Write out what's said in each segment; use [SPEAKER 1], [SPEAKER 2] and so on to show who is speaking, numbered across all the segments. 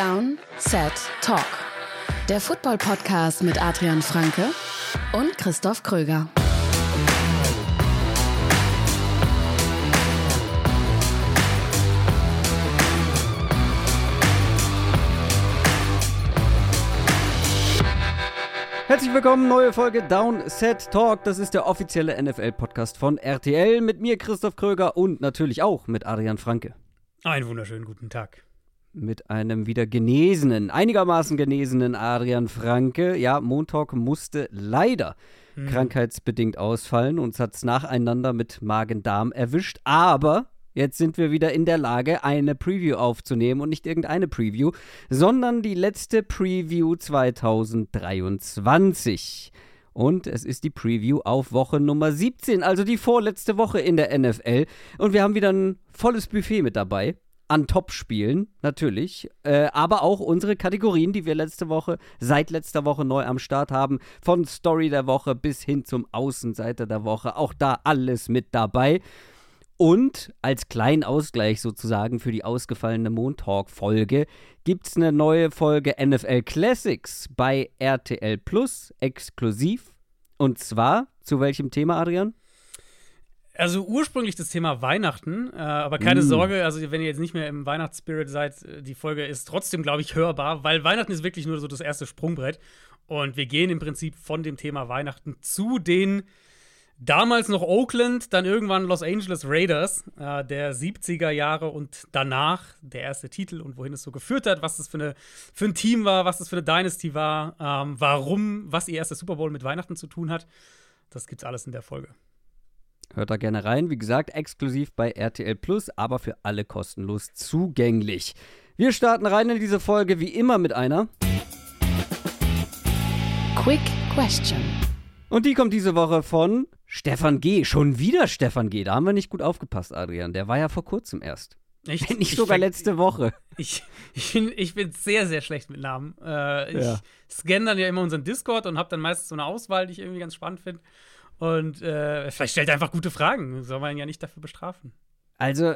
[SPEAKER 1] Down, Set, Talk. Der Football-Podcast mit Adrian Franke und Christoph Kröger.
[SPEAKER 2] Herzlich willkommen, neue Folge Down Set Talk. Das ist der offizielle NFL-Podcast von RTL mit mir, Christoph Kröger und natürlich auch mit Adrian Franke.
[SPEAKER 3] Einen wunderschönen guten Tag.
[SPEAKER 2] Mit einem wieder genesenen, einigermaßen genesenen Adrian Franke. Ja, Montag musste leider
[SPEAKER 3] Mhm.
[SPEAKER 2] krankheitsbedingt ausfallen. Uns hat es nacheinander mit Magen-Darm erwischt. Aber jetzt sind wir wieder in der Lage, eine Preview aufzunehmen und nicht irgendeine Preview, sondern die letzte Preview 2023. Und es ist die Preview auf Woche Nummer 17, also die vorletzte Woche in der NFL. Und wir haben wieder ein volles Buffet mit dabei. An Top-Spielen, natürlich. Äh, aber auch unsere Kategorien, die wir letzte Woche, seit letzter Woche neu am Start haben. Von Story der Woche bis hin zum Außenseiter der Woche. Auch da alles mit dabei. Und als kleinen Ausgleich sozusagen für die ausgefallene Montalk-Folge gibt es eine neue Folge NFL Classics bei RTL Plus exklusiv. Und zwar zu welchem Thema, Adrian?
[SPEAKER 3] Also ursprünglich das Thema Weihnachten, äh, aber keine
[SPEAKER 2] Mm.
[SPEAKER 3] Sorge, also wenn ihr jetzt nicht mehr im Weihnachtsspirit seid, äh, die Folge ist trotzdem, glaube ich, hörbar, weil Weihnachten ist wirklich nur so das erste Sprungbrett. Und wir gehen im Prinzip von dem Thema Weihnachten zu den damals noch Oakland, dann irgendwann Los Angeles Raiders äh, der 70er Jahre und danach der erste Titel und wohin es so geführt hat, was das für, eine, für ein Team war, was das für eine Dynasty war, ähm, warum, was ihr erster Super Bowl mit Weihnachten zu tun hat. Das gibt's alles in der Folge.
[SPEAKER 2] Hört da gerne rein. Wie gesagt, exklusiv bei RTL Plus, aber für alle kostenlos zugänglich. Wir starten rein in diese Folge wie immer mit einer.
[SPEAKER 1] Quick Question.
[SPEAKER 2] Und die kommt diese Woche von Stefan G. Schon wieder Stefan G. Da haben wir nicht gut aufgepasst, Adrian. Der war ja vor kurzem erst.
[SPEAKER 3] Ich,
[SPEAKER 2] Nicht
[SPEAKER 3] ich
[SPEAKER 2] sogar letzte Woche.
[SPEAKER 3] Ich, ich, bin, ich bin sehr, sehr schlecht mit Namen. Äh, ich
[SPEAKER 2] Ja.
[SPEAKER 3] scanne dann ja immer unseren Discord und habe dann meistens so eine Auswahl, die ich irgendwie ganz spannend finde. Und äh, vielleicht stellt er einfach gute Fragen. Soll man ihn ja nicht dafür bestrafen.
[SPEAKER 2] Also,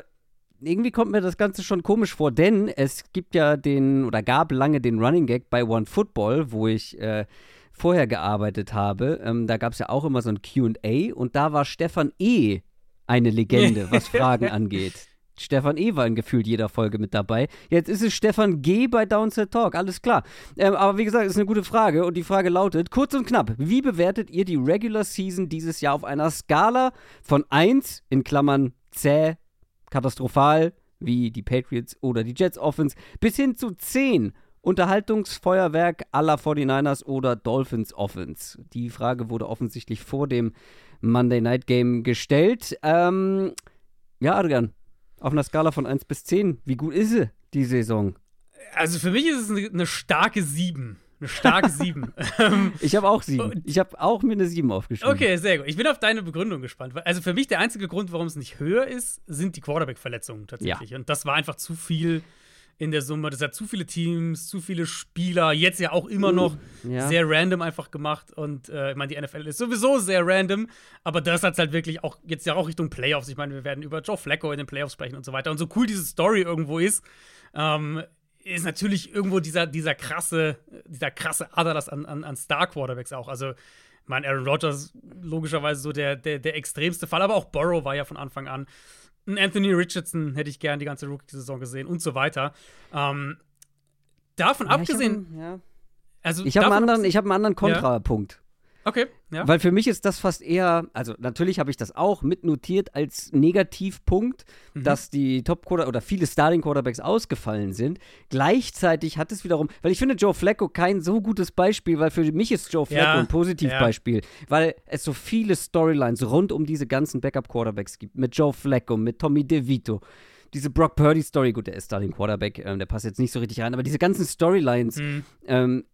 [SPEAKER 2] irgendwie kommt mir das Ganze schon komisch vor, denn es gibt ja den, oder gab lange den Running Gag bei One Football, wo ich äh, vorher gearbeitet habe. Ähm, da gab es ja auch immer so ein QA und da war Stefan E. eine Legende, was Fragen angeht. Stefan E. war in gefühlt jeder Folge mit dabei. Jetzt ist es Stefan G. bei Downset Talk, alles klar. Ähm, aber wie gesagt, ist eine gute Frage und die Frage lautet, kurz und knapp, wie bewertet ihr die Regular Season dieses Jahr auf einer Skala von 1 in Klammern zäh, katastrophal, wie die Patriots oder die Jets Offense, bis hin zu 10 Unterhaltungsfeuerwerk aller 49ers oder Dolphins Offense? Die Frage wurde offensichtlich vor dem Monday Night Game gestellt. Ähm, ja, Adrian, auf einer Skala von 1 bis 10, wie gut ist sie, die Saison?
[SPEAKER 3] Also für mich ist es eine, starke 7. Eine starke 7. Ähm,
[SPEAKER 2] Ich habe auch 7.
[SPEAKER 3] Und-
[SPEAKER 2] Ich habe auch mir eine 7 aufgeschrieben.
[SPEAKER 3] okay, sehr gut. Ich bin auf deine Begründung gespannt. Also für mich der einzige Grund, warum es nicht höher ist, sind die Quarterback-Verletzungen tatsächlich. Und das war einfach zu viel in der Summe. Das hat zu viele Teams, zu viele Spieler, jetzt ja auch immer noch
[SPEAKER 2] Ja.
[SPEAKER 3] sehr random einfach gemacht. Und äh, ich meine, die NFL ist sowieso sehr random, aber das hat halt wirklich auch jetzt ja auch Richtung Playoffs. Ich meine, wir werden über Joe Flacco in den Playoffs sprechen und so weiter. Und so cool diese Story irgendwo ist, ähm, ist natürlich irgendwo dieser, dieser krasse, dieser krasse Aderlass an, an, an Star-Quarterbacks auch. Also, ich meine, Aaron Rodgers logischerweise so der, der, der extremste Fall, aber auch Burrow war ja von Anfang an. Ein Anthony Richardson hätte ich gern die ganze Rookie-Saison gesehen und so weiter. Ähm, davon
[SPEAKER 2] Ja,
[SPEAKER 3] abgesehen,
[SPEAKER 2] Ich habe
[SPEAKER 3] also
[SPEAKER 2] ich hab einen anderen,
[SPEAKER 3] abgesehen-
[SPEAKER 2] ich hab einen anderen Kontrapunkt.
[SPEAKER 3] Okay, ja.
[SPEAKER 2] Weil für mich ist das fast eher, also natürlich habe ich das auch mitnotiert als Negativpunkt,
[SPEAKER 3] Mhm.
[SPEAKER 2] dass die top quarter oder viele Starting Quarterbacks ausgefallen sind. Gleichzeitig hat es wiederum, weil ich finde Joe Flacco kein so gutes Beispiel, weil für mich ist Joe Flacco
[SPEAKER 3] Ja,
[SPEAKER 2] ein Positivbeispiel, weil es so viele Storylines rund um diese ganzen Backup Quarterbacks gibt. Mit Joe Flacco, mit Tommy DeVito. Diese Brock Purdy Story, gut, der ist Starting Quarterback, ähm, der passt jetzt nicht so richtig rein, aber diese ganzen Storylines,
[SPEAKER 3] Mhm.
[SPEAKER 2] ähm,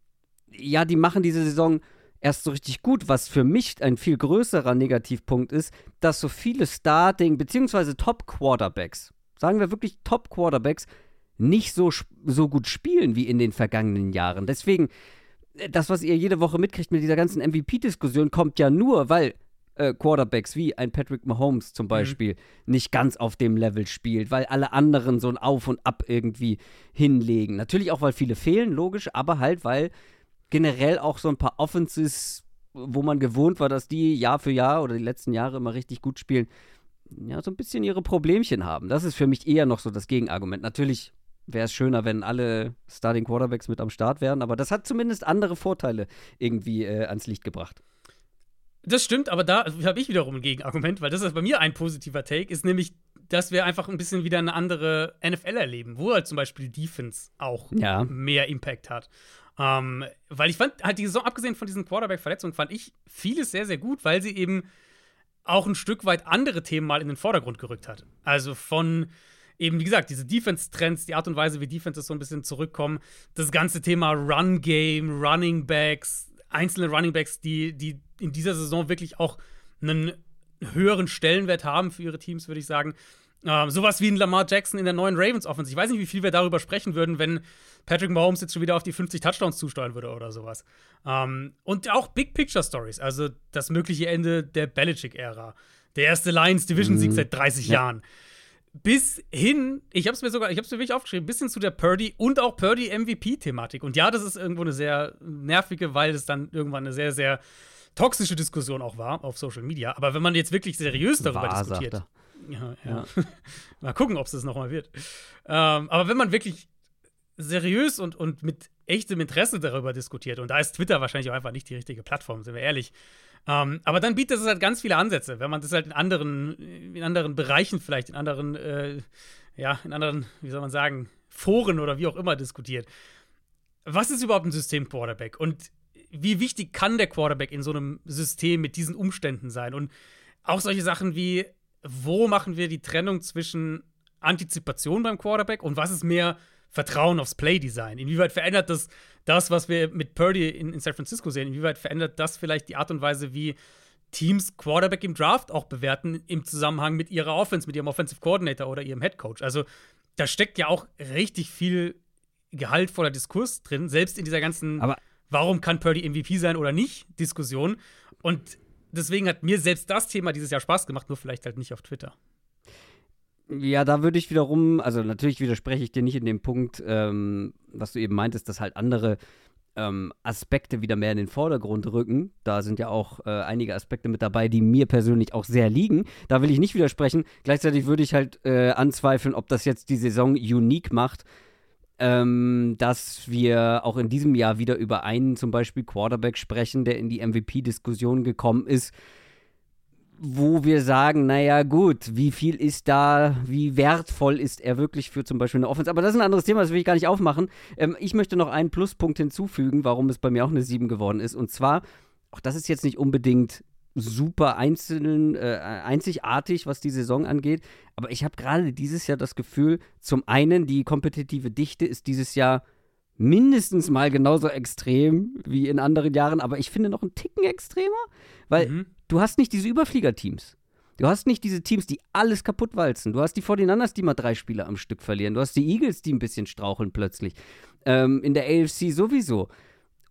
[SPEAKER 2] ja, die machen diese Saison erst so richtig gut, was für mich ein viel größerer Negativpunkt ist, dass so viele Starting- bzw. Top-Quarterbacks, sagen wir wirklich Top-Quarterbacks, nicht so, so gut spielen wie in den vergangenen Jahren. Deswegen, äh, das, was ihr jede Woche mitkriegt mit dieser ganzen MVP-Diskussion, kommt ja nur, weil äh, Quarterbacks wie ein Patrick Mahomes zum
[SPEAKER 3] Mhm.
[SPEAKER 2] Beispiel mhm. nicht ganz auf dem Level spielt, weil alle anderen so ein Auf und Ab irgendwie hinlegen. Natürlich auch, weil viele fehlen, logisch, aber halt, weil generell auch so ein paar Offenses, wo man gewohnt war, dass die Jahr für Jahr oder die letzten Jahre immer richtig gut spielen, ja, so ein bisschen ihre Problemchen haben. Das ist für mich eher noch so das Gegenargument. Natürlich wäre es schöner, wenn alle Starting Quarterbacks mit am Start wären, aber das hat zumindest andere Vorteile irgendwie äh, ans Licht gebracht.
[SPEAKER 3] Das stimmt, aber da habe ich wiederum ein Gegenargument, weil das ist bei mir ein positiver Take, ist nämlich, dass wir einfach ein bisschen wieder eine andere NFL erleben, wo halt zum Beispiel Defense auch
[SPEAKER 2] ja.
[SPEAKER 3] mehr Impact hat. Ähm, weil ich fand, halt die Saison, abgesehen von diesen Quarterback-Verletzungen, fand ich vieles sehr, sehr gut, weil sie eben auch ein Stück weit andere Themen mal in den Vordergrund gerückt hat. Also von eben, wie gesagt, diese Defense-Trends, die Art und Weise, wie Defenses so ein bisschen zurückkommen, das ganze Thema Run-Game, Running Backs, einzelne Running Backs, die, die in dieser Saison wirklich auch einen höheren Stellenwert haben für ihre Teams, würde ich sagen. Ähm, sowas wie ein Lamar Jackson in der neuen Ravens Offense. Ich weiß nicht, wie viel wir darüber sprechen würden, wenn Patrick Mahomes jetzt schon wieder auf die 50 Touchdowns zusteuern würde oder sowas. Ähm, und auch Big Picture Stories, also das mögliche Ende der Belichick-Ära. Der erste Lions Division-Sieg mhm. seit 30 ja. Jahren. Bis hin, ich habe es mir sogar, ich habe es mir wirklich aufgeschrieben, bis hin zu der Purdy und auch Purdy MVP-Thematik. Und ja, das ist irgendwo eine sehr nervige, weil es dann irgendwann eine sehr, sehr toxische Diskussion auch war auf Social Media. Aber wenn man jetzt wirklich seriös darüber
[SPEAKER 2] war,
[SPEAKER 3] diskutiert. Ja, ja. mal gucken, ob es das nochmal wird. Ähm, aber wenn man wirklich seriös und, und mit echtem Interesse darüber diskutiert, und da ist Twitter wahrscheinlich auch einfach nicht die richtige Plattform, sind wir ehrlich. Ähm, aber dann bietet es halt ganz viele Ansätze, wenn man das halt in anderen, in anderen Bereichen vielleicht, in anderen, äh, ja, in anderen, wie soll man sagen, Foren oder wie auch immer diskutiert. Was ist überhaupt ein System-Quarterback? Und wie wichtig kann der Quarterback in so einem System mit diesen Umständen sein? Und auch solche Sachen wie, wo machen wir die Trennung zwischen Antizipation beim Quarterback und was ist mehr Vertrauen aufs Play-Design? Inwieweit verändert das das, was wir mit Purdy in, in, San Francisco sehen? Inwieweit verändert das vielleicht die Art und Weise, wie Teams Quarterback im Draft auch bewerten im Zusammenhang mit ihrer Offense, mit ihrem Offensive Coordinator oder ihrem Head Coach? Also da steckt ja auch richtig viel gehaltvoller Diskurs drin, selbst in dieser ganzen
[SPEAKER 2] Aber
[SPEAKER 3] Warum kann Purdy MVP sein oder nicht? Diskussion. Und deswegen hat mir selbst das Thema dieses Jahr Spaß gemacht, nur vielleicht halt nicht auf Twitter.
[SPEAKER 2] Ja, da würde ich wiederum, also natürlich widerspreche ich dir nicht in dem Punkt, ähm, was du eben meintest, dass halt andere ähm, Aspekte wieder mehr in den Vordergrund rücken. Da sind ja auch äh, einige Aspekte mit dabei, die mir persönlich auch sehr liegen. Da will ich nicht widersprechen. Gleichzeitig würde ich halt äh, anzweifeln, ob das jetzt die Saison unique macht, ähm, dass wir auch in diesem Jahr wieder über einen zum Beispiel Quarterback sprechen, der in die MVP-Diskussion gekommen ist, wo wir sagen, naja gut, wie viel ist da, wie wertvoll ist er wirklich für zum Beispiel eine Offense. Aber das ist ein anderes Thema, das will ich gar nicht aufmachen. Ähm, ich möchte noch einen Pluspunkt hinzufügen, warum es bei mir auch eine 7 geworden ist. Und zwar, auch das ist jetzt nicht unbedingt super einzeln, äh, einzigartig, was die Saison angeht. Aber ich habe gerade dieses Jahr das Gefühl, zum einen, die kompetitive Dichte ist dieses Jahr mindestens mal genauso extrem wie in anderen Jahren, aber ich finde noch einen Ticken extremer, weil mhm. du hast nicht diese Überfliegerteams. Du hast nicht diese Teams, die alles kaputt walzen. Du hast die 49ers, die mal drei Spieler am Stück verlieren. Du hast die Eagles, die ein bisschen straucheln plötzlich. Ähm, in der AFC sowieso.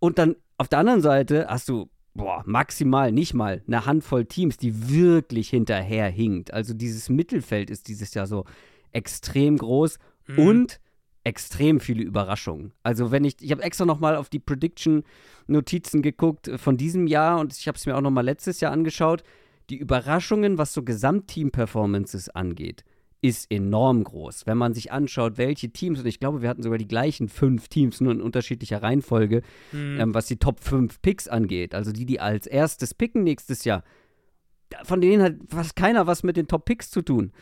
[SPEAKER 2] Und dann auf der anderen Seite hast du, boah, maximal nicht mal eine Handvoll Teams, die wirklich hinterher hinkt. Also dieses Mittelfeld ist dieses Jahr so extrem groß mhm. und extrem viele Überraschungen. Also wenn ich, ich habe extra nochmal auf die Prediction-Notizen geguckt von diesem Jahr und ich habe es mir auch nochmal letztes Jahr angeschaut. Die Überraschungen, was so Gesamtteam-Performances angeht, ist enorm groß. Wenn man sich anschaut, welche Teams, und ich glaube, wir hatten sogar die gleichen fünf Teams, nur in unterschiedlicher Reihenfolge, mhm. ähm, was die Top 5 Picks angeht, also die, die als erstes picken nächstes Jahr, von denen hat fast keiner was mit den Top Picks zu tun.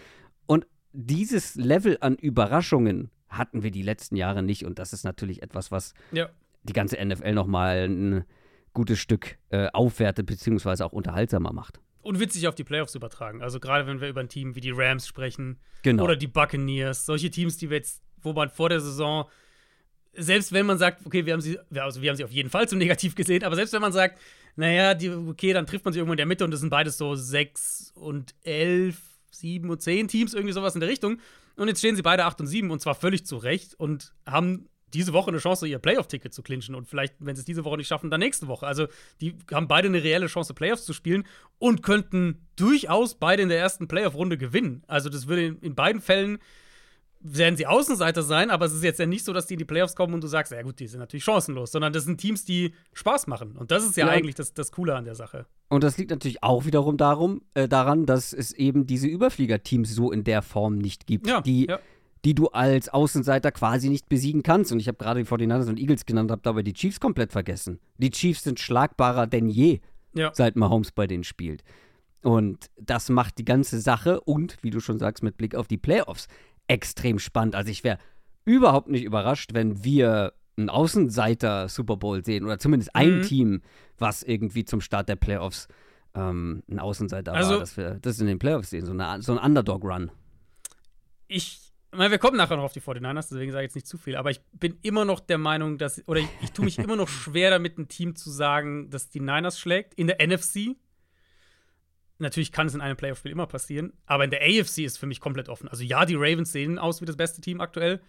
[SPEAKER 2] Und dieses Level an Überraschungen hatten wir die letzten Jahre nicht. Und das ist natürlich etwas, was
[SPEAKER 3] ja.
[SPEAKER 2] die ganze NFL nochmal ein gutes Stück äh, aufwertet, beziehungsweise auch unterhaltsamer macht.
[SPEAKER 3] Und witzig auf die Playoffs übertragen. Also gerade wenn wir über ein Team wie die Rams sprechen
[SPEAKER 2] genau.
[SPEAKER 3] oder die Buccaneers, solche Teams, die wir jetzt, wo man vor der Saison, selbst wenn man sagt, okay, wir haben sie, also wir haben sie auf jeden Fall zum Negativ gesehen, aber selbst wenn man sagt, naja, die, okay, dann trifft man sie irgendwo in der Mitte und das sind beides so sechs und elf, sieben und zehn Teams, irgendwie sowas in der Richtung. Und jetzt stehen sie beide 8 und 7 und zwar völlig zu Recht und haben diese Woche eine Chance, ihr Playoff-Ticket zu clinchen und vielleicht, wenn sie es diese Woche nicht schaffen, dann nächste Woche. Also die haben beide eine reelle Chance, Playoffs zu spielen und könnten durchaus beide in der ersten Playoff-Runde gewinnen. Also das würde in, in, beiden Fällen werden sie Außenseiter sein, aber es ist jetzt ja nicht so, dass die in die Playoffs kommen und du sagst, ja gut, die sind natürlich chancenlos, sondern das sind Teams, die Spaß machen. Und das ist ja, ja. eigentlich das, das Coole an der Sache.
[SPEAKER 2] Und das liegt natürlich auch wiederum darum, äh, daran, dass es eben diese Überflieger-Teams so in der Form nicht gibt,
[SPEAKER 3] ja,
[SPEAKER 2] die
[SPEAKER 3] ja
[SPEAKER 2] die du als Außenseiter quasi nicht besiegen kannst. Und ich habe gerade die 49ers und Eagles genannt, habe dabei die Chiefs komplett vergessen. Die Chiefs sind schlagbarer denn je,
[SPEAKER 3] ja.
[SPEAKER 2] seit Mahomes bei denen spielt. Und das macht die ganze Sache und, wie du schon sagst, mit Blick auf die Playoffs extrem spannend. Also ich wäre überhaupt nicht überrascht, wenn wir einen Außenseiter Super Bowl sehen oder zumindest ein mhm. Team, was irgendwie zum Start der Playoffs ähm, ein Außenseiter
[SPEAKER 3] also,
[SPEAKER 2] war, dass wir das in den Playoffs sehen, so, eine, so ein Underdog-Run.
[SPEAKER 3] Ich wir kommen nachher noch auf die 49ers, deswegen sage ich jetzt nicht zu viel, aber ich bin immer noch der Meinung, dass, oder ich, ich tue mich immer noch schwer damit, ein Team zu sagen, dass die Niners schlägt. In der NFC, natürlich kann es in einem Playoff-Spiel immer passieren, aber in der AFC ist für mich komplett offen. Also ja, die Ravens sehen aus wie das beste Team aktuell,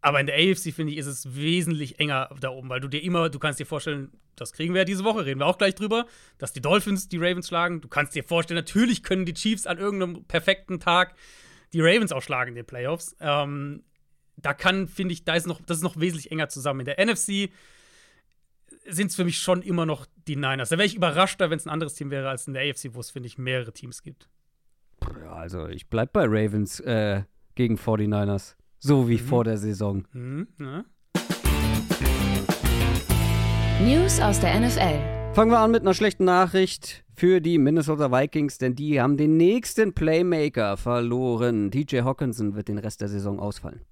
[SPEAKER 3] aber in der AFC, finde ich, ist es wesentlich enger da oben, weil du dir immer, du kannst dir vorstellen, das kriegen wir ja diese Woche, reden wir auch gleich drüber, dass die Dolphins die Ravens schlagen. Du kannst dir vorstellen, natürlich können die Chiefs an irgendeinem perfekten Tag die Ravens auch schlagen in den Playoffs. Ähm, da kann, finde ich, da ist noch, das ist noch wesentlich enger zusammen. In der NFC sind es für mich schon immer noch die Niners. Da wäre ich überraschter, wenn es ein anderes Team wäre als in der AFC, wo es, finde ich, mehrere Teams gibt.
[SPEAKER 2] Ja, also ich bleibe bei Ravens äh, gegen 49ers. So wie mhm. vor der Saison.
[SPEAKER 3] Mhm, ja.
[SPEAKER 1] News aus der NFL.
[SPEAKER 2] Fangen wir an mit einer schlechten Nachricht für die Minnesota Vikings, denn die haben den nächsten Playmaker verloren. TJ Hawkinson wird den Rest der Saison ausfallen.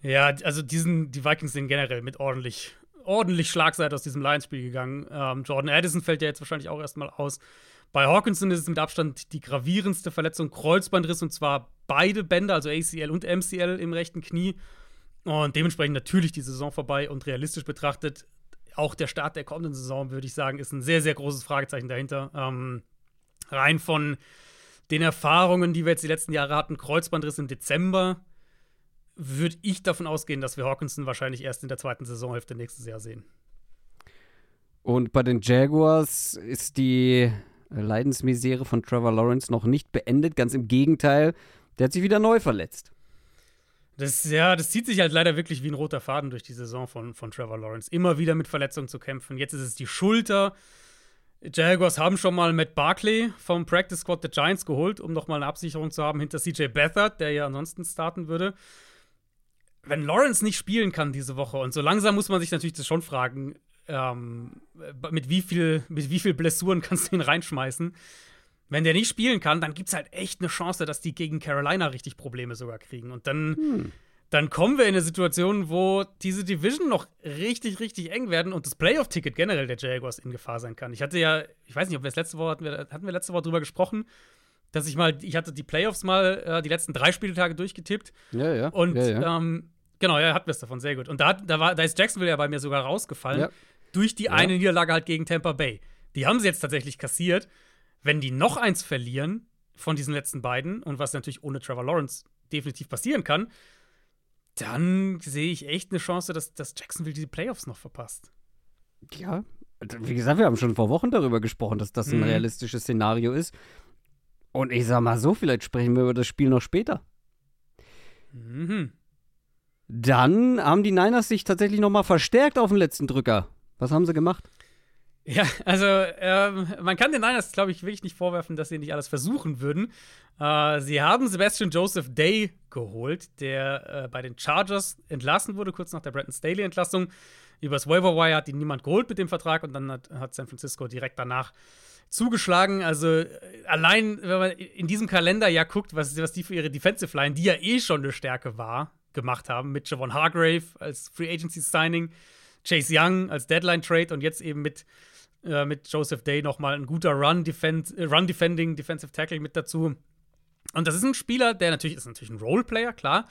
[SPEAKER 3] Ja, also diesen, die Vikings sind generell mit ordentlich, ordentlich Schlagseite aus diesem Lions-Spiel gegangen. Ähm, Jordan Addison fällt ja jetzt wahrscheinlich auch erstmal aus. Bei Hawkinson ist es mit Abstand die gravierendste Verletzung, Kreuzbandriss und zwar beide Bänder, also ACL und MCL im rechten Knie. Und dementsprechend natürlich die Saison vorbei und realistisch betrachtet auch der Start der kommenden Saison, würde ich sagen, ist ein sehr, sehr großes Fragezeichen dahinter. Ähm, rein von den Erfahrungen, die wir jetzt die letzten Jahre hatten, Kreuzbandriss im Dezember, würde ich davon ausgehen, dass wir Hawkinson wahrscheinlich erst in der zweiten Saisonhälfte nächstes Jahr sehen.
[SPEAKER 2] Und bei den Jaguars ist die Leidensmisere von Trevor Lawrence noch nicht beendet. Ganz im Gegenteil, der hat sich wieder neu verletzt.
[SPEAKER 3] Das, ja, das zieht sich halt leider wirklich wie ein roter Faden durch die Saison von, von Trevor Lawrence. Immer wieder mit Verletzungen zu kämpfen. Jetzt ist es die Schulter. Jaguars haben schon mal Matt Barkley vom Practice Squad der Giants geholt, um nochmal eine Absicherung zu haben hinter CJ Beathard, der ja ansonsten starten würde. Wenn Lawrence nicht spielen kann diese Woche, und so langsam muss man sich natürlich das schon fragen, ähm, mit, wie viel, mit wie viel Blessuren kannst du ihn reinschmeißen? Wenn der nicht spielen kann, dann gibt es halt echt eine Chance, dass die gegen Carolina richtig Probleme sogar kriegen. Und dann, hm. dann kommen wir in eine Situation, wo diese Division noch richtig, richtig eng werden und das Playoff-Ticket generell der Jaguars in Gefahr sein kann. Ich hatte ja, ich weiß nicht, ob wir das letzte Woche hatten, wir, hatten wir letzte Woche drüber gesprochen, dass ich mal, ich hatte die Playoffs mal äh, die letzten drei Spieltage durchgetippt.
[SPEAKER 2] Ja, ja.
[SPEAKER 3] Und
[SPEAKER 2] ja,
[SPEAKER 3] ja. Ähm, genau, ja, hatten wir es davon, sehr gut. Und da, da, war, da ist Jacksonville ja bei mir sogar rausgefallen, ja. durch die eine Niederlage halt gegen Tampa Bay. Die haben sie jetzt tatsächlich kassiert. Wenn die noch eins verlieren von diesen letzten beiden, und was natürlich ohne Trevor Lawrence definitiv passieren kann, dann sehe ich echt eine Chance, dass, dass Jacksonville die Playoffs noch verpasst.
[SPEAKER 2] Ja, wie gesagt, wir haben schon vor Wochen darüber gesprochen, dass das ein mhm. realistisches Szenario ist. Und ich sag mal so, vielleicht sprechen wir über das Spiel noch später.
[SPEAKER 3] Mhm.
[SPEAKER 2] Dann haben die Niners sich tatsächlich noch mal verstärkt auf den letzten Drücker. Was haben sie gemacht?
[SPEAKER 3] Ja, also ähm, man kann den Niners, glaube ich, wirklich nicht vorwerfen, dass sie nicht alles versuchen würden. Äh, sie haben Sebastian Joseph Day geholt, der äh, bei den Chargers entlassen wurde, kurz nach der Brandon Staley-Entlassung. Übers Waiver Wire hat ihn niemand geholt mit dem Vertrag und dann hat, hat San Francisco direkt danach zugeschlagen. Also äh, allein, wenn man in diesem Kalender ja guckt, was, was die für ihre Defensive Line, die ja eh schon eine Stärke war, gemacht haben, mit Javon Hargrave als Free Agency Signing, Chase Young als Deadline Trade und jetzt eben mit äh, mit Joseph Day nochmal ein guter Run, Defend, äh, Run Defending, Defensive Tackle mit dazu. Und das ist ein Spieler, der natürlich ist natürlich ein Roleplayer, klar.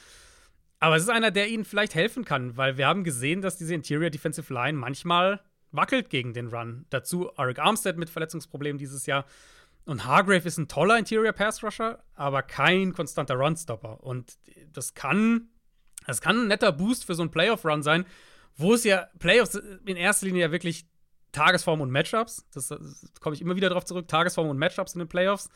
[SPEAKER 3] Aber es ist einer, der ihnen vielleicht helfen kann, weil wir haben gesehen, dass diese Interior Defensive Line manchmal wackelt gegen den Run. Dazu Arik Armstead mit Verletzungsproblemen dieses Jahr. Und Hargrave ist ein toller Interior Pass Rusher, aber kein konstanter Run-Stopper. Und das kann Das kann ein netter Boost für so einen Playoff-Run sein, wo es ja Playoffs in erster Linie ja wirklich Tagesform und Matchups. Das, das komme ich immer wieder darauf zurück. Tagesform und Matchups in den Playoffs.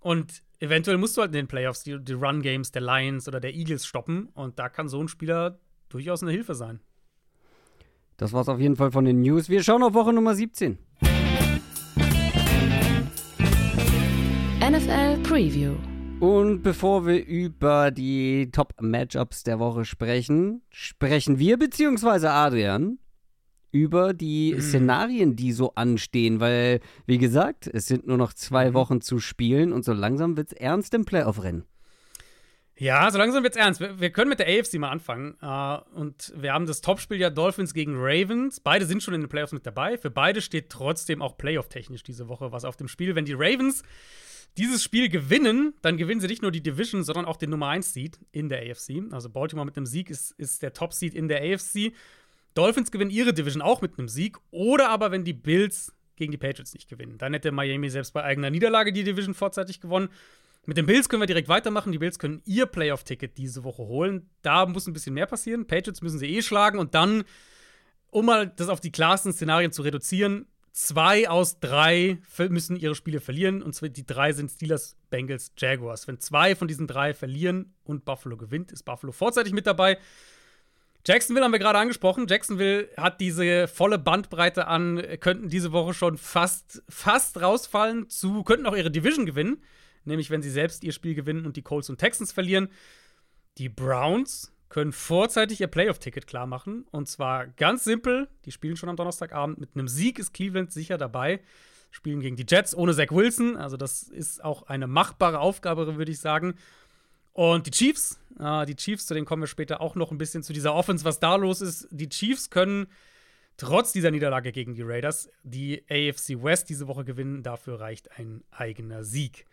[SPEAKER 3] Und eventuell musst du halt in den Playoffs die, die Run-Games der Lions oder der Eagles stoppen. Und da kann so ein Spieler durchaus eine Hilfe sein.
[SPEAKER 2] Das war's auf jeden Fall von den News. Wir schauen auf Woche Nummer 17.
[SPEAKER 1] NFL Preview.
[SPEAKER 2] Und bevor wir über die Top-Matchups der Woche sprechen, sprechen wir bzw. Adrian über die mhm. Szenarien, die so anstehen, weil, wie gesagt, es sind nur noch zwei mhm. Wochen zu spielen und so langsam wird es ernst im Playoff-Rennen.
[SPEAKER 3] Ja, so langsam wird's ernst. Wir, wir, können mit der AFC mal anfangen. Uh, und wir haben das Topspiel ja Dolphins gegen Ravens. Beide sind schon in den Playoffs mit dabei. Für beide steht trotzdem auch Playoff-technisch diese Woche was auf dem Spiel. Wenn die Ravens dieses Spiel gewinnen, dann gewinnen sie nicht nur die Division, sondern auch den Nummer 1 Seed in der AFC. Also Baltimore mit einem Sieg ist, ist der Top-Seed in der AFC. Dolphins gewinnen ihre Division auch mit einem Sieg. Oder aber, wenn die Bills gegen die Patriots nicht gewinnen. Dann hätte Miami selbst bei eigener Niederlage die Division vorzeitig gewonnen. Mit den Bills können wir direkt weitermachen. Die Bills können ihr Playoff-Ticket diese Woche holen. Da muss ein bisschen mehr passieren. Patriots müssen sie eh schlagen. Und dann, um mal das auf die klarsten Szenarien zu reduzieren, zwei aus drei müssen ihre Spiele verlieren. Und die drei sind Steelers, Bengals, Jaguars. Wenn zwei von diesen drei verlieren und Buffalo gewinnt, ist Buffalo vorzeitig mit dabei. Jacksonville haben wir gerade angesprochen. Jacksonville hat diese volle Bandbreite an, könnten diese Woche schon fast, fast rausfallen zu, könnten auch ihre Division gewinnen nämlich wenn sie selbst ihr Spiel gewinnen und die Colts und Texans verlieren. Die Browns können vorzeitig ihr Playoff-Ticket klar machen. Und zwar ganz simpel. Die spielen schon am Donnerstagabend. Mit einem Sieg ist Cleveland sicher dabei. Spielen gegen die Jets ohne Zach Wilson. Also, das ist auch eine machbare Aufgabe, würde ich sagen. Und die Chiefs, äh, die Chiefs, zu denen kommen wir später auch noch ein bisschen zu dieser Offense, was da los ist. Die Chiefs können trotz dieser Niederlage gegen die Raiders die AFC West diese Woche gewinnen. Dafür reicht ein eigener Sieg.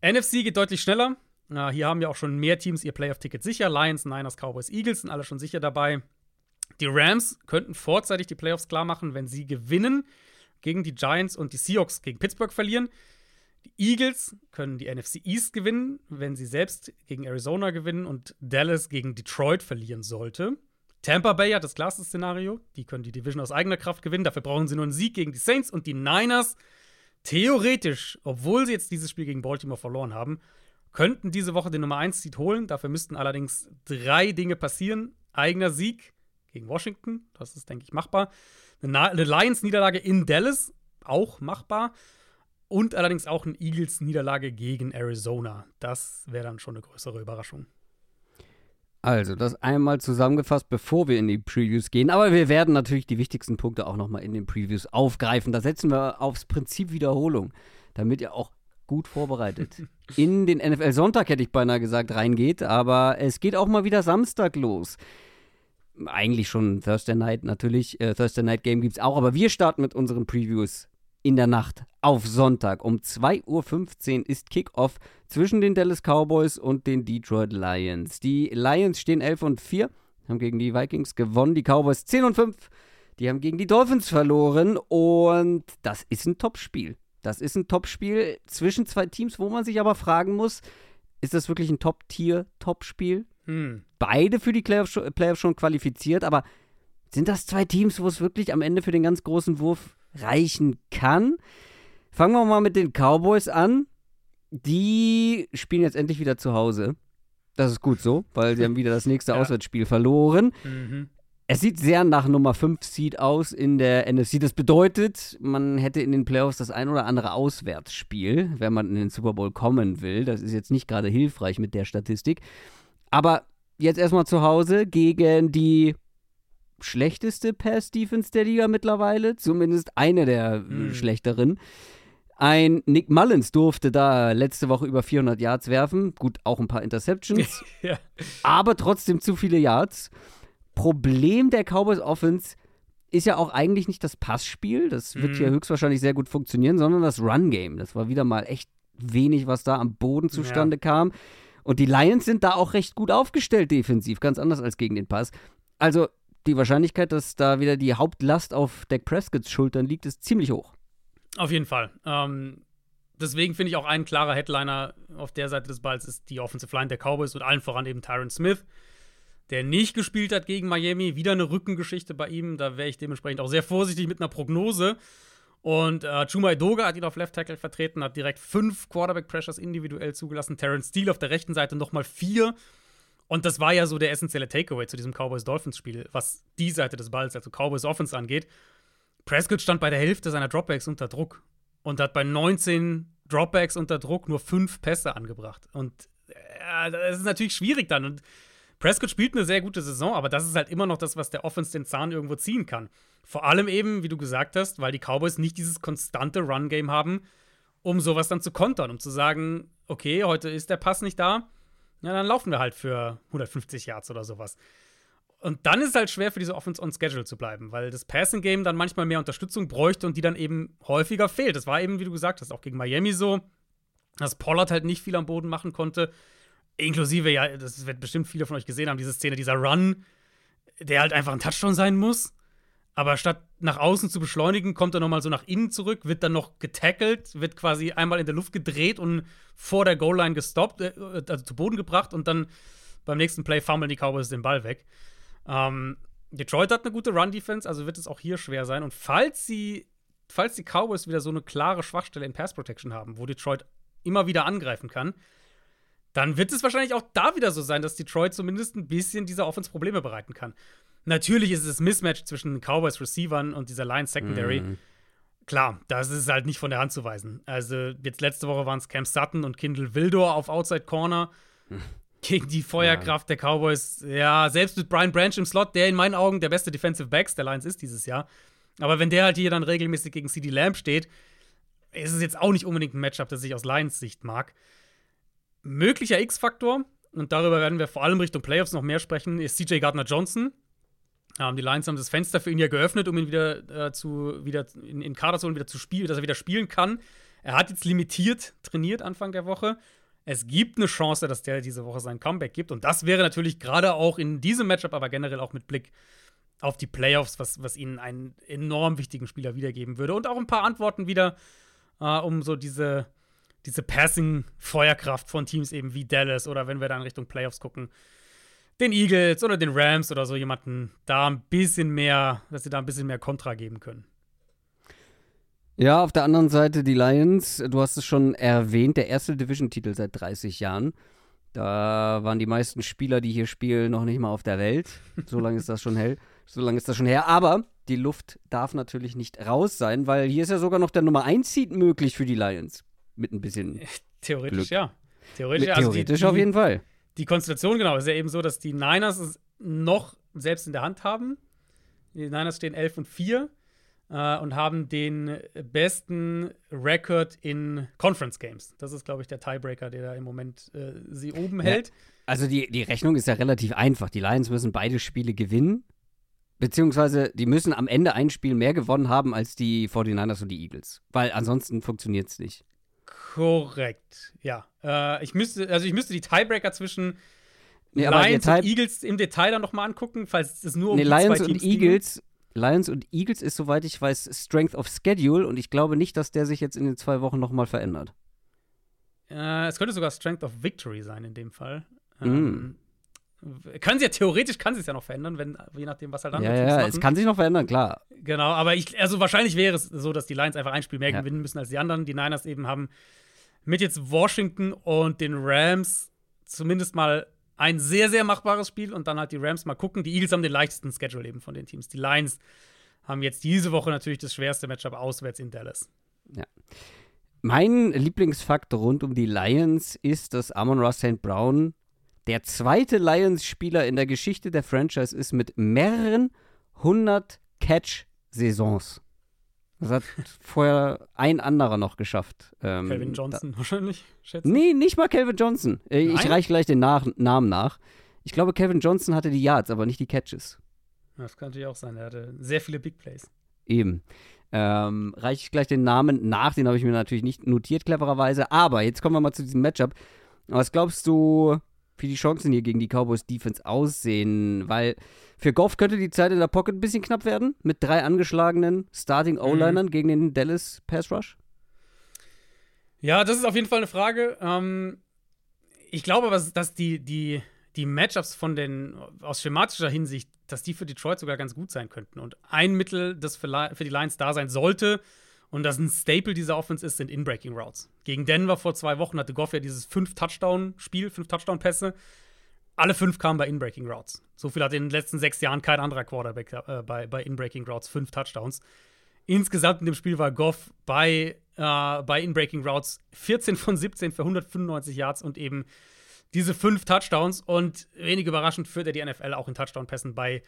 [SPEAKER 3] NFC geht deutlich schneller. Uh, hier haben ja auch schon mehr Teams ihr Playoff-Ticket sicher. Lions, Niners, Cowboys, Eagles sind alle schon sicher dabei. Die Rams könnten vorzeitig die Playoffs klar machen, wenn sie gewinnen gegen die Giants und die Seahawks gegen Pittsburgh verlieren. Die Eagles können die NFC East gewinnen, wenn sie selbst gegen Arizona gewinnen und Dallas gegen Detroit verlieren sollte. Tampa Bay hat das klarste Szenario. Die können die Division aus eigener Kraft gewinnen. Dafür brauchen sie nur einen Sieg gegen die Saints und die Niners theoretisch, obwohl sie jetzt dieses Spiel gegen Baltimore verloren haben, könnten diese Woche den Nummer 1 Seed holen. Dafür müssten allerdings drei Dinge passieren. Eigener Sieg gegen Washington, das ist, denke ich, machbar. Eine Lions-Niederlage in Dallas, auch machbar. Und allerdings auch eine Eagles-Niederlage gegen Arizona. Das wäre dann schon eine größere Überraschung.
[SPEAKER 2] Also, das einmal zusammengefasst, bevor wir in die Previews gehen. Aber wir werden natürlich die wichtigsten Punkte auch nochmal in den Previews aufgreifen. Da setzen wir aufs Prinzip Wiederholung, damit ihr auch gut vorbereitet in den NFL Sonntag, hätte ich beinahe gesagt, reingeht. Aber es geht auch mal wieder Samstag los. Eigentlich schon Thursday Night natürlich. Äh, Thursday Night Game gibt es auch. Aber wir starten mit unseren Previews in der Nacht auf Sonntag. Um 2.15 Uhr ist Kickoff zwischen den Dallas Cowboys und den Detroit Lions. Die Lions stehen 11 und 4, haben gegen die Vikings gewonnen. Die Cowboys 10 und 5, die haben gegen die Dolphins verloren. Und das ist ein Topspiel. Das ist ein Topspiel zwischen zwei Teams, wo man sich aber fragen muss, ist das wirklich ein Top-Tier-Topspiel? Hm. Beide für die Playoffs schon qualifiziert, aber sind das zwei Teams, wo es wirklich am Ende für den ganz großen Wurf reichen kann. Fangen wir mal mit den Cowboys an. Die spielen jetzt endlich wieder zu Hause. Das ist gut so, weil sie haben wieder das nächste ja. Auswärtsspiel verloren. Mhm. Es sieht sehr nach Nummer 5 Seed aus in der NFC. Das bedeutet, man hätte in den Playoffs das ein oder andere Auswärtsspiel, wenn man in den Super Bowl kommen will. Das ist jetzt nicht gerade hilfreich mit der Statistik. Aber jetzt erstmal zu Hause gegen die schlechteste Pass-Defense der Liga mittlerweile, zumindest eine der mhm. schlechteren. Ein Nick Mullins durfte da letzte Woche über 400 Yards werfen. Gut, auch ein paar Interceptions. ja. Aber trotzdem zu viele Yards. Problem der Cowboys Offense ist ja auch eigentlich nicht das Passspiel. Das wird mhm. hier höchstwahrscheinlich sehr gut funktionieren, sondern das Run-Game. Das war wieder mal echt wenig, was da am Boden zustande ja. kam. Und die Lions sind da auch recht gut aufgestellt defensiv, ganz anders als gegen den Pass. Also die Wahrscheinlichkeit, dass da wieder die Hauptlast auf Dak Prescotts Schultern liegt, ist ziemlich hoch.
[SPEAKER 3] Auf jeden Fall. Ähm, deswegen finde ich auch ein klarer Headliner auf der Seite des Balls ist die Offensive Line der Cowboys und allen voran eben Tyron Smith. der nicht gespielt hat gegen Miami. Wieder eine Rückengeschichte bei ihm. Da wäre ich dementsprechend auch sehr vorsichtig mit einer Prognose. Und äh, Chuma Edoga hat ihn auf Left Tackle vertreten, hat direkt fünf Quarterback-Pressures individuell zugelassen. Terrence Steele auf der rechten Seite nochmal vier. Und das war ja so der essentielle Takeaway zu diesem Cowboys-Dolphins-Spiel, was die Seite des Balls, also Cowboys Offense angeht. Prescott stand bei der Hälfte seiner Dropbacks unter Druck und hat bei 19 Dropbacks unter Druck nur fünf Pässe angebracht. Und äh, das ist natürlich schwierig dann. Und Prescott spielt eine sehr gute Saison, aber das ist halt immer noch das, was der Offense den Zahn irgendwo ziehen kann. Vor allem eben, wie du gesagt hast, weil die Cowboys nicht dieses konstante Run-Game haben, um sowas dann zu kontern, um zu sagen, okay, heute ist der Pass nicht da, ja, dann laufen wir halt für 150 Yards oder sowas. Und dann ist es halt schwer für diese Offense on Schedule zu bleiben, weil das Passing Game dann manchmal mehr Unterstützung bräuchte und die dann eben häufiger fehlt. Das war eben, wie du gesagt hast, auch gegen Miami so, dass Pollard halt nicht viel am Boden machen konnte. Inklusive, ja, das wird bestimmt viele von euch gesehen haben, diese Szene, dieser Run, der halt einfach ein Touchdown sein muss. Aber statt nach außen zu beschleunigen, kommt er nochmal so nach innen zurück, wird dann noch getackelt, wird quasi einmal in der Luft gedreht und vor der Goal-Line gestoppt, äh, also zu Boden gebracht und dann beim nächsten Play fummeln die Cowboys den Ball weg. Ähm, Detroit hat eine gute Run-Defense, also wird es auch hier schwer sein. Und falls sie, falls die Cowboys wieder so eine klare Schwachstelle in Pass-Protection haben, wo Detroit immer wieder angreifen kann, dann wird es wahrscheinlich auch da wieder so sein, dass Detroit zumindest ein bisschen dieser Offense Probleme bereiten kann. Natürlich ist es das Mismatch zwischen den Cowboys Receivern und dieser Lions Secondary. Mm. Klar, das ist halt nicht von der Hand zu weisen. Also, jetzt letzte Woche waren es Cam Sutton und Kindle Wildor auf Outside Corner. Gegen die Feuerkraft ja. der Cowboys. Ja, selbst mit Brian Branch im Slot, der in meinen Augen der beste Defensive Backs der Lions ist dieses Jahr. Aber wenn der halt hier dann regelmäßig gegen CD Lamb steht, ist es jetzt auch nicht unbedingt ein Matchup, das ich aus Lions Sicht mag. Möglicher X-Faktor, und darüber werden wir vor allem Richtung Playoffs noch mehr sprechen, ist CJ Gardner Johnson. Ähm, die Lions haben das Fenster für ihn ja geöffnet, um ihn wieder äh, zu wieder in, in Kader zu holen, wieder zu spielen, dass er wieder spielen kann. Er hat jetzt limitiert trainiert Anfang der Woche. Es gibt eine Chance, dass der diese Woche sein Comeback gibt. Und das wäre natürlich gerade auch in diesem Matchup, aber generell auch mit Blick auf die Playoffs, was, was ihnen einen enorm wichtigen Spieler wiedergeben würde. Und auch ein paar Antworten wieder, äh, um so diese diese Passing-Feuerkraft von Teams eben wie Dallas oder wenn wir dann Richtung Playoffs gucken, den Eagles oder den Rams oder so jemanden da ein bisschen mehr, dass sie da ein bisschen mehr Kontra geben können.
[SPEAKER 2] Ja, auf der anderen Seite die Lions, du hast es schon erwähnt, der erste Division-Titel seit 30 Jahren. Da waren die meisten Spieler, die hier spielen, noch nicht mal auf der Welt. So lange ist das schon hell. So lange ist das schon her. Aber die Luft darf natürlich nicht raus sein, weil hier ist ja sogar noch der Nummer 1 Seed möglich für die Lions mit ein bisschen.
[SPEAKER 3] Theoretisch
[SPEAKER 2] Glück.
[SPEAKER 3] ja. Theoretisch,
[SPEAKER 2] also theoretisch die, auf jeden Fall.
[SPEAKER 3] Die Konstellation, genau, ist ja eben so, dass die Niners es noch selbst in der Hand haben. Die Niners stehen 11 und 4 äh, und haben den besten Rekord in Conference Games. Das ist, glaube ich, der Tiebreaker, der da im Moment äh, sie oben ja. hält.
[SPEAKER 2] Also die, die Rechnung ist ja relativ einfach. Die Lions müssen beide Spiele gewinnen. Beziehungsweise, die müssen am Ende ein Spiel mehr gewonnen haben als die 49ers und die Eagles. Weil ansonsten funktioniert es nicht.
[SPEAKER 3] Korrekt, ja. Äh, ich müsste, also ich müsste die Tiebreaker zwischen nee, Lions und Eagles im Detail dann nochmal angucken, falls es nur um
[SPEAKER 2] nee,
[SPEAKER 3] die
[SPEAKER 2] Lions
[SPEAKER 3] zwei
[SPEAKER 2] Teams und Eagles, Lions und Eagles ist, soweit ich weiß, Strength of Schedule und ich glaube nicht, dass der sich jetzt in den zwei Wochen nochmal verändert.
[SPEAKER 3] Äh, es könnte sogar Strength of Victory sein in dem Fall. Mm. Ähm, können sie ja theoretisch kann sie es ja noch verändern, wenn je nachdem was halt
[SPEAKER 2] andere Ja, ja, machen. es kann sich noch verändern, klar.
[SPEAKER 3] Genau, aber ich also wahrscheinlich wäre es so, dass die Lions einfach ein Spiel mehr ja. gewinnen müssen als die anderen. Die Niners eben haben mit jetzt Washington und den Rams zumindest mal ein sehr sehr machbares Spiel und dann halt die Rams mal gucken. Die Eagles haben den leichtesten Schedule eben von den Teams. Die Lions haben jetzt diese Woche natürlich das schwerste Matchup auswärts in Dallas.
[SPEAKER 2] Ja. Mein Lieblingsfaktor rund um die Lions ist, dass Amon Ross St. Brown der zweite Lions-Spieler in der Geschichte der Franchise ist mit mehreren hundert Catch-Saisons. Das hat vorher ein anderer noch geschafft.
[SPEAKER 3] Ähm, Calvin Johnson da, wahrscheinlich,
[SPEAKER 2] schätze Nee, nicht mal Calvin Johnson. Äh, ich reiche gleich den nach Namen nach. Ich glaube, Calvin Johnson hatte die Yards, aber nicht die Catches.
[SPEAKER 3] Das kann natürlich auch sein. Er hatte sehr viele Big Plays.
[SPEAKER 2] Eben. Ähm, reiche ich gleich den Namen nach, den habe ich mir natürlich nicht notiert, clevererweise. Aber jetzt kommen wir mal zu diesem Matchup. Was glaubst du, wie die Chancen hier gegen die Cowboys Defense aussehen, weil für Goff könnte die Zeit in der Pocket ein bisschen knapp werden mit drei angeschlagenen Starting O-Linern mhm. gegen den Dallas Pass Rush.
[SPEAKER 3] Ja, das ist auf jeden Fall eine Frage. Ähm, ich glaube aber, dass die, die, die Matchups von den, aus schematischer Hinsicht, dass die für Detroit sogar ganz gut sein könnten. Und ein Mittel, das für, für die Lions da sein sollte, und das ein Staple dieser Offense ist, sind In-Breaking Routes. Gegen Denver vor zwei Wochen hatte Goff ja dieses Fünf-Touchdown-Spiel, fünf Touchdown-Pässe. Alle fünf kamen bei In-Breaking Routes. So viel hat in den letzten sechs Jahren kein anderer Quarterback äh, bei, bei In-Breaking Routes, fünf Touchdowns. Insgesamt in dem Spiel war Goff bei, äh, bei In-Breaking Routes 14 von 17 für 195 Yards und eben diese fünf Touchdowns. Und wenig überraschend führt er die NFL auch in Touchdown-Pässen bei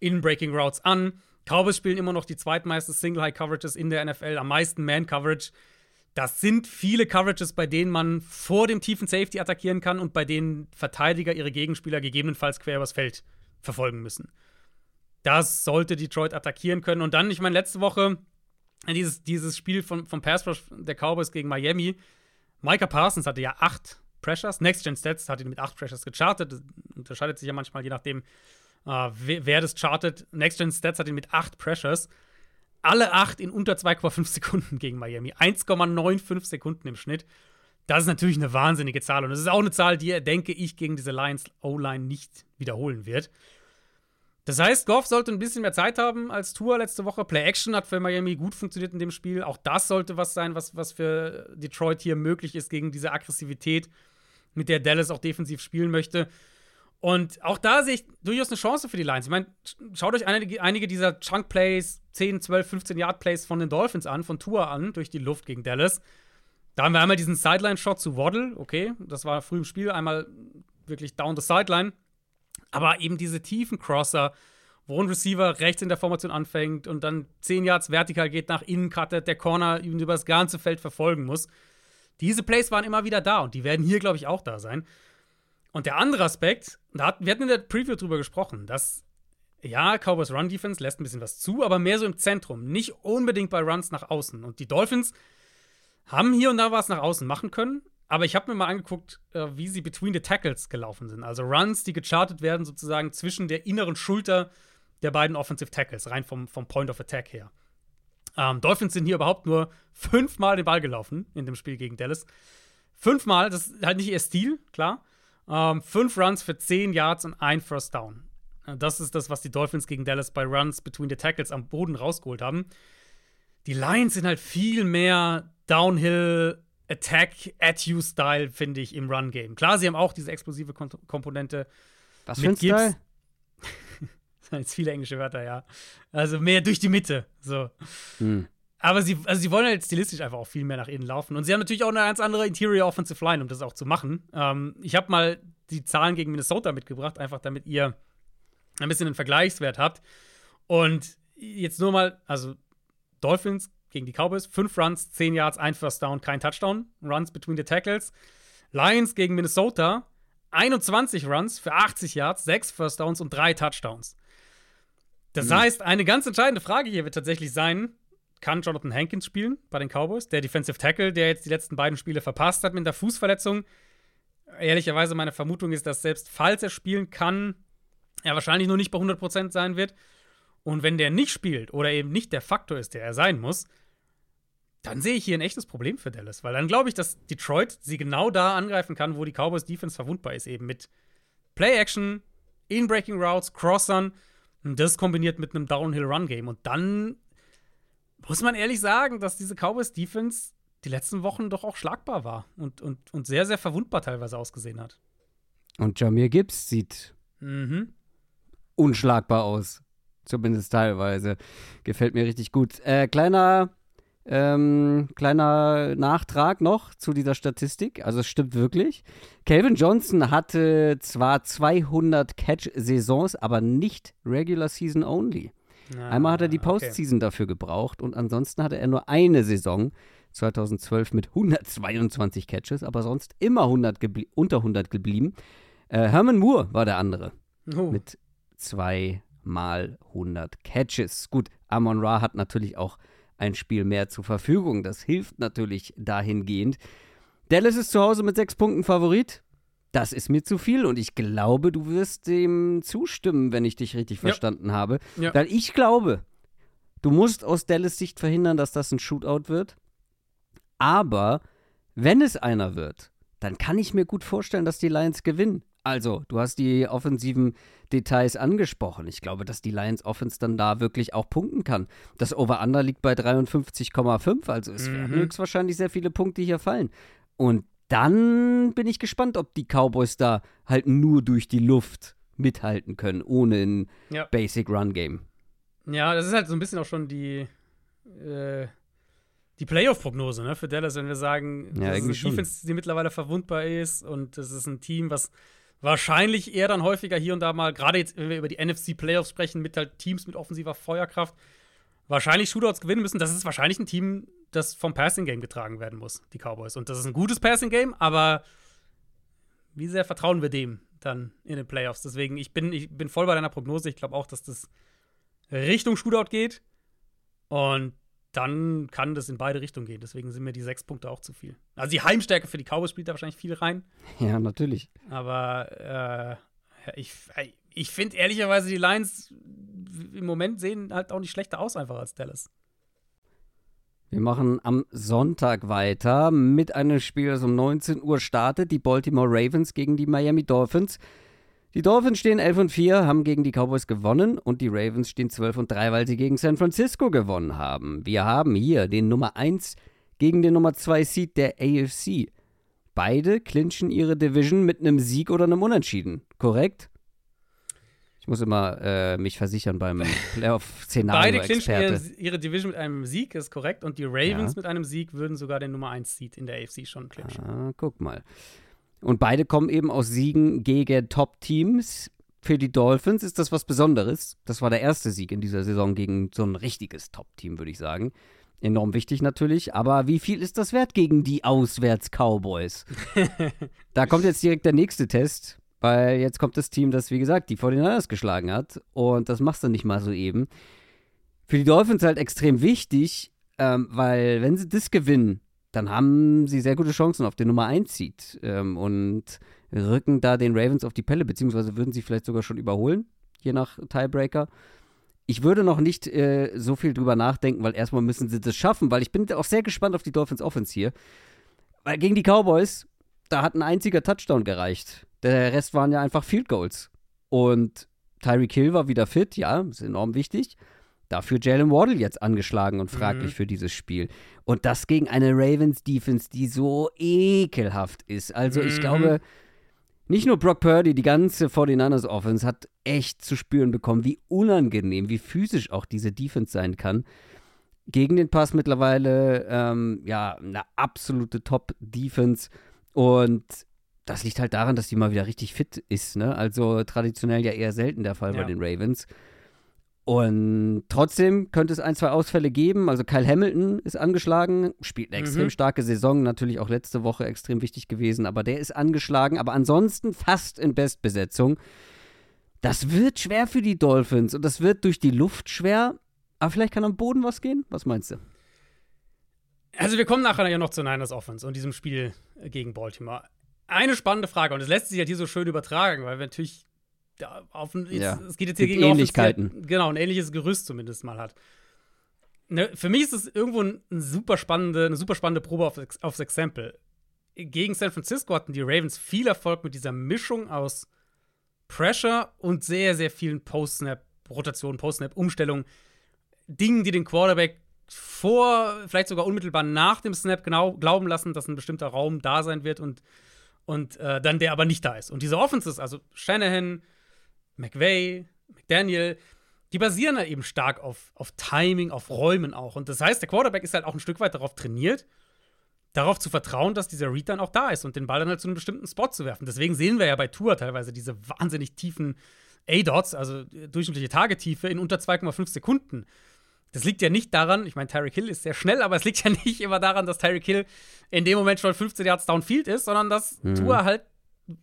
[SPEAKER 3] In-Breaking Routes an. Cowboys spielen immer noch die zweitmeisten Single-High-Coverages in der NFL, am meisten Man-Coverage. Das sind viele Coverages, bei denen man vor dem tiefen Safety attackieren kann und bei denen Verteidiger ihre Gegenspieler gegebenenfalls quer übers Feld verfolgen müssen. Das sollte Detroit attackieren können. Und dann, ich meine, letzte Woche dieses, dieses Spiel vom, vom Pass Rush der Cowboys gegen Miami. Micah Parsons hatte ja acht Pressures. Next Gen Stats hat ihn mit acht Pressures gechartet. Das unterscheidet sich ja manchmal, je nachdem, äh, wer das chartet. Next Gen Stats hat ihn mit acht Pressures. Alle acht in unter 2,5 Sekunden gegen Miami. 1,95 Sekunden im Schnitt. Das ist natürlich eine wahnsinnige Zahl. Und das ist auch eine Zahl, die er, denke ich, gegen diese Lions O-Line nicht wiederholen wird. Das heißt, Goff sollte ein bisschen mehr Zeit haben als Tour letzte Woche. Play Action hat für Miami gut funktioniert in dem Spiel. Auch das sollte was sein, was, was für Detroit hier möglich ist gegen diese Aggressivität, mit der Dallas auch defensiv spielen möchte. Und auch da sehe ich durchaus eine Chance für die Lions. Ich meine, schaut euch einige, einige dieser Chunk-Plays, 10, 12, 15 Yard-Plays von den Dolphins an, von Tour an, durch die Luft gegen Dallas. Da haben wir einmal diesen Sideline-Shot zu Waddle, okay, das war früh im Spiel, einmal wirklich down the sideline. Aber eben diese tiefen Crosser, wo ein Receiver rechts in der Formation anfängt und dann 10 Yards vertikal geht nach innen, cuttet, der Corner ihn über das ganze Feld verfolgen muss. Diese Plays waren immer wieder da und die werden hier, glaube ich, auch da sein. Und der andere Aspekt, hat, wir hatten in der Preview drüber gesprochen, dass ja, Cowboys Run Defense lässt ein bisschen was zu, aber mehr so im Zentrum, nicht unbedingt bei Runs nach außen. Und die Dolphins haben hier und da was nach außen machen können, aber ich habe mir mal angeguckt, äh, wie sie between the tackles gelaufen sind. Also Runs, die gechartet werden, sozusagen zwischen der inneren Schulter der beiden Offensive Tackles, rein vom, vom Point of Attack her. Ähm, Dolphins sind hier überhaupt nur fünfmal den Ball gelaufen in dem Spiel gegen Dallas. Fünfmal, das ist halt nicht ihr Stil, klar. Ähm, fünf Runs für zehn Yards und ein First Down. Äh, das ist das, was die Dolphins gegen Dallas bei Runs between the Tackles am Boden rausgeholt haben. Die Lions sind halt viel mehr Downhill, Attack at you Style, finde ich, im Run-Game. Klar, sie haben auch diese explosive Kom Komponente.
[SPEAKER 2] Was für ein. Style?
[SPEAKER 3] das sind jetzt viele englische Wörter, ja. Also mehr durch die Mitte. So. Hm. Aber sie, also sie wollen halt stilistisch einfach auch viel mehr nach innen laufen. Und sie haben natürlich auch eine ganz andere Interior Offensive Line, um das auch zu machen. Ähm, ich habe mal die Zahlen gegen Minnesota mitgebracht, einfach damit ihr ein bisschen einen Vergleichswert habt. Und jetzt nur mal, also Dolphins gegen die Cowboys. Fünf Runs, 10 Yards, ein First Down, kein Touchdown. Runs between the tackles. Lions gegen Minnesota. 21 Runs für 80 Yards, 6 First Downs und 3 Touchdowns. Das mhm. heißt, eine ganz entscheidende Frage hier wird tatsächlich sein: Kann Jonathan Hankins spielen bei den Cowboys? Der Defensive Tackle, der jetzt die letzten beiden Spiele verpasst hat mit der Fußverletzung. Ehrlicherweise, meine Vermutung ist, dass selbst falls er spielen kann, er wahrscheinlich nur nicht bei 100% sein wird. Und wenn der nicht spielt oder eben nicht der Faktor ist, der er sein muss, dann sehe ich hier ein echtes Problem für Dallas. Weil dann glaube ich, dass Detroit sie genau da angreifen kann, wo die Cowboys Defense verwundbar ist, eben mit Play-Action, In-Breaking Routes, Crossern und das kombiniert mit einem Downhill-Run-Game. Und dann muss man ehrlich sagen, dass diese Cowboys Defense die letzten Wochen doch auch schlagbar war und, und, und sehr, sehr verwundbar teilweise ausgesehen hat.
[SPEAKER 2] Und Jamir Gibbs sieht mhm. unschlagbar aus. Zumindest teilweise. Gefällt mir richtig gut. Äh, kleiner, ähm, kleiner Nachtrag noch zu dieser Statistik. Also es stimmt wirklich. Calvin Johnson hatte zwar 200 Catch-Saisons, aber nicht Regular Season only. Ah, Einmal hat er die Postseason okay. dafür gebraucht und ansonsten hatte er nur eine Saison 2012 mit 122 Catches, aber sonst immer 100 unter 100 geblieben. Äh, Herman Moore war der andere oh. mit zwei mal 100 Catches. Gut, Amon Ra hat natürlich auch ein Spiel mehr zur Verfügung. Das hilft natürlich dahingehend. Dallas ist zu Hause mit sechs Punkten Favorit. Das ist mir zu viel und ich glaube, du wirst dem zustimmen, wenn ich dich richtig ja. verstanden habe. Ja. Weil ich glaube, du musst aus Dallas Sicht verhindern, dass das ein Shootout wird. Aber wenn es einer wird, dann kann ich mir gut vorstellen, dass die Lions gewinnen. Also, du hast die offensiven Details angesprochen. Ich glaube, dass die Lions Offense dann da wirklich auch punkten kann. Das Over-Under liegt bei 53,5, also es werden
[SPEAKER 3] Mhm.
[SPEAKER 2] höchstwahrscheinlich sehr viele Punkte hier fallen. Und dann bin ich gespannt, ob die Cowboys da halt nur durch die Luft mithalten können, ohne ein
[SPEAKER 3] Ja.
[SPEAKER 2] Basic Run Game.
[SPEAKER 3] Ja, das ist halt so ein bisschen auch schon die, äh, die Playoff-Prognose ne, für Dallas, wenn wir sagen,
[SPEAKER 2] Ja,
[SPEAKER 3] das ist eine
[SPEAKER 2] schon.
[SPEAKER 3] Defense, die mittlerweile verwundbar ist und das ist ein Team, was wahrscheinlich eher dann häufiger hier und da mal, gerade jetzt, wenn wir über die NFC-Playoffs sprechen, mit halt Teams mit offensiver Feuerkraft, wahrscheinlich Shootouts gewinnen müssen. Das ist wahrscheinlich ein Team, das vom Passing-Game getragen werden muss, die Cowboys. Und das ist ein gutes Passing-Game, aber wie sehr vertrauen wir dem dann in den Playoffs? Deswegen, ich bin, ich bin voll bei deiner Prognose. Ich glaube auch, dass das Richtung Shootout geht. Und dann kann das in beide Richtungen gehen. Deswegen sind mir die sechs Punkte auch zu viel. Also die Heimstärke für die Cowboys spielt da wahrscheinlich viel rein.
[SPEAKER 2] Ja, natürlich.
[SPEAKER 3] Aber äh, ich, ich finde ehrlicherweise, die Lions im Moment sehen halt auch nicht schlechter aus einfach als Dallas.
[SPEAKER 2] Wir machen am Sonntag weiter mit einem Spiel, das um 19 Uhr startet. Die Baltimore Ravens gegen die Miami Dolphins. Die Dolphins stehen 11 und 4, haben gegen die Cowboys gewonnen und die Ravens stehen 12 und 3, weil sie gegen San Francisco gewonnen haben. Wir haben hier den Nummer 1 gegen den Nummer 2 Seed der AFC. Beide clinchen ihre Division mit einem Sieg oder einem Unentschieden, korrekt? Ich muss immer äh, mich versichern beim
[SPEAKER 3] Beide clinchen ihre Division mit einem Sieg, ist korrekt. Und die Ravens
[SPEAKER 2] Ja.
[SPEAKER 3] mit einem Sieg würden sogar den Nummer 1 Seed in der AFC schon clinchen.
[SPEAKER 2] Ah, guck mal. Und beide kommen eben aus Siegen gegen Top-Teams. Für die Dolphins ist das was Besonderes. Das war der erste Sieg in dieser Saison gegen so ein richtiges Top-Team, würde ich sagen. Enorm wichtig natürlich. Aber wie viel ist das wert gegen die Auswärts-Cowboys? da kommt jetzt direkt der nächste Test, weil jetzt kommt das Team, das, wie gesagt, die 49ers geschlagen hat. Und das machst du nicht mal so eben. Für die Dolphins halt extrem wichtig, ähm, weil wenn sie das gewinnen, dann haben sie sehr gute Chancen auf den Nummer 1 Seed ähm, und rücken da den Ravens auf die Pelle, beziehungsweise würden sie vielleicht sogar schon überholen, je nach Tiebreaker. Ich würde noch nicht äh, so viel drüber nachdenken, weil erstmal müssen sie das schaffen, weil ich bin auch sehr gespannt auf die Dolphins Offense hier. Weil gegen die Cowboys, da hat ein einziger Touchdown gereicht. Der Rest waren ja einfach Field Goals. Und Tyreek Hill war wieder fit, ja, ist enorm wichtig. Dafür Jalen Waddle jetzt angeschlagen und fraglich
[SPEAKER 3] Mhm.
[SPEAKER 2] für dieses Spiel. Und das gegen eine Ravens-Defense, die so ekelhaft ist. Also ich
[SPEAKER 3] Mhm.
[SPEAKER 2] glaube, nicht nur Brock Purdy, die ganze 49ers Offense hat echt zu spüren bekommen, wie unangenehm, wie physisch auch diese Defense sein kann. Gegen den Pass mittlerweile, ähm, ja, eine absolute Top-Defense. Und das liegt halt daran, dass die mal wieder richtig fit ist, ne? Also traditionell ja eher selten der Fall
[SPEAKER 3] Ja.
[SPEAKER 2] bei den Ravens. Und trotzdem könnte es ein, zwei Ausfälle geben. Also Kyle Hamilton ist angeschlagen, spielt eine
[SPEAKER 3] Mhm.
[SPEAKER 2] extrem starke Saison, natürlich auch letzte Woche extrem wichtig gewesen, aber der ist angeschlagen, aber ansonsten fast in Bestbesetzung. Das wird schwer für die Dolphins und das wird durch die Luft schwer, aber vielleicht kann am Boden was gehen. Was meinst du?
[SPEAKER 3] Also wir kommen nachher ja noch zu Niners Offense und diesem Spiel gegen Baltimore. Eine spannende Frage und es lässt sich halt hier so schön übertragen, weil wir natürlich auf ein, jetzt,
[SPEAKER 2] Ja.
[SPEAKER 3] es geht jetzt hier gegen
[SPEAKER 2] Ähnlichkeiten.
[SPEAKER 3] genau, ein ähnliches Gerüst zumindest mal hat. Ne, für mich ist es irgendwo ein, ein super spannende, eine super spannende Probe auf, aufs Exempel. Gegen San Francisco hatten die Ravens viel Erfolg mit dieser Mischung aus Pressure und sehr, sehr vielen Post-Snap, Rotationen, Post-Snap-Umstellungen. Dingen, die den Quarterback vor, vielleicht sogar unmittelbar nach dem Snap genau glauben lassen, dass ein bestimmter Raum da sein wird und, und äh, dann der aber nicht da ist. Und diese Offenses, also Shanahan, McVay, McDaniel, die basieren halt eben stark auf, auf Timing, auf Räumen auch. Und das heißt, der Quarterback ist halt auch ein Stück weit darauf trainiert, darauf zu vertrauen, dass dieser Read dann auch da ist und den Ball dann halt zu einem bestimmten Spot zu werfen. Deswegen sehen wir ja bei Tour teilweise diese wahnsinnig tiefen A-Dots, also äh, durchschnittliche Tagetiefe in unter 2,5 Sekunden. Das liegt ja nicht daran, ich meine, Tyreek Hill ist sehr schnell, aber es liegt ja nicht immer daran, dass Tyreek Hill in dem Moment schon 15 Yards downfield ist, sondern dass
[SPEAKER 2] Mhm.
[SPEAKER 3] Tour halt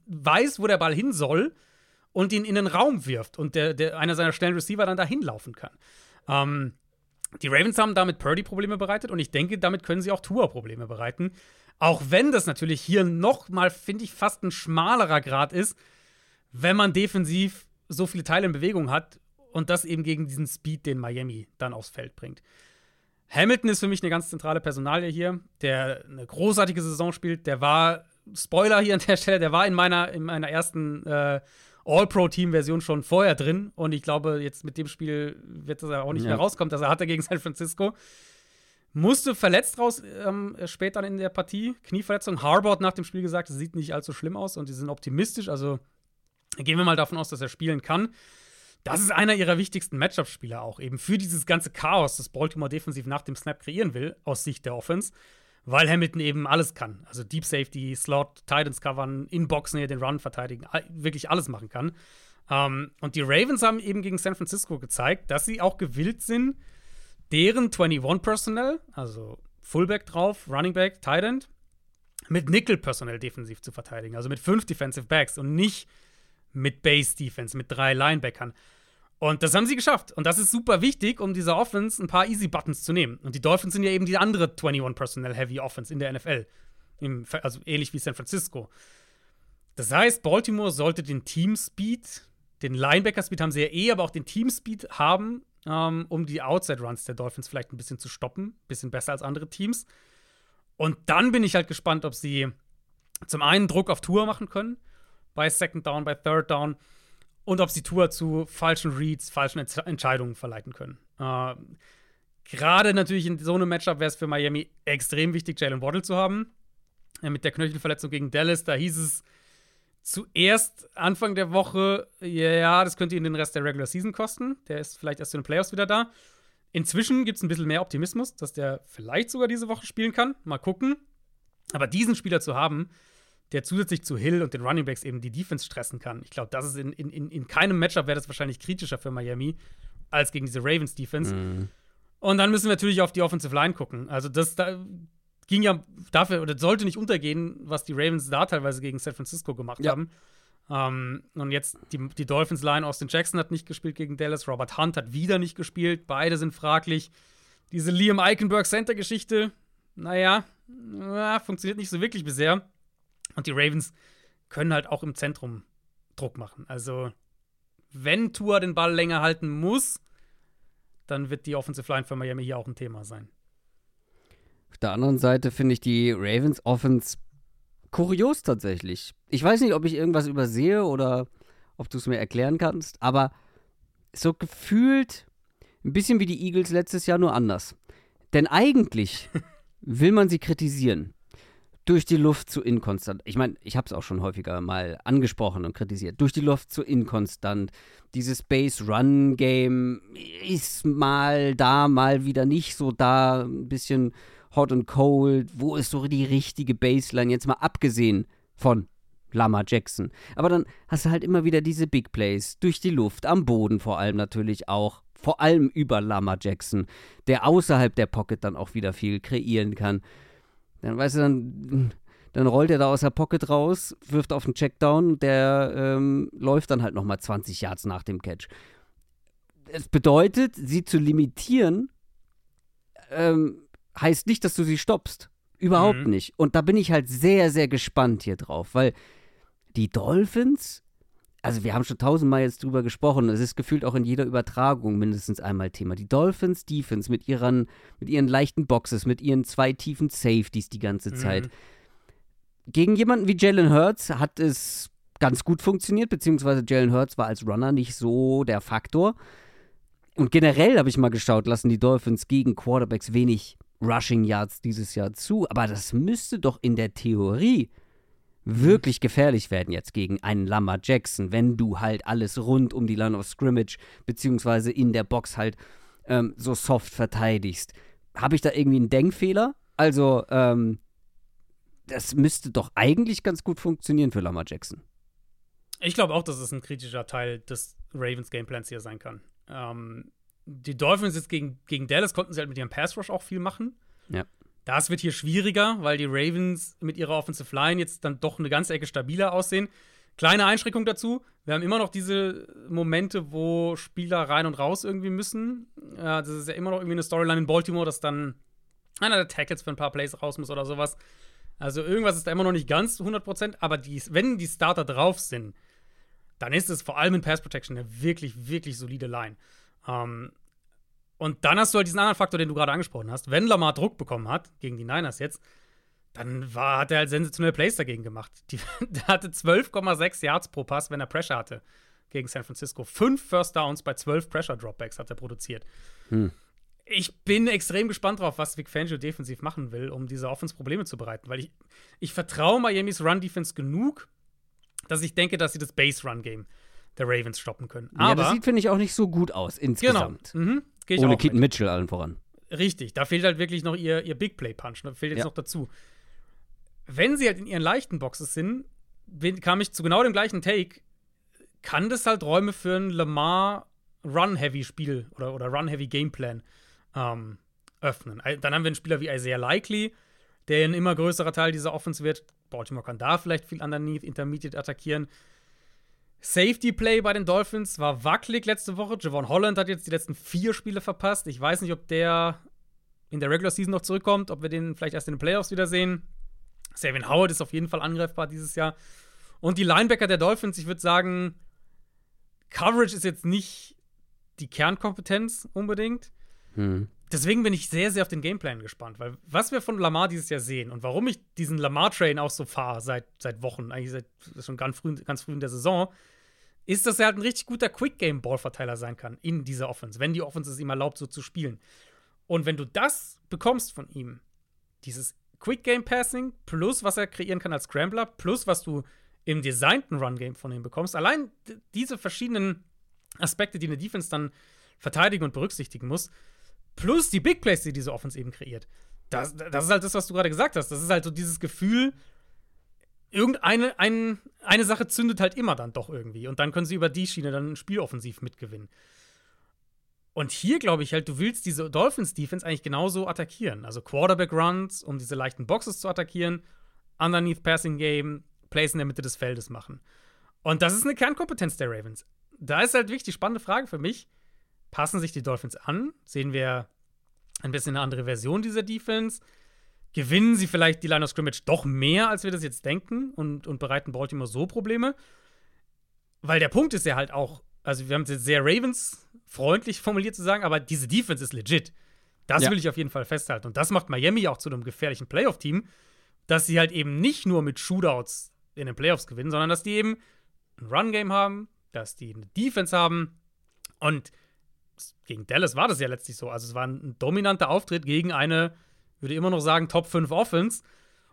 [SPEAKER 3] weiß, wo der Ball hin soll und ihn in den Raum wirft und der, der, einer seiner schnellen Receiver dann dahin laufen kann. Ähm, die Ravens haben damit Purdy Probleme bereitet und ich denke, damit können sie auch Tour Probleme bereiten. Auch wenn das natürlich hier noch mal, finde ich, fast ein schmalerer Grad ist, wenn man defensiv so viele Teile in Bewegung hat und das eben gegen diesen Speed, den Miami dann aufs Feld bringt. Hamilton ist für mich eine ganz zentrale Personalie hier, der eine großartige Saison spielt. Der war Spoiler hier an der Stelle, der war in meiner, in meiner ersten äh, All-Pro-Team-Version schon vorher drin. Und ich glaube, jetzt mit dem Spiel wird er auch nicht ja. mehr rauskommen, dass er hatte gegen San Francisco. Musste verletzt raus ähm, später in der Partie. Knieverletzung. Harbour hat nach dem Spiel gesagt, es sieht nicht allzu schlimm aus und die sind optimistisch. Also gehen wir mal davon aus, dass er spielen kann. Das ist einer ihrer wichtigsten Matchup-Spieler auch, eben für dieses ganze Chaos, das Baltimore defensiv nach dem Snap kreieren will, aus Sicht der Offense weil Hamilton eben alles kann. Also Deep Safety, Slot, Titans covern, Inboxen, den Run verteidigen, wirklich alles machen kann. Um, ähm, und die Ravens haben eben gegen San Francisco gezeigt, dass sie auch gewillt sind, deren 21 Personnel, also Fullback drauf, Running Back, Tight End, mit Nickel Personnel defensiv zu verteidigen. Also mit fünf Defensive Backs und nicht mit Base Defense, mit drei Linebackern. Und das haben sie geschafft. Und das ist super wichtig, um dieser Offense ein paar Easy Buttons zu nehmen. Und die Dolphins sind ja eben die andere 21 Personnel Heavy Offense in der NFL. Im, also ähnlich wie San Francisco. Das heißt, Baltimore sollte den Team Speed, den Linebacker Speed haben sie ja eh, aber auch den Team Speed haben, ähm, um die Outside Runs der Dolphins vielleicht ein bisschen zu stoppen. Bisschen besser als andere Teams. Und dann bin ich halt gespannt, ob sie zum einen Druck auf Tour machen können. Bei Second Down, bei Third Down und ob sie Tour zu falschen Reads, falschen Ent Entscheidungen verleiten können. Äh, Gerade natürlich in so einem Matchup wäre es für Miami extrem wichtig, Jalen Waddle zu haben. Äh, mit der Knöchelverletzung gegen Dallas, da hieß es zuerst Anfang der Woche, ja, das könnte ihn den Rest der Regular Season kosten. Der ist vielleicht erst in den Playoffs wieder da. Inzwischen gibt es ein bisschen mehr Optimismus, dass der vielleicht sogar diese Woche spielen kann. Mal gucken. Aber diesen Spieler zu haben, der zusätzlich zu Hill und den Running Backs eben die Defense stressen kann. Ich glaube, das ist in, in, in keinem Matchup wäre das wahrscheinlich kritischer für Miami als gegen diese Ravens Defense. Mhm. Und dann müssen wir natürlich auf die Offensive Line gucken. Also das da ging ja dafür oder sollte nicht untergehen, was die Ravens da teilweise gegen San Francisco gemacht ja. haben. Ähm, und jetzt die, die Dolphins Line, Austin Jackson hat nicht gespielt gegen Dallas, Robert Hunt hat wieder nicht gespielt, beide sind fraglich. Diese Liam Eichenberg Center Geschichte, naja, na, funktioniert nicht so wirklich bisher. Und die Ravens können halt auch im Zentrum Druck machen. Also, wenn Tua den Ball länger halten muss, dann wird die Offensive Line für Miami hier auch ein Thema sein.
[SPEAKER 2] Auf der anderen Seite finde ich die Ravens Offense kurios tatsächlich. Ich weiß nicht, ob ich irgendwas übersehe oder ob du es mir erklären kannst, aber so gefühlt ein bisschen wie die Eagles letztes Jahr, nur anders. Denn eigentlich will man sie kritisieren durch die Luft zu inkonstant. Ich meine, ich habe es auch schon häufiger mal angesprochen und kritisiert. Durch die Luft zu inkonstant. Dieses Base-Run-Game ist mal da, mal wieder nicht so da. Ein bisschen hot and cold. Wo ist so die richtige Baseline? Jetzt mal abgesehen von Lama Jackson. Aber dann hast du halt immer wieder diese Big Plays. Durch die Luft, am Boden vor allem natürlich auch. Vor allem über Lama Jackson, der außerhalb der Pocket dann auch wieder viel kreieren kann. Dann weißt du, dann, dann rollt er da aus der Pocket raus, wirft auf den Checkdown, der ähm, läuft dann halt nochmal 20 Yards nach dem Catch. Es bedeutet, sie zu limitieren, ähm, heißt nicht, dass du sie stoppst. Überhaupt mhm. nicht. Und da bin ich halt sehr, sehr gespannt hier drauf, weil die Dolphins also wir haben schon tausendmal jetzt drüber gesprochen, es ist gefühlt auch in jeder Übertragung mindestens einmal Thema. Die Dolphins Defense mit ihren, mit ihren leichten Boxes, mit ihren zwei tiefen Safeties die ganze mhm. Zeit. Mhm. Gegen jemanden wie Jalen Hurts hat es ganz gut funktioniert, beziehungsweise Jalen Hurts war als Runner nicht so der Faktor. Und generell habe ich mal geschaut, lassen die Dolphins gegen Quarterbacks wenig Rushing Yards dieses Jahr zu, aber das müsste doch in der Theorie wirklich gefährlich werden jetzt gegen einen Lamar Jackson, wenn du halt alles rund um die Line of Scrimmage beziehungsweise in der Box halt ähm, so soft verteidigst. Habe ich da irgendwie einen Denkfehler? Also, ähm, das müsste doch eigentlich ganz gut funktionieren für Lamar Jackson.
[SPEAKER 3] Ich glaube auch, dass es ein kritischer Teil des Ravens Gameplans hier sein kann. Ähm, die Dolphins jetzt gegen, gegen Dallas konnten sie halt mit ihrem Pass Rush auch viel machen.
[SPEAKER 2] Ja.
[SPEAKER 3] Das wird hier schwieriger, weil die Ravens mit ihrer Offensive Line jetzt dann doch eine ganze Ecke stabiler aussehen. Kleine Einschränkung dazu: Wir haben immer noch diese Momente, wo Spieler rein und raus irgendwie müssen. Ja, das ist ja immer noch irgendwie eine Storyline in Baltimore, dass dann einer der Tackles für ein paar Plays raus muss oder sowas. Also irgendwas ist da immer noch nicht ganz 100%, aber die, wenn die Starter drauf sind, dann ist es vor allem in Pass Protection eine wirklich, wirklich solide Line. Ähm, und dann hast du halt diesen anderen Faktor, den du gerade angesprochen hast. Wenn Lamar Druck bekommen hat, gegen die Niners jetzt, dann war, hat er halt sensationelle Plays dagegen gemacht. Die, der hatte 12,6 Yards pro Pass, wenn er Pressure hatte gegen San Francisco. Fünf First Downs bei 12 Pressure Dropbacks hat er produziert. Hm. Ich bin extrem gespannt drauf, was Vic Fangio defensiv machen will, um diese Offense Probleme zu bereiten, weil ich, ich vertraue Miamis Run Defense genug, dass ich denke, dass sie das Base Run Game der Ravens stoppen können. Aber
[SPEAKER 2] ja, das sieht, finde ich, auch nicht so gut aus insgesamt.
[SPEAKER 3] Genau. Mhm.
[SPEAKER 2] Ohne Keaton mit. Mitchell allen voran.
[SPEAKER 3] Richtig, da fehlt halt wirklich noch ihr, ihr Big Play Punch. Da fehlt jetzt ja. noch dazu. Wenn sie halt in ihren leichten Boxes sind, kam ich zu genau dem gleichen Take, kann das halt Räume für ein Lamar Run-Heavy-Spiel oder, oder Run-Heavy-Gameplan ähm, öffnen. Dann haben wir einen Spieler wie Isaiah Likely, der ein immer größerer Teil dieser Offense wird. Baltimore kann da vielleicht viel underneath, intermediate attackieren. Safety Play bei den Dolphins war wackelig letzte Woche. Javon Holland hat jetzt die letzten vier Spiele verpasst. Ich weiß nicht, ob der in der Regular Season noch zurückkommt, ob wir den vielleicht erst in den Playoffs wiedersehen. Savin Howard ist auf jeden Fall angreifbar dieses Jahr. Und die Linebacker der Dolphins, ich würde sagen, Coverage ist jetzt nicht die Kernkompetenz unbedingt. Hm. Deswegen bin ich sehr, sehr auf den Gameplan gespannt, weil was wir von Lamar dieses Jahr sehen und warum ich diesen Lamar-Train auch so fahre seit, seit Wochen, eigentlich seit schon ganz früh, ganz früh in der Saison, ist, dass er halt ein richtig guter Quick-Game-Ballverteiler sein kann in dieser Offense, wenn die Offense es ihm erlaubt, so zu spielen. Und wenn du das bekommst von ihm, dieses Quick-Game-Passing plus was er kreieren kann als Scrambler, plus was du im designten Run-Game von ihm bekommst, allein diese verschiedenen Aspekte, die eine Defense dann verteidigen und berücksichtigen muss, plus die Big Plays, die diese Offense eben kreiert. Das, das ist halt das, was du gerade gesagt hast. Das ist halt so dieses Gefühl, irgendeine ein, eine Sache zündet halt immer dann doch irgendwie. Und dann können sie über die Schiene dann ein Spiel offensiv mitgewinnen. Und hier glaube ich halt, du willst diese Dolphins-Defense eigentlich genauso attackieren. Also Quarterback-Runs, um diese leichten Boxes zu attackieren, Underneath Passing Game, Plays in der Mitte des Feldes machen. Und das ist eine Kernkompetenz der Ravens. Da ist halt wichtig, spannende Frage für mich. Passen sich die Dolphins an? Sehen wir ein bisschen eine andere Version dieser Defense? Gewinnen sie vielleicht die Line of Scrimmage doch mehr, als wir das jetzt denken und, und bereiten Baltimore so Probleme? Weil der Punkt ist ja halt auch, also wir haben es jetzt sehr Ravens-freundlich formuliert zu sagen, aber diese Defense ist legit. Das ja. will ich auf jeden Fall festhalten. Und das macht Miami auch zu einem gefährlichen Playoff-Team, dass sie halt eben nicht nur mit Shootouts in den Playoffs gewinnen, sondern dass die eben ein Run-Game haben, dass die eine Defense haben. Und gegen Dallas war das ja letztlich so. Also es war ein dominanter Auftritt gegen eine, würde immer noch sagen, Top 5 Offense.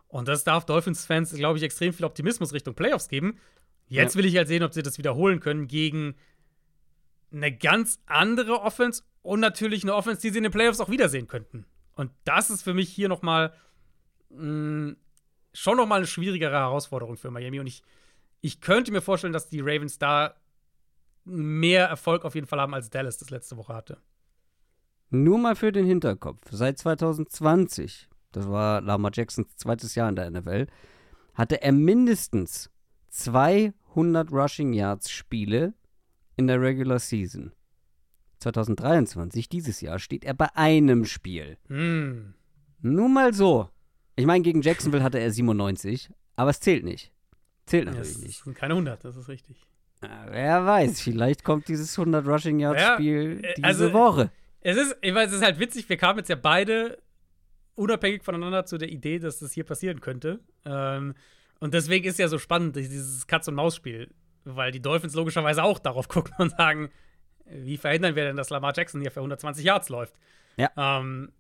[SPEAKER 3] Und das darf Dolphins-Fans, glaube ich, extrem viel Optimismus Richtung Playoffs geben. Jetzt ja. will ich halt sehen, ob sie das wiederholen können gegen eine ganz andere Offense und natürlich eine Offense, die sie in den Playoffs auch wiedersehen könnten. Und das ist für mich hier noch mal mh, schon noch mal eine schwierigere Herausforderung für Miami. Und ich, ich könnte mir vorstellen, dass die Ravens da mehr Erfolg auf jeden Fall haben, als Dallas das letzte Woche hatte.
[SPEAKER 2] Nur mal für den Hinterkopf. Seit 2020, das war Lamar Jacksons zweites Jahr in der NFL, hatte er mindestens 200 Rushing Yards Spiele in der Regular Season. 2023, dieses Jahr, steht er bei einem Spiel.
[SPEAKER 3] Hm.
[SPEAKER 2] Nur mal so. Ich meine, gegen Jacksonville hatte er 97, aber es zählt nicht. Zählt natürlich
[SPEAKER 3] ja,
[SPEAKER 2] nicht.
[SPEAKER 3] Sind keine 100, das ist richtig.
[SPEAKER 2] Ja, wer weiß, vielleicht kommt dieses 100 Rushing Yards Spiel ja, diese also, Woche.
[SPEAKER 3] Es ist, ich weiß, es ist halt witzig, wir kamen jetzt ja beide unabhängig voneinander zu der Idee, dass das hier passieren könnte. Ähm, und deswegen ist ja so spannend, dieses Katz-und-Maus-Spiel, weil die Dolphins logischerweise auch darauf gucken und sagen, wie verhindern wir denn, dass Lamar Jackson hier für 120 Yards läuft?
[SPEAKER 2] Ja.
[SPEAKER 3] Ähm,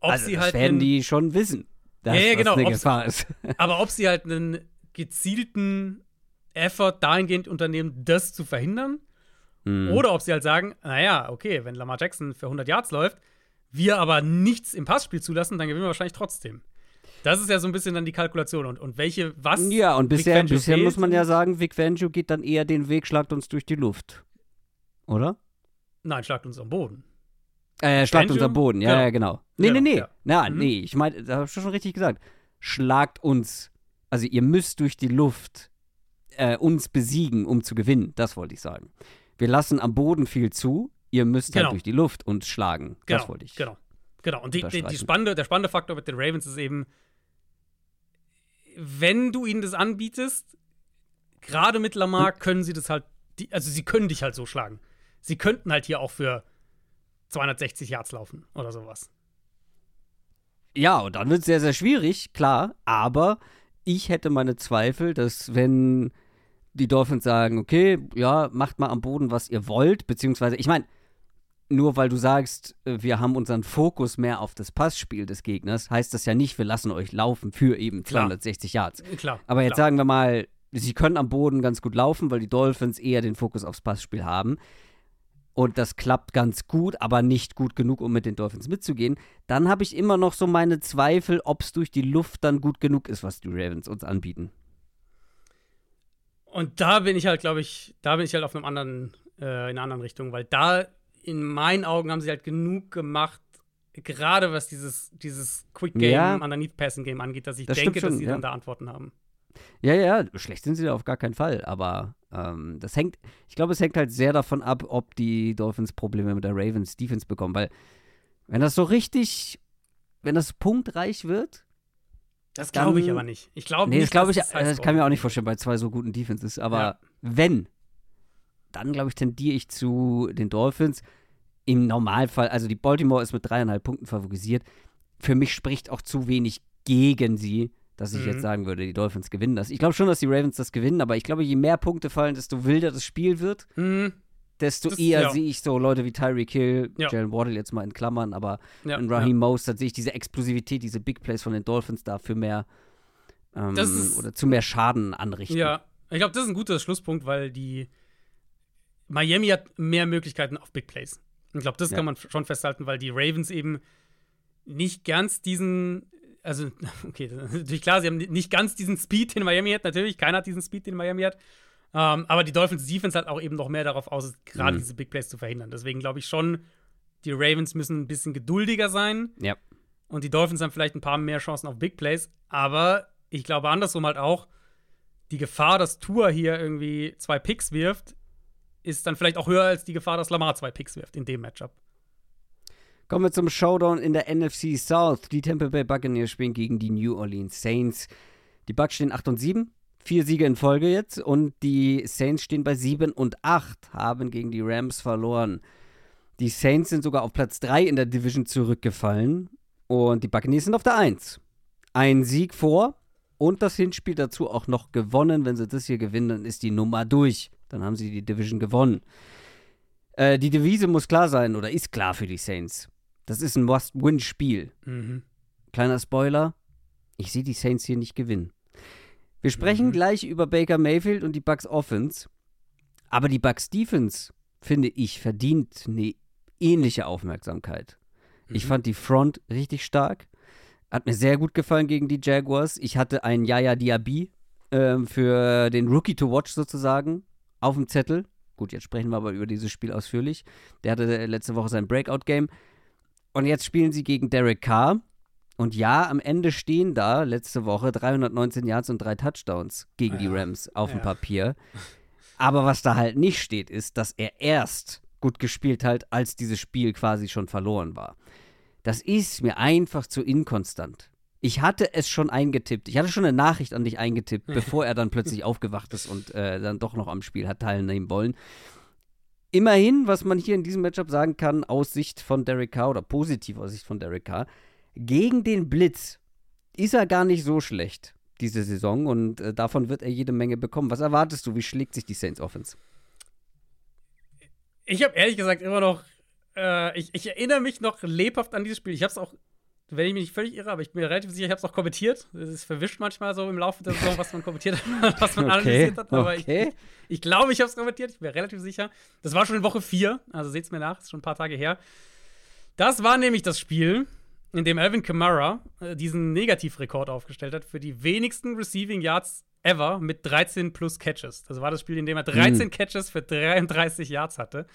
[SPEAKER 2] ob also, sie halt werden die schon wissen dass
[SPEAKER 3] ja, ja, genau,
[SPEAKER 2] das eine Gefahr ist.
[SPEAKER 3] aber ob sie halt einen gezielten Effort dahingehend unternehmen, das zu verhindern, mhm. oder ob sie halt sagen, naja, okay, wenn Lamar Jackson für 100 Yards läuft, wir aber nichts im Passspiel zulassen, dann gewinnen wir wahrscheinlich trotzdem. Das ist ja so ein bisschen dann die Kalkulation und, und welche, was.
[SPEAKER 2] Ja, und bisher, bisher muss man ja sagen, Vic Fangio geht dann eher den Weg, schlagt uns durch die Luft. Oder?
[SPEAKER 3] Nein, schlagt uns am Boden.
[SPEAKER 2] Äh, schlagt uns am Boden, ja, ja, genau. Nee, genau, nee, nee. Ja. Na, mhm. nee, ich meine, da hast du schon richtig gesagt. Schlagt uns, also ihr müsst durch die Luft äh, uns besiegen, um zu gewinnen. Das wollte ich sagen. Wir lassen am Boden viel zu, ihr müsst halt genau. halt durch die Luft uns schlagen.
[SPEAKER 3] Genau,
[SPEAKER 2] das wollte ich.
[SPEAKER 3] Genau, genau. Und die, die, die spannende, der spannende Faktor mit den Ravens ist eben, wenn du ihnen das anbietest, gerade mit Lamar hm. können sie das halt, die, also sie können dich halt so schlagen. Sie könnten halt hier auch für 260 Yards laufen oder sowas.
[SPEAKER 2] Ja, und dann wird es sehr, sehr schwierig, klar. Aber ich hätte meine Zweifel, dass wenn die Dolphins sagen, okay, ja, macht mal am Boden, was ihr wollt, beziehungsweise, ich meine, nur weil du sagst, äh, wir haben unseren Fokus mehr auf das Passspiel des Gegners, heißt das ja nicht, wir lassen euch laufen für eben 260
[SPEAKER 3] klar.
[SPEAKER 2] Yards.
[SPEAKER 3] Klar.
[SPEAKER 2] Aber jetzt
[SPEAKER 3] klar.
[SPEAKER 2] sagen wir mal, sie können am Boden ganz gut laufen, weil die Dolphins eher den Fokus aufs Passspiel haben. Und das klappt ganz gut, aber nicht gut genug, um mit den Dolphins mitzugehen. Dann habe ich immer noch so meine Zweifel, ob es durch die Luft dann gut genug ist, was die Ravens uns anbieten.
[SPEAKER 3] Und da bin ich halt, glaube ich, da bin ich halt auf einem anderen, äh, in einer anderen Richtung, weil da in meinen Augen haben sie halt genug gemacht, gerade was dieses, dieses Quick Game,
[SPEAKER 2] Ja.
[SPEAKER 3] Underneath Passing Game angeht, dass ich
[SPEAKER 2] Das
[SPEAKER 3] denke,
[SPEAKER 2] schon,
[SPEAKER 3] dass sie
[SPEAKER 2] ja.
[SPEAKER 3] dann da Antworten haben.
[SPEAKER 2] Ja, ja, schlecht sind sie da auf gar keinen Fall. Aber ähm, das hängt, ich glaube, es hängt halt sehr davon ab, ob die Dolphins Probleme mit der Ravens Defense bekommen. Weil, wenn das so richtig, wenn das punktreich wird,
[SPEAKER 3] Das glaube ich aber nicht. Ich glaube
[SPEAKER 2] nee,
[SPEAKER 3] nicht,
[SPEAKER 2] das glaube ich, das
[SPEAKER 3] heißt,
[SPEAKER 2] kann ich mir auch nicht vorstellen bei zwei so guten Defenses. Aber
[SPEAKER 3] Ja.
[SPEAKER 2] wenn, dann glaube ich, tendiere ich zu den Dolphins. Im Normalfall, also die Baltimore ist mit dreieinhalb Punkten favorisiert. Für mich spricht auch zu wenig gegen sie, dass ich
[SPEAKER 3] Mhm.
[SPEAKER 2] jetzt sagen würde, die Dolphins gewinnen das. Ich glaube schon, dass die Ravens das gewinnen, aber ich glaube, je mehr Punkte fallen, desto wilder das Spiel wird,
[SPEAKER 3] Mhm.
[SPEAKER 2] Desto
[SPEAKER 3] Das-
[SPEAKER 2] eher
[SPEAKER 3] ja.
[SPEAKER 2] sehe ich so Leute wie Tyreek Hill,
[SPEAKER 3] Ja.
[SPEAKER 2] Jalen Waddle jetzt mal in Klammern, aber
[SPEAKER 3] Ja,
[SPEAKER 2] in Raheem Mostert sehe ich diese Explosivität, diese Big Plays von den Dolphins da für mehr ähm,
[SPEAKER 3] ist-
[SPEAKER 2] oder zu mehr Schaden anrichten.
[SPEAKER 3] Ja, ich glaube, das ist ein guter Schlusspunkt, weil die Miami hat mehr Möglichkeiten auf Big Plays. Ich glaube, das
[SPEAKER 2] Ja.
[SPEAKER 3] kann man schon festhalten, weil die Ravens eben nicht ganz diesen, also, okay, natürlich klar, sie haben nicht ganz diesen Speed, den Miami hat, natürlich, keiner hat diesen Speed, den Miami hat. Ähm, aber die Dolphins Defense hat auch eben noch mehr darauf aus, gerade
[SPEAKER 2] Mhm.
[SPEAKER 3] diese Big Plays zu verhindern. Deswegen glaube ich schon, die Ravens müssen ein bisschen geduldiger sein.
[SPEAKER 2] Ja.
[SPEAKER 3] Und die Dolphins haben vielleicht ein paar mehr Chancen auf Big Plays. Aber ich glaube andersrum halt auch, die Gefahr, dass Tour hier irgendwie zwei Picks wirft, ist dann vielleicht auch höher als die Gefahr, dass Lamar zwei Picks wirft in dem Matchup.
[SPEAKER 2] Kommen wir zum Showdown in der NFC South. Die Tampa Bay Buccaneers spielen gegen die New Orleans Saints. Die Bucks stehen 8 und 7, vier Siege in Folge jetzt und die Saints stehen bei 7 und 8, haben gegen die Rams verloren. Die Saints sind sogar auf Platz 3 in der Division zurückgefallen und die Buccaneers sind auf der 1. Ein Sieg vor und das Hinspiel dazu auch noch gewonnen. Wenn sie das hier gewinnen, dann ist die Nummer durch. Dann haben sie die Division gewonnen. Äh, die Devise muss klar sein oder ist klar für die Saints. Das ist ein Must-Win-Spiel.
[SPEAKER 3] Mhm.
[SPEAKER 2] Kleiner Spoiler, ich sehe die Saints hier nicht gewinnen. Wir sprechen
[SPEAKER 3] Mhm.
[SPEAKER 2] gleich über Baker Mayfield und die Bucks Offense, aber die Bucks Defense, finde ich, verdient eine ähnliche Aufmerksamkeit. Ich
[SPEAKER 3] Mhm.
[SPEAKER 2] fand die Front richtig stark. Hat mir sehr gut gefallen gegen die Jaguars. Ich hatte einen Yaya Diaby ähm, für den Rookie to Watch sozusagen auf dem Zettel. Gut, jetzt sprechen wir aber über dieses Spiel ausführlich. Der hatte letzte Woche sein Breakout-Game. Und jetzt spielen sie gegen Derek Carr. Und ja, am Ende stehen da letzte Woche 319 Yards und drei Touchdowns gegen die
[SPEAKER 3] Ja,
[SPEAKER 2] Rams auf dem
[SPEAKER 3] ja.
[SPEAKER 2] Papier. Aber was da halt nicht steht, ist, dass er erst gut gespielt hat, als dieses Spiel quasi schon verloren war. Das ist mir einfach zu inkonstant. Ich hatte es schon eingetippt. Ich hatte schon eine Nachricht an dich eingetippt, bevor er dann plötzlich aufgewacht ist und äh, dann doch noch am Spiel hat teilnehmen wollen. Immerhin, was man hier in diesem Matchup sagen kann, aus Sicht von Derek Carr oder positiv aus Sicht von Derek Carr, gegen den Blitz ist er gar nicht so schlecht diese Saison und äh, davon wird er jede Menge bekommen. Was erwartest du? Wie schlägt sich die Saints Offense?
[SPEAKER 3] Ich habe ehrlich gesagt immer noch, äh, ich, ich erinnere mich noch lebhaft an dieses Spiel. Ich habe es auch, wenn ich mich nicht völlig irre, aber ich bin mir relativ sicher, ich habe es auch kommentiert. Es ist verwischt manchmal so im Laufe der Saison, was man kommentiert hat, was man analysiert hat. Aber
[SPEAKER 2] okay.
[SPEAKER 3] ich, ich glaube, ich habe es kommentiert. Ich bin mir relativ sicher. Das war schon in Woche 4, also seht es mir nach, ist schon ein paar Tage her. Das war nämlich das Spiel, in dem Alvin Kamara äh, diesen Negativrekord aufgestellt hat für die wenigsten Receiving Yards ever mit 13 plus Catches. Das war das Spiel, in dem er 13 Catches für 33 Yards hatte.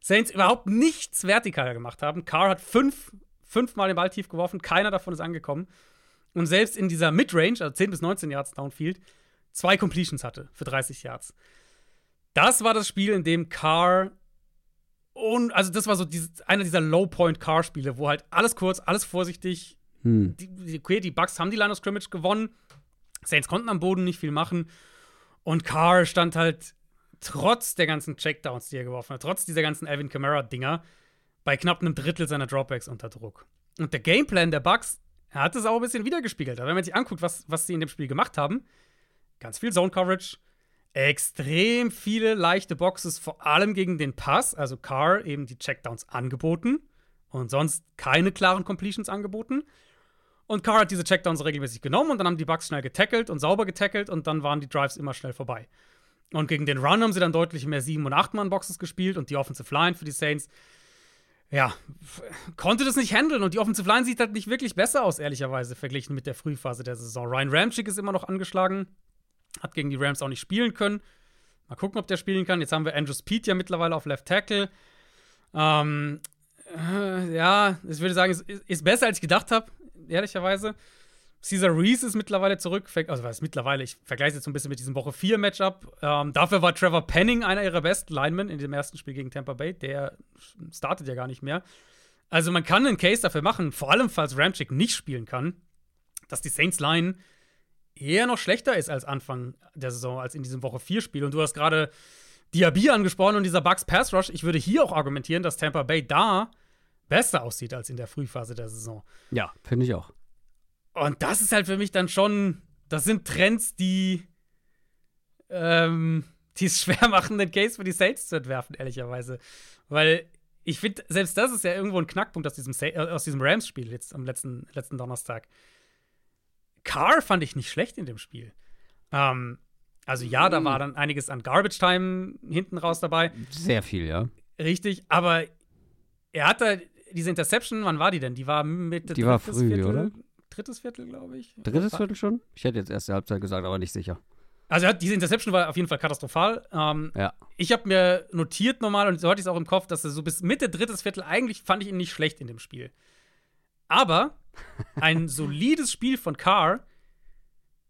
[SPEAKER 3] Saints überhaupt nichts vertikal gemacht haben. Carr hat fünf, fünfmal den Ball tief geworfen, keiner davon ist angekommen. Und selbst in dieser Midrange, also 10 bis 19 Yards Downfield, zwei Completions hatte für 30 Yards. Das war das Spiel, in dem Carr und also das war so dieses, einer dieser Low-Point-Car-Spiele, wo halt alles kurz, alles vorsichtig.
[SPEAKER 2] Hm.
[SPEAKER 3] Die, okay, die Bucks haben die Line of Scrimmage gewonnen. Saints konnten am Boden nicht viel machen. Und Carr stand halt trotz der ganzen Checkdowns, die er geworfen hat, trotz dieser ganzen Alvin Kamara-Dinger, bei knapp einem Drittel seiner Dropbacks unter Druck. Und der Gameplan der Bucks hat es auch ein bisschen wiedergespiegelt. Aber wenn man sich anguckt, was, was sie in dem Spiel gemacht haben, ganz viel Zone Coverage, extrem viele leichte Boxes, vor allem gegen den Pass, also Carr eben die Checkdowns angeboten und sonst keine klaren Completions angeboten. Und Carr hat diese Checkdowns regelmäßig genommen und dann haben die Bucks schnell getackelt und sauber getackelt und dann waren die Drives immer schnell vorbei. Und gegen den Run haben sie dann deutlich mehr 7- und 8-Mann-Boxes gespielt und die Offensive Line für die Saints, ja, konnte das nicht handeln. Und die Offensive Line sieht halt nicht wirklich besser aus, ehrlicherweise, verglichen mit der Frühphase der Saison. Ryan Ramchick ist immer noch angeschlagen, hat gegen die Rams auch nicht spielen können. Mal gucken, ob der spielen kann. Jetzt haben wir Andrew Speed ja mittlerweile auf Left Tackle. Ähm, äh, ja, ich würde sagen, es ist besser, als ich gedacht habe, ehrlicherweise. Caesar Reese ist mittlerweile zurück. Also, was ist mittlerweile? Ich vergleiche jetzt so ein bisschen mit diesem Woche 4 Matchup. Ähm, dafür war Trevor Penning einer ihrer besten Linemen in dem ersten Spiel gegen Tampa Bay. Der startet ja gar nicht mehr. Also, man kann einen Case dafür machen, vor allem falls Ramchick nicht spielen kann, dass die Saints Line eher noch schlechter ist als Anfang der Saison, als in diesem Woche 4 Spiel. Und du hast gerade Diaby angesprochen und dieser Bucks Pass Rush. Ich würde hier auch argumentieren, dass Tampa Bay da besser aussieht als in der Frühphase der Saison.
[SPEAKER 2] Ja, finde ich auch.
[SPEAKER 3] Und das ist halt für mich dann schon, das sind Trends, die ähm, die es schwer machen, den Case für die Saints zu entwerfen, ehrlicherweise. Weil ich finde, selbst das ist ja irgendwo ein Knackpunkt aus diesem, äh, aus diesem Rams-Spiel jetzt am letzten, letzten Donnerstag. Carr fand ich nicht schlecht in dem Spiel. Ähm, also ja, da war dann einiges an Garbage Time hinten raus dabei.
[SPEAKER 2] Sehr viel, ja.
[SPEAKER 3] Richtig, aber er hatte diese Interception, wann war die denn? Die war Mitte
[SPEAKER 2] Die war früh,
[SPEAKER 3] Viertel,
[SPEAKER 2] oder?
[SPEAKER 3] Drittes Viertel, glaube ich.
[SPEAKER 2] Drittes Viertel schon? Ich hätte jetzt erste Halbzeit gesagt, aber nicht sicher.
[SPEAKER 3] Also diese Interception war auf jeden Fall katastrophal. Ähm,
[SPEAKER 2] Ja.
[SPEAKER 3] ich habe mir notiert normal und so hatte ich es auch im Kopf, dass er so bis Mitte drittes Viertel eigentlich fand ich ihn nicht schlecht in dem Spiel. Aber ein solides Spiel von Carr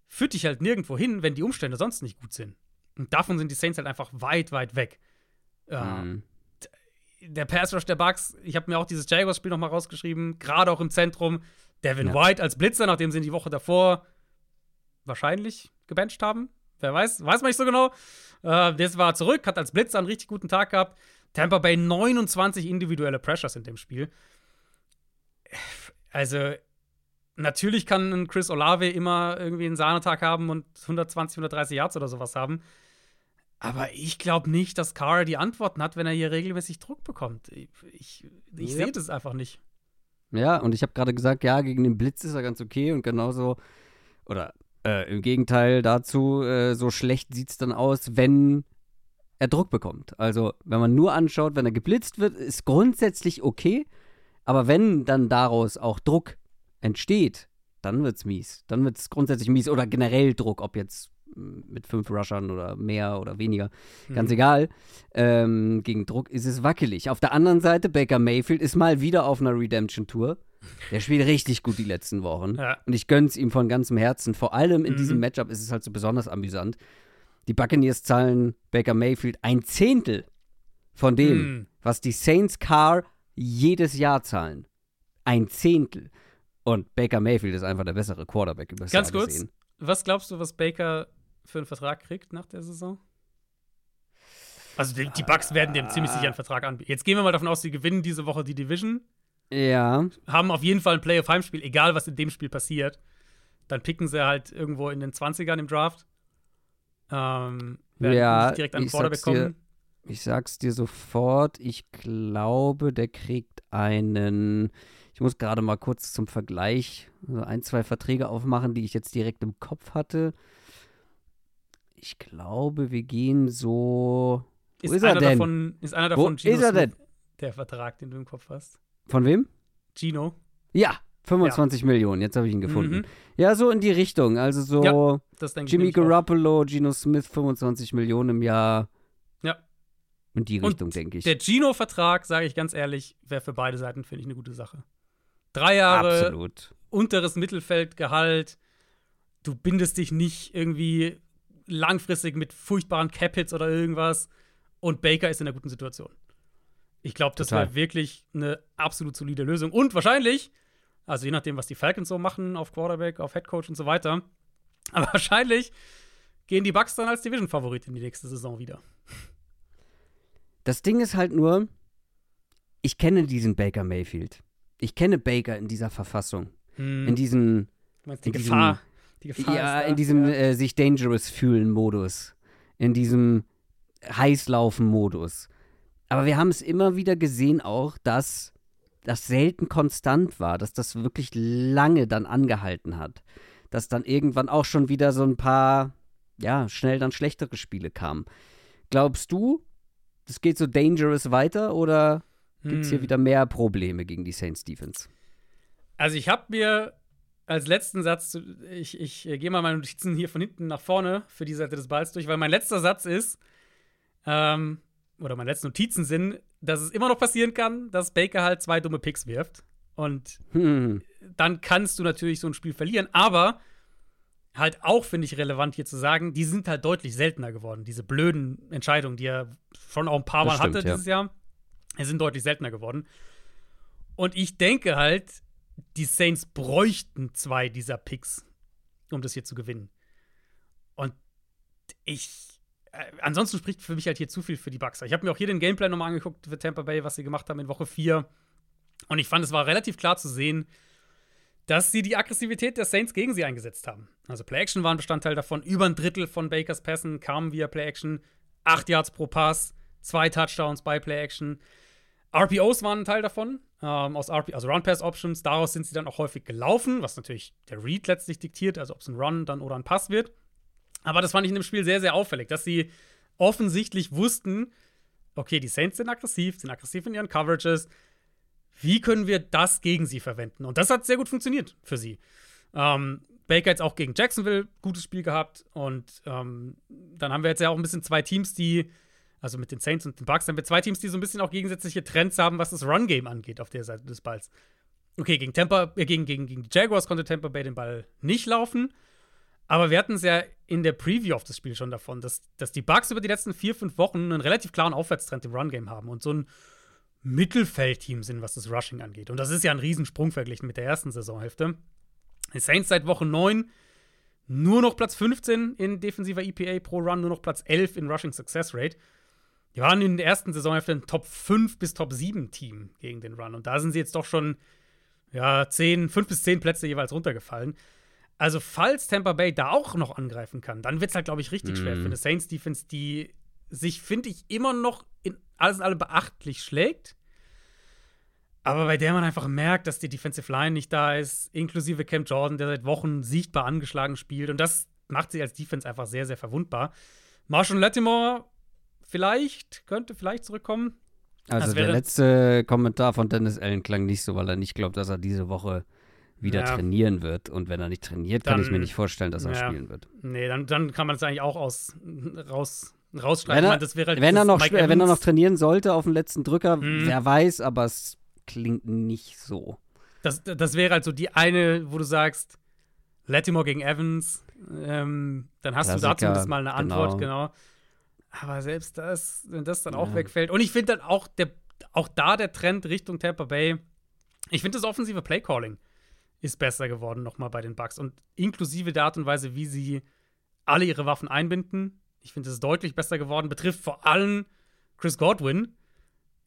[SPEAKER 3] führt dich halt nirgendwo hin, wenn die Umstände sonst nicht gut sind. Und davon sind die Saints halt einfach weit, weit weg.
[SPEAKER 2] Mhm.
[SPEAKER 3] Der Pass Rush der Bucks, ich habe mir auch dieses Jaguars-Spiel nochmal rausgeschrieben, gerade auch im Zentrum. Devin
[SPEAKER 2] Ja.
[SPEAKER 3] White als Blitzer, nachdem sie ihn die Woche davor wahrscheinlich gebencht haben. Wer weiß, weiß man nicht so genau. Äh, das war zurück, hat als Blitzer einen richtig guten Tag gehabt. Tampa Bay 29 individuelle Pressures in dem Spiel. Also, natürlich kann ein Chris Olave immer irgendwie einen Sahnetag haben und 120, 130 Yards oder sowas haben. Aber ich glaube nicht, dass Carr die Antworten hat, wenn er hier regelmäßig Druck bekommt. Ich, ich, ich
[SPEAKER 2] Ja.
[SPEAKER 3] sehe das einfach nicht.
[SPEAKER 2] Ja, und ich habe gerade gesagt, ja, gegen den Blitz ist er ganz okay und genauso, oder äh, im Gegenteil dazu, äh, so schlecht sieht es dann aus, wenn er Druck bekommt. Also, wenn man nur anschaut, wenn er geblitzt wird, ist grundsätzlich okay, aber wenn dann daraus auch Druck entsteht, dann wird's mies. Dann wird's grundsätzlich mies oder generell Druck, ob jetzt mm, mit fünf Rushern oder mehr oder weniger. Ganz
[SPEAKER 3] Mhm.
[SPEAKER 2] egal. Ähm, gegen Druck ist es wackelig. Auf der anderen Seite, Baker Mayfield ist mal wieder auf einer Redemption-Tour. Der spielt richtig gut die letzten Wochen.
[SPEAKER 3] Ja.
[SPEAKER 2] Und ich gönn's ihm von ganzem Herzen. Vor allem in
[SPEAKER 3] Mhm.
[SPEAKER 2] diesem Matchup ist es halt so besonders amüsant. Die Buccaneers zahlen Baker Mayfield ein Zehntel von dem,
[SPEAKER 3] Mhm.
[SPEAKER 2] was die Saints Car jedes Jahr zahlen. Ein Zehntel. Und Baker Mayfield ist einfach der bessere Quarterback über
[SPEAKER 3] Ganz
[SPEAKER 2] Jahr
[SPEAKER 3] kurz,
[SPEAKER 2] gesehen.
[SPEAKER 3] was glaubst du, was Baker für einen Vertrag kriegt nach der Saison? Also die, die Bucks werden dem ziemlich sicher einen Vertrag anbieten. Jetzt gehen wir mal davon aus, sie gewinnen diese Woche die Division,
[SPEAKER 2] Ja,
[SPEAKER 3] haben auf jeden Fall ein Playoff-Heimspiel, egal was in dem Spiel passiert. Dann picken sie halt irgendwo in den 20ern im Draft. Ähm, werden
[SPEAKER 2] Ja,
[SPEAKER 3] nicht direkt an den Quarterback kommen.
[SPEAKER 2] Ich sag's dir sofort, ich glaube, der kriegt einen. Ich muss gerade mal kurz zum Vergleich so ein, zwei Verträge aufmachen, die ich jetzt direkt im Kopf hatte. Ich glaube, wir gehen so. Wo
[SPEAKER 3] Ist,
[SPEAKER 2] ist er
[SPEAKER 3] einer
[SPEAKER 2] denn?
[SPEAKER 3] davon, ist einer
[SPEAKER 2] Wo
[SPEAKER 3] davon Gino
[SPEAKER 2] ist er
[SPEAKER 3] Smith, der Vertrag, den du im Kopf hast?
[SPEAKER 2] Von wem?
[SPEAKER 3] Gino.
[SPEAKER 2] Ja, 25 Millionen. Jetzt habe ich ihn gefunden.
[SPEAKER 3] Mhm.
[SPEAKER 2] Ja, so in die Richtung. Also so
[SPEAKER 3] Das denke ich
[SPEAKER 2] Jimmy. Garoppolo, Gino Smith, 25 Millionen im Jahr. In die Richtung, denke ich.
[SPEAKER 3] Der Gino-Vertrag, sage ich ganz ehrlich, wäre für beide Seiten, finde ich, eine gute Sache. Drei Jahre,
[SPEAKER 2] Absolut.
[SPEAKER 3] unteres Mittelfeldgehalt. Du bindest dich nicht irgendwie langfristig mit furchtbaren Cap-Hits oder irgendwas. Und Baker ist in einer guten Situation. Ich glaube, das wäre wirklich eine absolut solide Lösung. Und wahrscheinlich, also je nachdem, was die Falcons so machen auf Quarterback, auf Headcoach und so weiter, aber wahrscheinlich gehen die Bucks dann als Division-Favorit in die nächste Saison wieder.
[SPEAKER 2] Das Ding ist halt nur, ich kenne diesen Baker Mayfield. Ich kenne Baker in dieser Verfassung. hm. in diesem.
[SPEAKER 3] Du meinst die Gefahr?
[SPEAKER 2] Diesem, die Gefahr ja, in diesem ja. äh, sich dangerous fühlen Modus. In diesem heißlaufen Modus. Aber wir haben es immer wieder gesehen auch, dass das selten konstant war, dass das wirklich lange dann angehalten hat. Dass dann irgendwann auch schon wieder so ein paar, ja, schnell dann schlechtere Spiele kamen. Glaubst du, das geht so dangerous weiter oder gibt es hier hm. wieder mehr Probleme gegen die Saints Defense?
[SPEAKER 3] Also ich habe mir als letzten Satz, ich, ich äh, gehe mal meine Notizen hier von hinten nach vorne für die Seite des Balls durch, weil mein letzter Satz ist, ähm, oder meine letzten Notizen sind, dass es immer noch passieren kann, dass Baker halt zwei dumme Picks wirft. Und hm. dann kannst du natürlich so ein Spiel verlieren. Aber halt auch, finde ich, relevant hier zu sagen, die sind halt deutlich seltener geworden. Diese blöden Entscheidungen, die er schon auch ein paar Mal stimmt, hatte dieses ja. Jahr, sind deutlich seltener geworden. Und ich denke halt, die Saints bräuchten zwei dieser Picks, um das hier zu gewinnen. Und ich äh, ansonsten spricht für mich halt hier zu viel für die Bucks. Ich habe mir auch hier den Gameplay nochmal angeguckt für Tampa Bay, was sie gemacht haben in Woche 4. Und ich fand, es war relativ klar zu sehen, dass sie die Aggressivität der Saints gegen sie eingesetzt haben. Also Play-Action war ein Bestandteil davon. Über ein Drittel von Bakers Pässen kamen via Play-Action. Acht Yards pro Pass, zwei Touchdowns bei Play-Action. RPOs waren ein Teil davon, ähm, aus RP, also Run-Pass-Options. Daraus sind sie dann auch häufig gelaufen, was natürlich der Read letztlich diktiert, also ob es ein Run dann oder ein Pass wird. Aber das fand ich in dem Spiel sehr, sehr auffällig, dass sie offensichtlich wussten, okay, die Saints sind aggressiv, sind aggressiv in ihren Coverages. Wie können wir das gegen sie verwenden? Und das hat sehr gut funktioniert für sie. Ähm, Baker jetzt auch gegen Jacksonville gutes Spiel gehabt. Und ähm, dann haben wir jetzt ja auch ein bisschen zwei Teams, die, also mit den Saints und den Bucks, haben wir zwei Teams, die so ein bisschen auch gegensätzliche Trends haben, was das Run-Game angeht auf der Seite des Balls. Okay, gegen, Tampa, äh, gegen, gegen, gegen die Jaguars konnte Tampa Bay den Ball nicht laufen. Aber wir hatten es ja in der Preview auf das Spiel schon davon, dass, dass die Bucks über die letzten vier, fünf Wochen einen relativ klaren Aufwärtstrend im Run-Game haben und so ein Mittelfeldteam sind, was das Rushing angeht. Und das ist ja ein Riesensprung verglichen mit der ersten Saisonhälfte. Die Saints seit Woche 9 nur noch Platz 15 in defensiver EPA pro Run, nur noch Platz 11 in Rushing Success Rate. Die waren in der ersten Saisonhälfte ein Top 5 bis Top 7 Team gegen den Run. Und da sind sie jetzt doch schon ja, 10, 5 bis 10 Plätze jeweils runtergefallen. Also, falls Tampa Bay da auch noch angreifen kann, dann wird es halt, glaube ich, richtig mm. schwer für mhm. eine Saints-Defense, die sich, finde ich, immer noch alles in allem beachtlich schlägt. Aber bei der man einfach merkt, dass die Defensive Line nicht da ist, inklusive Cam Jordan, der seit Wochen sichtbar angeschlagen spielt. Und das macht sie als Defense einfach sehr, sehr verwundbar. Marshall Latimore vielleicht, könnte vielleicht zurückkommen.
[SPEAKER 2] Also der letzte Kommentar von Dennis Allen klang nicht so, weil er nicht glaubt, dass er diese Woche wieder ja. trainieren wird. Und wenn er nicht trainiert, dann, kann ich mir nicht vorstellen, dass er ja. spielen wird.
[SPEAKER 3] Nee, dann, dann kann man es eigentlich auch aus, raus, rausschreiben.
[SPEAKER 2] Wenn, er, das halt wenn, er noch, wenn er noch trainieren sollte auf dem letzten Drücker, hm. wer weiß, aber es klingt nicht so.
[SPEAKER 3] Das, das wäre halt so die eine, wo du sagst, Latimore gegen Evans, ähm, dann hast Klassiker, du dazu zumindest mal eine Antwort, genau. genau. Aber selbst das, wenn das dann ja. auch wegfällt. Und ich finde dann auch, der, auch da der Trend Richtung Tampa Bay, ich finde das offensive Playcalling ist besser geworden nochmal bei den Bucks. Und inklusive der Art und Weise, wie sie alle ihre Waffen einbinden, ich finde, es ist deutlich besser geworden. Betrifft vor allem Chris Godwin,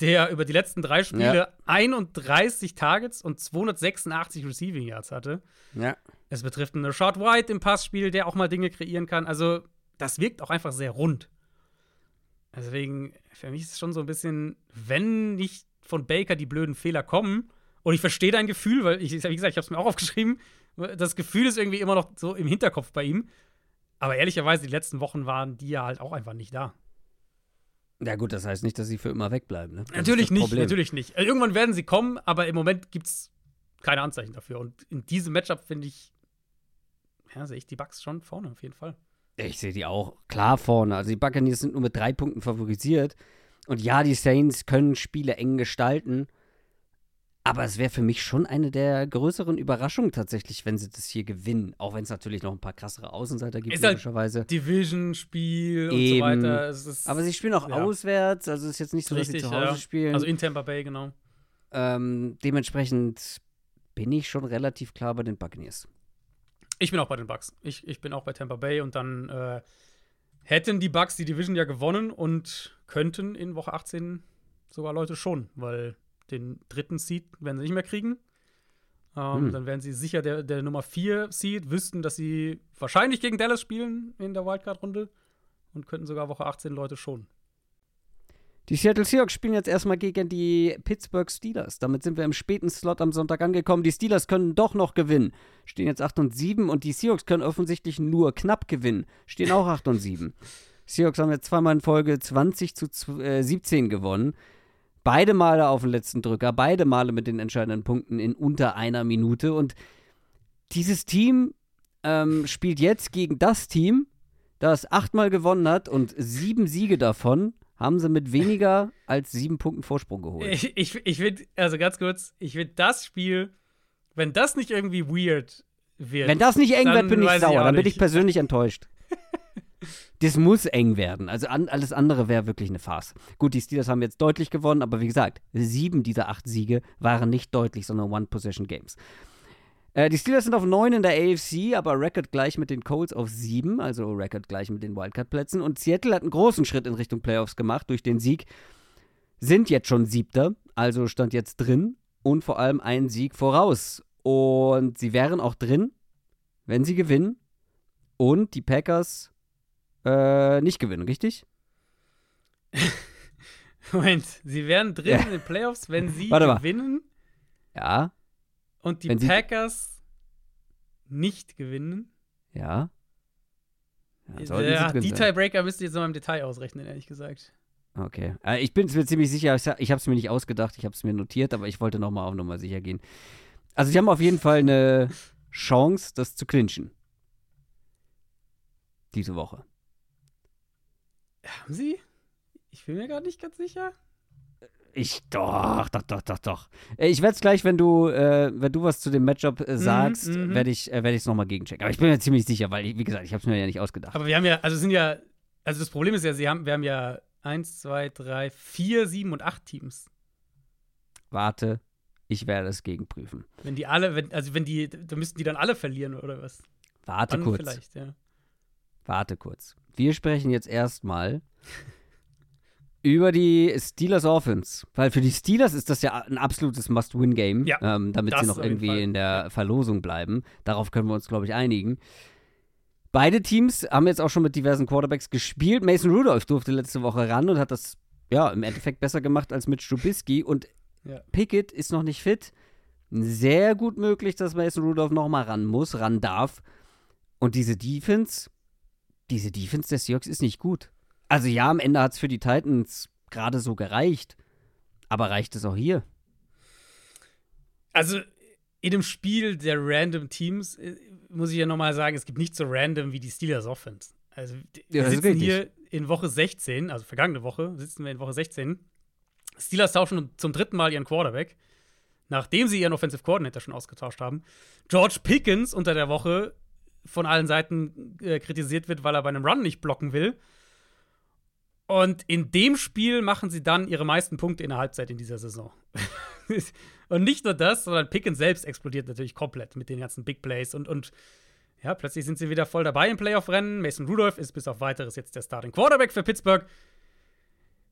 [SPEAKER 3] der über die letzten drei Spiele ja. 31 Targets und 286 Receiving Yards hatte.
[SPEAKER 2] Ja.
[SPEAKER 3] Es betrifft einen Short White im Passspiel, der auch mal Dinge kreieren kann. Also, das wirkt auch einfach sehr rund. Deswegen, für mich ist es schon so ein bisschen, wenn nicht von Baker die blöden Fehler kommen, und ich verstehe dein Gefühl, weil ich, wie gesagt, ich habe es mir auch aufgeschrieben. Das Gefühl ist irgendwie immer noch so im Hinterkopf bei ihm. Aber ehrlicherweise, die letzten Wochen waren die ja halt auch einfach nicht da.
[SPEAKER 2] Ja, gut, das heißt nicht, dass sie für immer wegbleiben. Ne?
[SPEAKER 3] Natürlich nicht, natürlich nicht. Also irgendwann werden sie kommen, aber im Moment gibt es keine Anzeichen dafür. Und in diesem Matchup finde ich, ja, sehe ich die Bucks schon vorne, auf jeden Fall.
[SPEAKER 2] Ich sehe die auch klar vorne. Also die Buccaneers sind nur mit drei Punkten favorisiert. Und ja, die Saints können Spiele eng gestalten. Aber es wäre für mich schon eine der größeren Überraschungen tatsächlich, wenn sie das hier gewinnen. Auch wenn es natürlich noch ein paar krassere Außenseiter gibt, ist halt logischerweise.
[SPEAKER 3] Halt Division-Spiel und so weiter.
[SPEAKER 2] Aber sie spielen auch ja. auswärts, also es ist jetzt nicht so, Richtig, dass sie zu Hause ja. spielen.
[SPEAKER 3] Also in Tampa Bay, genau.
[SPEAKER 2] Ähm, dementsprechend bin ich schon relativ klar bei den Buccaneers.
[SPEAKER 3] Ich bin auch bei den Bucks. Ich, ich bin auch bei Tampa Bay und dann äh, hätten die Bucks die Division ja gewonnen und könnten in Woche 18 sogar Leute schon, weil den dritten Seed werden sie nicht mehr kriegen. Ähm, hm. Dann wären sie sicher der, der Nummer 4 Seed, wüssten, dass sie wahrscheinlich gegen Dallas spielen in der Wildcard-Runde und könnten sogar Woche 18 Leute schon.
[SPEAKER 2] Die Seattle Seahawks spielen jetzt erstmal gegen die Pittsburgh Steelers. Damit sind wir im späten Slot am Sonntag angekommen. Die Steelers können doch noch gewinnen. Stehen jetzt 8 und 7 und die Seahawks können offensichtlich nur knapp gewinnen. Stehen auch 8 und 7. Seahawks haben jetzt zweimal in Folge 20 zu 17 äh, gewonnen. Beide Male auf den letzten Drücker, beide Male mit den entscheidenden Punkten in unter einer Minute. Und dieses Team ähm, spielt jetzt gegen das Team, das achtmal gewonnen hat und sieben Siege davon haben sie mit weniger als sieben Punkten Vorsprung geholt.
[SPEAKER 3] Ich, ich, ich finde, also ganz kurz, ich finde das Spiel, wenn das nicht irgendwie weird wird.
[SPEAKER 2] Wenn das nicht eng wird, bin ich sauer. Dann bin ich persönlich enttäuscht. das muss eng werden. Also an, alles andere wäre wirklich eine Farce. Gut, die Steelers haben jetzt deutlich gewonnen, aber wie gesagt, sieben dieser acht Siege waren nicht deutlich, sondern One-Possession-Games. Äh, die Steelers sind auf 9 in der AFC, aber Record gleich mit den Colts auf 7, also Record gleich mit den Wildcard-Plätzen. Und Seattle hat einen großen Schritt in Richtung Playoffs gemacht durch den Sieg. Sind jetzt schon Siebter, also stand jetzt drin und vor allem einen Sieg voraus. Und sie wären auch drin, wenn sie gewinnen und die Packers äh, nicht gewinnen, richtig?
[SPEAKER 3] Moment, sie wären drin ja. in den Playoffs, wenn sie gewinnen?
[SPEAKER 2] Ja.
[SPEAKER 3] Und die Packers nicht gewinnen?
[SPEAKER 2] Ja.
[SPEAKER 3] Ja, ja die Tiebreaker müsst ihr jetzt noch im Detail ausrechnen, ehrlich gesagt.
[SPEAKER 2] Okay. Äh, ich bin mir ziemlich sicher, ich habe es mir nicht ausgedacht, ich habe es mir notiert, aber ich wollte nochmal auf Nummer sicher gehen. Also, sie haben auf jeden Fall eine Chance, das zu clinchen. Diese Woche.
[SPEAKER 3] Haben sie? Ich bin mir gerade nicht ganz sicher.
[SPEAKER 2] Ich doch, doch, doch, doch, doch. Äh, ich werde es gleich, wenn du, äh, wenn du was zu dem Matchup äh, mhm, sagst, mm, mm, werde ich es äh, nochmal gegenchecken. Aber ich bin mir ziemlich sicher, weil, ich, wie gesagt, ich habe es mir ja nicht ausgedacht.
[SPEAKER 3] Aber wir haben ja, also sind ja, also das Problem ist ja, sie haben, wir haben ja eins, zwei, drei, vier, sieben und acht Teams.
[SPEAKER 2] Warte, ich werde es gegenprüfen.
[SPEAKER 3] Wenn die alle, wenn, also wenn die, da müssten die dann alle verlieren oder was?
[SPEAKER 2] Warte Wann kurz.
[SPEAKER 3] Vielleicht, ja.
[SPEAKER 2] Warte kurz. Wir sprechen jetzt erstmal über die Steelers Offense. Weil für die Steelers ist das ja ein absolutes Must-Win-Game,
[SPEAKER 3] ja,
[SPEAKER 2] ähm, damit sie noch irgendwie in der Verlosung bleiben. Darauf können wir uns, glaube ich, einigen. Beide Teams haben jetzt auch schon mit diversen Quarterbacks gespielt. Mason Rudolph durfte letzte Woche ran und hat das ja im Endeffekt besser gemacht als mit Strubisky. Und ja. Pickett ist noch nicht fit. Sehr gut möglich, dass Mason Rudolph noch mal ran muss, ran darf. Und diese Defense, diese Defense der Seahawks ist nicht gut. Also ja, am Ende hat es für die Titans gerade so gereicht. Aber reicht es auch hier?
[SPEAKER 3] Also in dem Spiel der random Teams äh, muss ich ja nochmal sagen, es gibt nicht so random wie die Steelers Offense. Also wir ja, sitzen hier in Woche 16, also vergangene Woche, sitzen wir in Woche 16. Steelers tauschen zum dritten Mal ihren Quarterback, nachdem sie ihren Offensive Coordinator schon ausgetauscht haben. George Pickens unter der Woche von allen Seiten äh, kritisiert wird, weil er bei einem Run nicht blocken will. Und in dem Spiel machen sie dann ihre meisten Punkte in der Halbzeit in dieser Saison. und nicht nur das, sondern Pickens selbst explodiert natürlich komplett mit den ganzen Big Plays und, und ja, plötzlich sind sie wieder voll dabei im Playoff-Rennen. Mason Rudolph ist bis auf weiteres jetzt der Starting Quarterback für Pittsburgh.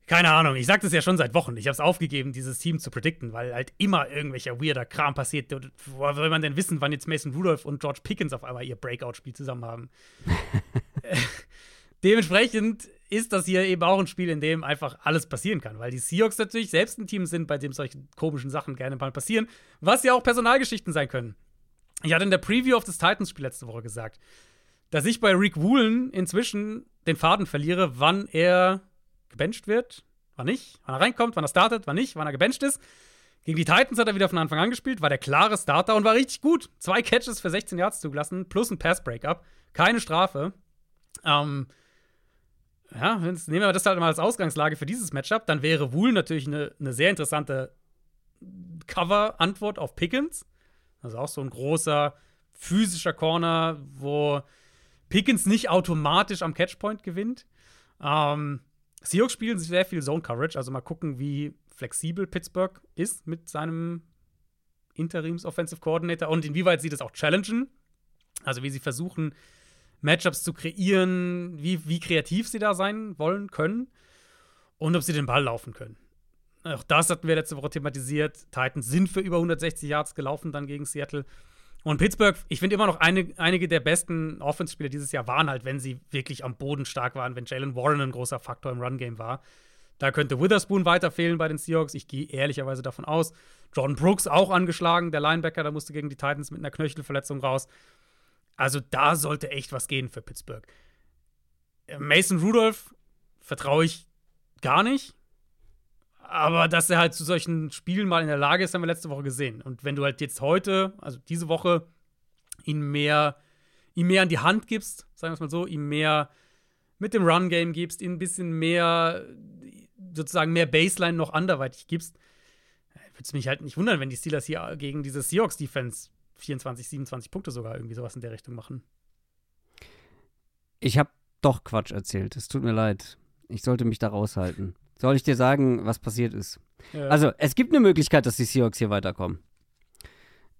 [SPEAKER 3] Keine Ahnung, ich sag das ja schon seit Wochen. Ich habe es aufgegeben, dieses Team zu predikten, weil halt immer irgendwelcher weirder Kram passiert. Woher soll man denn wissen, wann jetzt Mason Rudolph und George Pickens auf einmal ihr Breakout-Spiel zusammen haben? Dementsprechend ist das hier eben auch ein Spiel, in dem einfach alles passieren kann, weil die Seahawks natürlich selbst ein Team sind, bei dem solche komischen Sachen gerne mal passieren, was ja auch Personalgeschichten sein können. Ich hatte in der Preview auf das Titans-Spiel letzte Woche gesagt, dass ich bei Rick Woolen inzwischen den Faden verliere, wann er gebencht wird, wann nicht, wann er reinkommt, wann er startet, wann nicht, wann er gebencht ist. Gegen die Titans hat er wieder von Anfang an gespielt, war der klare Starter und war richtig gut. Zwei Catches für 16 Yards zugelassen, plus ein Pass-Breakup. Keine Strafe. Ähm, ja, nehmen wir das halt mal als Ausgangslage für dieses Matchup, dann wäre Wool natürlich eine, eine sehr interessante Cover-Antwort auf Pickens. Also auch so ein großer physischer Corner, wo Pickens nicht automatisch am Catchpoint gewinnt. Ähm, Seahawks spielen sehr viel Zone Coverage, also mal gucken, wie flexibel Pittsburgh ist mit seinem Interims Offensive Coordinator und inwieweit sie das auch challengen. Also wie sie versuchen, Matchups zu kreieren, wie, wie kreativ sie da sein wollen können und ob sie den Ball laufen können. Auch das hatten wir letzte Woche thematisiert. Titans sind für über 160 Yards gelaufen dann gegen Seattle. Und Pittsburgh, ich finde immer noch eine, einige der besten Offense-Spieler dieses Jahr waren halt, wenn sie wirklich am Boden stark waren, wenn Jalen Warren ein großer Faktor im Run-Game war. Da könnte Witherspoon weiter fehlen bei den Seahawks. Ich gehe ehrlicherweise davon aus. John Brooks auch angeschlagen, der Linebacker, da musste gegen die Titans mit einer Knöchelverletzung raus. Also da sollte echt was gehen für Pittsburgh. Mason Rudolph vertraue ich gar nicht. Aber dass er halt zu solchen Spielen mal in der Lage ist, haben wir letzte Woche gesehen. Und wenn du halt jetzt heute, also diese Woche, ihn mehr, ihm mehr an die Hand gibst, sagen wir es mal so, ihm mehr mit dem Run-Game gibst, ihm ein bisschen mehr, sozusagen mehr Baseline noch anderweitig gibst, würde es mich halt nicht wundern, wenn die Steelers hier gegen diese Seahawks-Defense 24, 27 Punkte sogar irgendwie sowas in der Richtung machen.
[SPEAKER 2] Ich habe doch Quatsch erzählt. Es tut mir leid. Ich sollte mich da raushalten. Soll ich dir sagen, was passiert ist? Ja. Also, es gibt eine Möglichkeit, dass die Seahawks hier weiterkommen.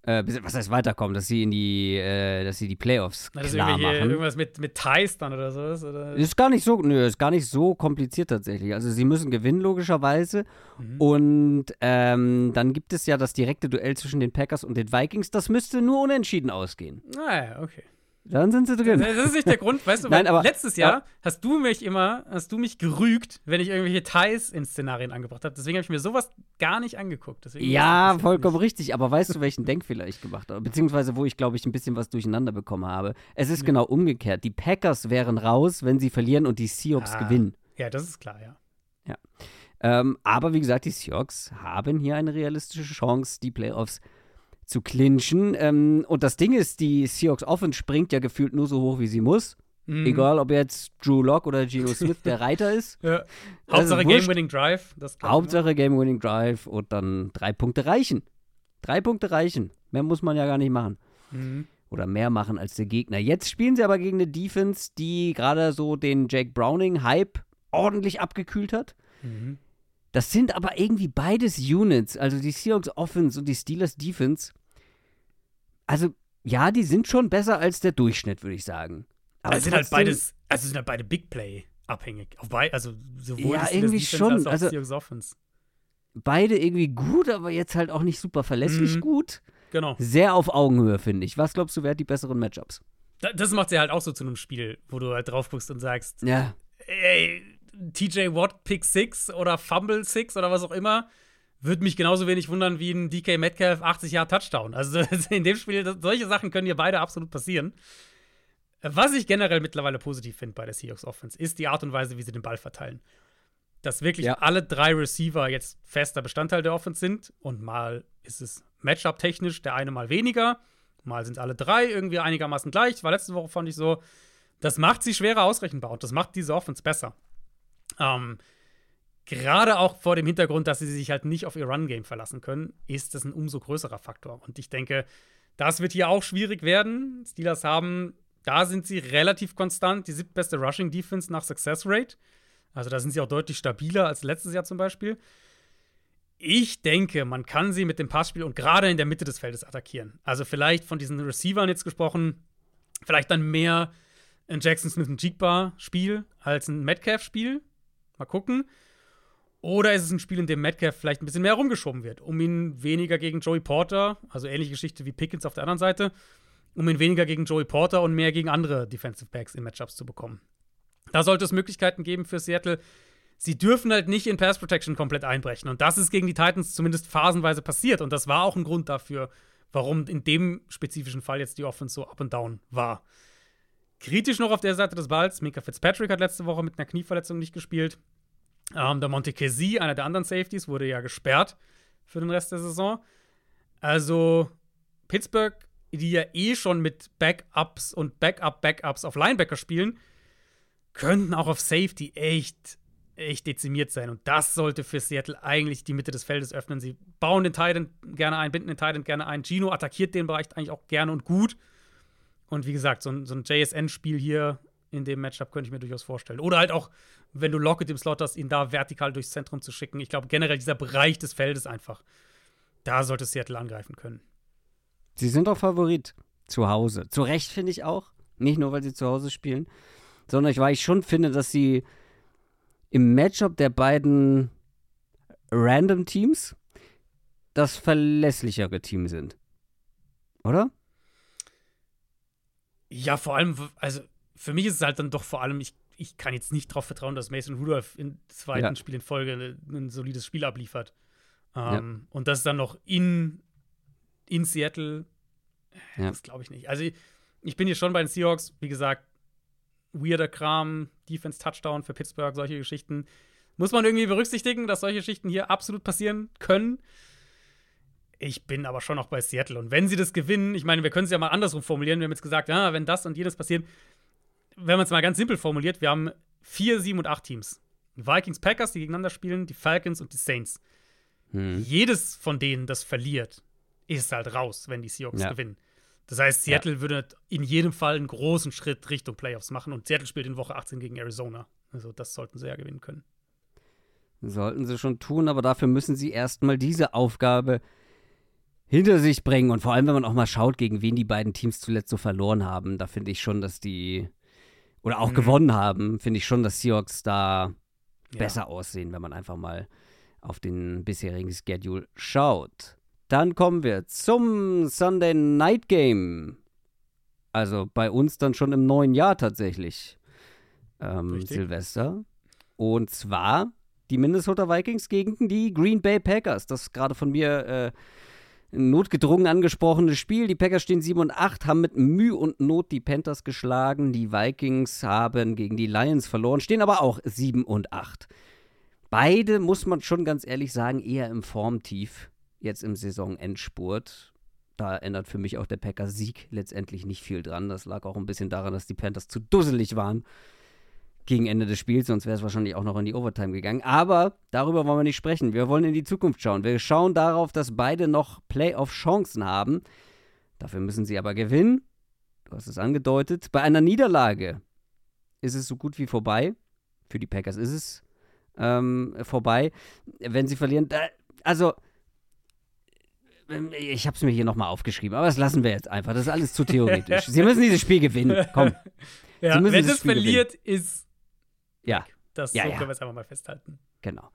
[SPEAKER 2] Äh, was heißt weiterkommen? Dass sie in die, äh, dass sie die Playoffs Na, klar machen.
[SPEAKER 3] Irgendwas mit, mit Ties dann oder sowas? Oder?
[SPEAKER 2] Ist gar nicht so, nö, ist gar nicht so kompliziert tatsächlich. Also sie müssen gewinnen, logischerweise. Mhm. Und ähm, dann gibt es ja das direkte Duell zwischen den Packers und den Vikings. Das müsste nur unentschieden ausgehen.
[SPEAKER 3] Ah okay.
[SPEAKER 2] Dann sind sie drin.
[SPEAKER 3] Das ist nicht der Grund, weißt du, Nein, aber, letztes Jahr ja. hast du mich immer, hast du mich gerügt, wenn ich irgendwelche Ties in Szenarien angebracht habe. Deswegen habe ich mir sowas gar nicht angeguckt. Deswegen
[SPEAKER 2] ja, vollkommen nicht. richtig. Aber weißt du, welchen Denkfehler ich gemacht habe? Beziehungsweise, wo ich, glaube ich, ein bisschen was durcheinander bekommen habe. Es ist ja. genau umgekehrt. Die Packers wären raus, wenn sie verlieren und die Seahawks ah. gewinnen.
[SPEAKER 3] Ja, das ist klar, ja.
[SPEAKER 2] Ja. Ähm, aber wie gesagt, die Seahawks haben hier eine realistische Chance, die Playoffs zu zu clinchen. Ähm, und das Ding ist, die Seahawks Offense springt ja gefühlt nur so hoch, wie sie muss. Mhm. Egal, ob jetzt Drew Lock oder Geno Smith der Reiter ist.
[SPEAKER 3] ja. Hauptsache Game-Winning Drive.
[SPEAKER 2] Hauptsache Game-Winning Drive und dann drei Punkte reichen. Drei Punkte reichen. Mehr muss man ja gar nicht machen. Mhm. Oder mehr machen als der Gegner. Jetzt spielen sie aber gegen eine Defense, die gerade so den Jake Browning-Hype ordentlich abgekühlt hat. Mhm. Das sind aber irgendwie beides Units, also die Seahawks Offense und die Steelers Defense. Also, ja, die sind schon besser als der Durchschnitt, würde ich sagen.
[SPEAKER 3] Aber also sind halt beides, also sind halt beide Big Play abhängig. Auf bei, also sowohl
[SPEAKER 2] ja, irgendwie schon. Als auch also, Seahawks Offense. Beide irgendwie gut, aber jetzt halt auch nicht super verlässlich mhm. gut.
[SPEAKER 3] Genau.
[SPEAKER 2] Sehr auf Augenhöhe, finde ich. Was glaubst du, wer hat die besseren Matchups?
[SPEAKER 3] Das macht sie halt auch so zu einem Spiel, wo du halt drauf guckst und sagst,
[SPEAKER 2] ja.
[SPEAKER 3] ey, TJ Watt Pick 6 oder Fumble 6 oder was auch immer, würde mich genauso wenig wundern wie ein DK Metcalf 80 Jahre Touchdown. Also in dem Spiel, solche Sachen können hier beide absolut passieren. Was ich generell mittlerweile positiv finde bei der Seahawks Offense, ist die Art und Weise, wie sie den Ball verteilen. Dass wirklich ja. alle drei Receiver jetzt fester Bestandteil der Offense sind und mal ist es Matchup-technisch der eine mal weniger, mal sind alle drei irgendwie einigermaßen gleich. War letzte Woche, fand ich so. Das macht sie schwerer ausrechenbar und das macht diese Offense besser. Ähm, Gerade auch vor dem Hintergrund, dass sie sich halt nicht auf ihr Run-Game verlassen können, ist das ein umso größerer Faktor. Und ich denke, das wird hier auch schwierig werden. Steelers haben, da sind sie relativ konstant, die siebtbeste Rushing-Defense nach Success Rate. Also da sind sie auch deutlich stabiler als letztes Jahr zum Beispiel. Ich denke, man kann sie mit dem Passspiel und gerade in der Mitte des Feldes attackieren. Also vielleicht von diesen Receivern jetzt gesprochen, vielleicht dann mehr ein Jackson Smith und Jigba-Spiel als ein Metcalf-Spiel. Mal gucken. Oder ist es ein Spiel, in dem Metcalf vielleicht ein bisschen mehr rumgeschoben wird, um ihn weniger gegen Joey Porter, also ähnliche Geschichte wie Pickens auf der anderen Seite, um ihn weniger gegen Joey Porter und mehr gegen andere Defensive Backs in Matchups zu bekommen. Da sollte es Möglichkeiten geben für Seattle. Sie dürfen halt nicht in Pass Protection komplett einbrechen. Und das ist gegen die Titans zumindest phasenweise passiert. Und das war auch ein Grund dafür, warum in dem spezifischen Fall jetzt die Offense so up and down war. Kritisch noch auf der Seite des Balls. Minka Fitzpatrick hat letzte Woche mit einer Knieverletzung nicht gespielt. Ähm, der Montekesi, einer der anderen Safeties, wurde ja gesperrt für den Rest der Saison. Also Pittsburgh, die ja eh schon mit Backups und Backup-Backups auf Linebacker spielen, könnten auch auf Safety echt, echt dezimiert sein. Und das sollte für Seattle eigentlich die Mitte des Feldes öffnen. Sie bauen den Titan gerne ein, binden den Titan gerne ein. Gino attackiert den Bereich eigentlich auch gerne und gut. Und wie gesagt, so ein, so ein JSN-Spiel hier in dem Matchup könnte ich mir durchaus vorstellen. Oder halt auch, wenn du Lockett im Slot hast, ihn da vertikal durchs Zentrum zu schicken. Ich glaube, generell dieser Bereich des Feldes einfach, da sollte Seattle angreifen können.
[SPEAKER 2] Sie sind doch Favorit zu Hause. Zu Recht finde ich auch. Nicht nur, weil sie zu Hause spielen, sondern weil ich schon finde, dass sie im Matchup der beiden random Teams das verlässlichere Team sind. Oder?
[SPEAKER 3] Ja, vor allem, also für mich ist es halt dann doch vor allem, ich, ich kann jetzt nicht darauf vertrauen, dass Mason Rudolph im zweiten ja. Spiel in Folge ein, ein solides Spiel abliefert. Ähm, ja. Und das dann noch in, in Seattle, ja. das glaube ich nicht. Also ich, ich bin hier schon bei den Seahawks, wie gesagt, weirder Kram, Defense-Touchdown für Pittsburgh, solche Geschichten. Muss man irgendwie berücksichtigen, dass solche Geschichten hier absolut passieren können. Ich bin aber schon noch bei Seattle. Und wenn sie das gewinnen, ich meine, wir können es ja mal andersrum formulieren. Wir haben jetzt gesagt, ja, wenn das und jenes passiert, wenn man es mal ganz simpel formuliert, wir haben vier, sieben und acht Teams. Vikings, Packers, die gegeneinander spielen, die Falcons und die Saints. Hm. Jedes von denen, das verliert, ist halt raus, wenn die Seahawks ja. gewinnen. Das heißt, Seattle ja. würde in jedem Fall einen großen Schritt Richtung Playoffs machen und Seattle spielt in Woche 18 gegen Arizona. Also das sollten sie ja gewinnen können.
[SPEAKER 2] Sollten sie schon tun, aber dafür müssen sie erstmal diese Aufgabe hinter sich bringen. Und vor allem, wenn man auch mal schaut, gegen wen die beiden Teams zuletzt so verloren haben, da finde ich schon, dass die oder auch mhm. gewonnen haben, finde ich schon, dass Seahawks da ja. besser aussehen, wenn man einfach mal auf den bisherigen Schedule schaut. Dann kommen wir zum Sunday Night Game. Also bei uns dann schon im neuen Jahr tatsächlich. Ähm, Silvester. Und zwar die Minnesota Vikings gegen die Green Bay Packers. Das gerade von mir äh, notgedrungen angesprochene Spiel. Die Packers stehen 7 und 8, haben mit Mühe und Not die Panthers geschlagen. Die Vikings haben gegen die Lions verloren, stehen aber auch 7 und 8. Beide, muss man schon ganz ehrlich sagen, eher im Formtief jetzt im Saisonendspurt. Da ändert für mich auch der Packers Sieg letztendlich nicht viel dran. Das lag auch ein bisschen daran, dass die Panthers zu dusselig waren gegen Ende des Spiels, sonst wäre es wahrscheinlich auch noch in die Overtime gegangen. Aber darüber wollen wir nicht sprechen. Wir wollen in die Zukunft schauen. Wir schauen darauf, dass beide noch Playoff-Chancen haben. Dafür müssen sie aber gewinnen. Du hast es angedeutet. Bei einer Niederlage ist es so gut wie vorbei. Für die Packers ist es ähm, vorbei. Wenn sie verlieren, da, also ich habe es mir hier nochmal aufgeschrieben, aber das lassen wir jetzt einfach. Das ist alles zu theoretisch. Sie müssen dieses Spiel gewinnen. Komm.
[SPEAKER 3] Ja, wenn es verliert,
[SPEAKER 2] gewinnen.
[SPEAKER 3] ist
[SPEAKER 2] ja.
[SPEAKER 3] Das
[SPEAKER 2] ja,
[SPEAKER 3] so können wir es einfach mal festhalten.
[SPEAKER 2] Genau.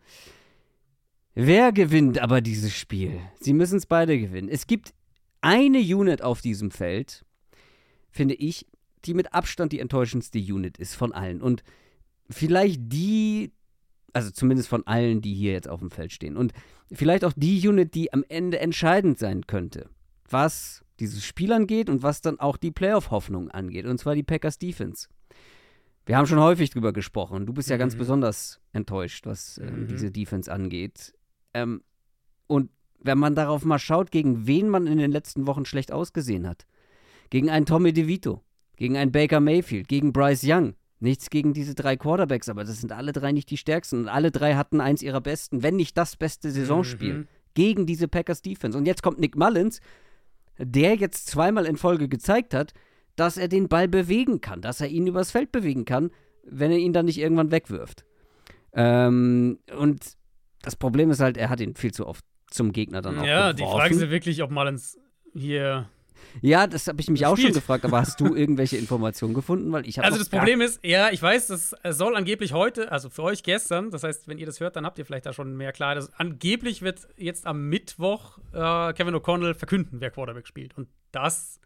[SPEAKER 2] Wer gewinnt aber dieses Spiel? Sie müssen es beide gewinnen. Es gibt eine Unit auf diesem Feld, finde ich, die mit Abstand die enttäuschendste Unit ist von allen. Und vielleicht die, also zumindest von allen, die hier jetzt auf dem Feld stehen. Und vielleicht auch die Unit, die am Ende entscheidend sein könnte, was dieses Spiel angeht und was dann auch die Playoff-Hoffnung angeht. Und zwar die Packers Defense. Wir haben schon häufig drüber gesprochen. Du bist ja mhm. ganz besonders enttäuscht, was äh, mhm. diese Defense angeht. Ähm, und wenn man darauf mal schaut, gegen wen man in den letzten Wochen schlecht ausgesehen hat. Gegen einen Tommy DeVito, gegen einen Baker Mayfield, gegen Bryce Young. Nichts gegen diese drei Quarterbacks, aber das sind alle drei nicht die stärksten. Und alle drei hatten eins ihrer besten, wenn nicht das beste Saisonspiel mhm. gegen diese Packers Defense. Und jetzt kommt Nick Mullins, der jetzt zweimal in Folge gezeigt hat, dass er den Ball bewegen kann, dass er ihn übers Feld bewegen kann, wenn er ihn dann nicht irgendwann wegwirft. Ähm, und das Problem ist halt, er hat ihn viel zu oft zum Gegner dann auch Ja,
[SPEAKER 3] geworfen. die Frage ist wirklich, ob Mullins hier
[SPEAKER 2] ja, das habe ich mich auch schon gefragt, aber hast du irgendwelche Informationen gefunden? Weil ich
[SPEAKER 3] also das Problem ist, ja, ich weiß, das soll angeblich heute, also für euch gestern, das heißt, wenn ihr das hört, dann habt ihr vielleicht da schon mehr klar. Das, angeblich wird jetzt am Mittwoch äh, Kevin O'Connell verkünden, wer Quarterback spielt. Und das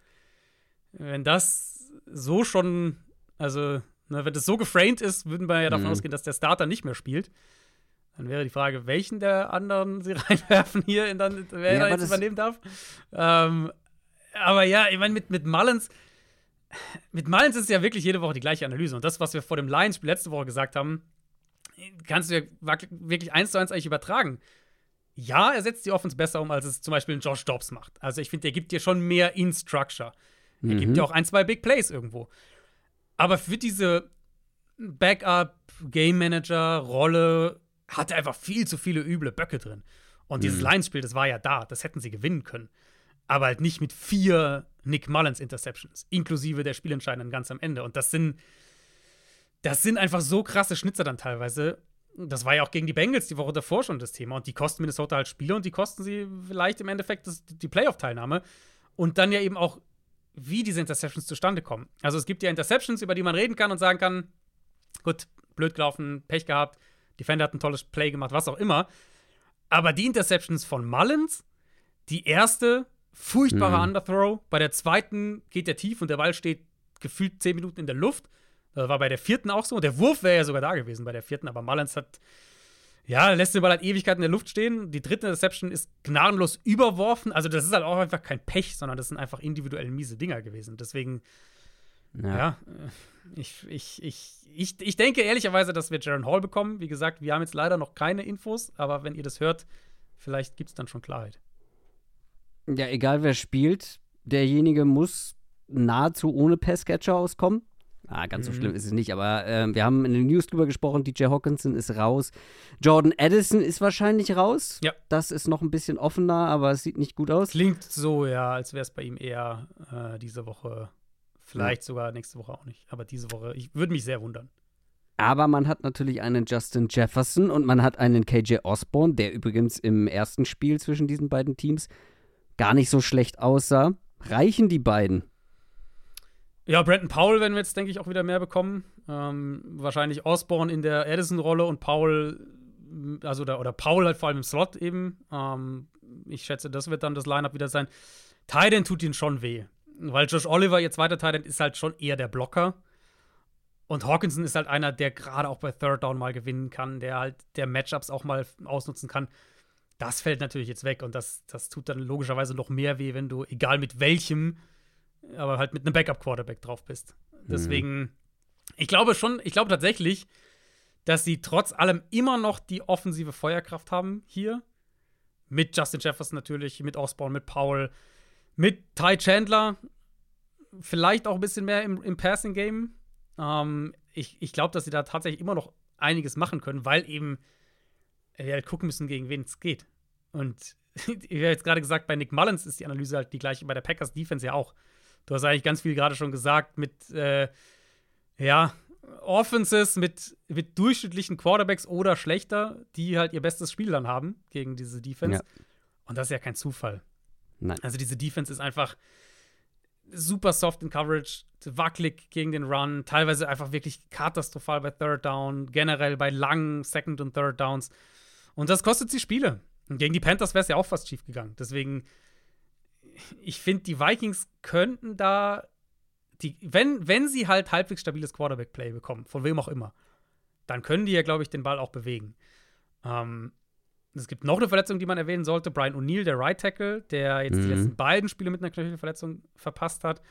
[SPEAKER 3] wenn das so schon, also, ne, wenn das so geframed ist, würden wir ja davon mhm. ausgehen, dass der Starter nicht mehr spielt. Dann wäre die Frage, welchen der anderen sie reinwerfen hier, in dann, wer ja, da jetzt übernehmen darf. Ähm, aber ja, ich meine, mit, mit Mullins, mit Mullins ist es ja wirklich jede Woche die gleiche Analyse. Und das, was wir vor dem Lions-Spiel letzte Woche gesagt haben, kannst du ja wirklich eins zu eins eigentlich übertragen. Ja, er setzt die Offense besser um, als es zum Beispiel ein Josh Dobbs macht. Also ich finde, der gibt dir schon mehr In-Structure. Mhm. Er gibt ja auch ein, zwei Big Plays irgendwo. Aber für diese Backup-Game Manager-Rolle hat er einfach viel zu viele üble Böcke drin. Und dieses mhm. Lions-Spiel, das war ja da, das hätten sie gewinnen können. Aber halt nicht mit vier Nick Mullins Interceptions, inklusive der Spielentscheidenden ganz am Ende. Und das sind, das sind einfach so krasse Schnitzer dann teilweise. Das war ja auch gegen die Bengals die Woche davor schon das Thema. Und die kosten Minnesota halt Spiele und die kosten sie vielleicht im Endeffekt das, die Playoff-Teilnahme. Und dann ja eben auch wie diese Interceptions zustande kommen. Also es gibt ja Interceptions, über die man reden kann und sagen kann, gut, blöd gelaufen, Pech gehabt, Defender hat ein tolles Play gemacht, was auch immer. Aber die Interceptions von Mullins, die erste, furchtbare
[SPEAKER 2] Mhm.
[SPEAKER 3] Underthrow. Bei der zweiten geht der tief und der Ball steht gefühlt zehn Minuten in der Luft. Das war bei der vierten auch so. Der Wurf wäre ja sogar da gewesen bei der vierten, aber Mullins hat, ja, lässt den Ball halt Ewigkeit in der Luft stehen. Die dritte Interception ist gnadenlos überworfen. Also, das ist halt auch einfach kein Pech, sondern das sind einfach individuell miese Dinger gewesen. Deswegen, ja, äh, ich, ich, ich, ich, ich denke ehrlicherweise, dass wir Jaron Hall bekommen. Wie gesagt, wir haben jetzt leider noch keine Infos, aber wenn ihr das hört, vielleicht gibt es dann schon Klarheit.
[SPEAKER 2] Ja, egal wer spielt, derjenige muss nahezu ohne Passcatcher auskommen. Ah, ganz so
[SPEAKER 3] Mhm.
[SPEAKER 2] schlimm ist es nicht, aber ähm, wir haben in den News drüber gesprochen, DJ Hawkinson ist raus. Jordan Addison ist wahrscheinlich raus.
[SPEAKER 3] Ja.
[SPEAKER 2] Das ist noch ein bisschen offener, aber es sieht nicht gut aus.
[SPEAKER 3] Klingt so, ja, als wäre es bei ihm eher äh, diese Woche. Vielleicht sogar nächste Woche auch nicht. Aber diese Woche, ich würde mich sehr wundern.
[SPEAKER 2] Aber man hat natürlich einen Justin Jefferson und man hat einen KJ Osborne, der übrigens im ersten Spiel zwischen diesen beiden Teams gar nicht so schlecht aussah. Reichen die beiden?
[SPEAKER 3] Ja, Brandon Powell werden wir jetzt, denke ich, auch wieder mehr bekommen. Ähm, wahrscheinlich Osborne in der Addison-Rolle und Powell, also da, oder Powell halt vor allem im Slot eben. Ähm, ich schätze, das wird dann das Lineup wieder sein. Titan tut ihn schon weh. Weil Josh Oliver, jetzt weiter Titan, ist halt schon eher der Blocker. Und Hawkinson ist halt einer, der gerade auch bei Third Down mal gewinnen kann, der halt der Matchups auch mal ausnutzen kann. Das fällt natürlich jetzt weg und das, das tut dann logischerweise noch mehr weh, wenn du, egal mit welchem, aber halt mit einem Backup-Quarterback drauf bist. Deswegen, ich glaube schon, ich glaube tatsächlich, dass sie trotz allem immer noch die offensive Feuerkraft haben hier. Mit Justin Jefferson natürlich, mit Osborne, mit Powell, mit Ty Chandler. Vielleicht auch ein bisschen mehr im, im Passing-Game. Ähm, ich ich glaube, dass sie da tatsächlich immer noch einiges machen können, weil eben wir halt gucken müssen, gegen wen es geht. Und ich habe jetzt gerade gesagt, bei Nick Mullins ist die Analyse halt die gleiche, bei der Packers Defense ja auch. Du hast eigentlich ganz viel gerade schon gesagt mit, äh, ja, Offenses mit, mit durchschnittlichen Quarterbacks oder schlechter, die halt ihr bestes Spiel dann haben gegen diese Defense.
[SPEAKER 2] Ja.
[SPEAKER 3] Und das ist ja kein Zufall.
[SPEAKER 2] Nein.
[SPEAKER 3] Also diese Defense ist einfach super soft in Coverage, wackelig gegen den Run, teilweise einfach wirklich katastrophal bei Third Down, generell bei langen Second und Third Downs. Und das kostet sie Spiele. Und gegen die Panthers wäre es ja auch fast schief gegangen. Deswegen, ich finde, die Vikings könnten da, die, wenn, wenn sie halt halbwegs stabiles Quarterback-Play bekommen, von wem auch immer, dann können die ja, glaube ich, den Ball auch bewegen. Ähm, es gibt noch eine Verletzung, die man erwähnen sollte. Brian O'Neill, der Right Tackle, der jetzt die
[SPEAKER 2] Mhm.
[SPEAKER 3] letzten beiden Spiele mit einer Knöchelverletzung verpasst hat.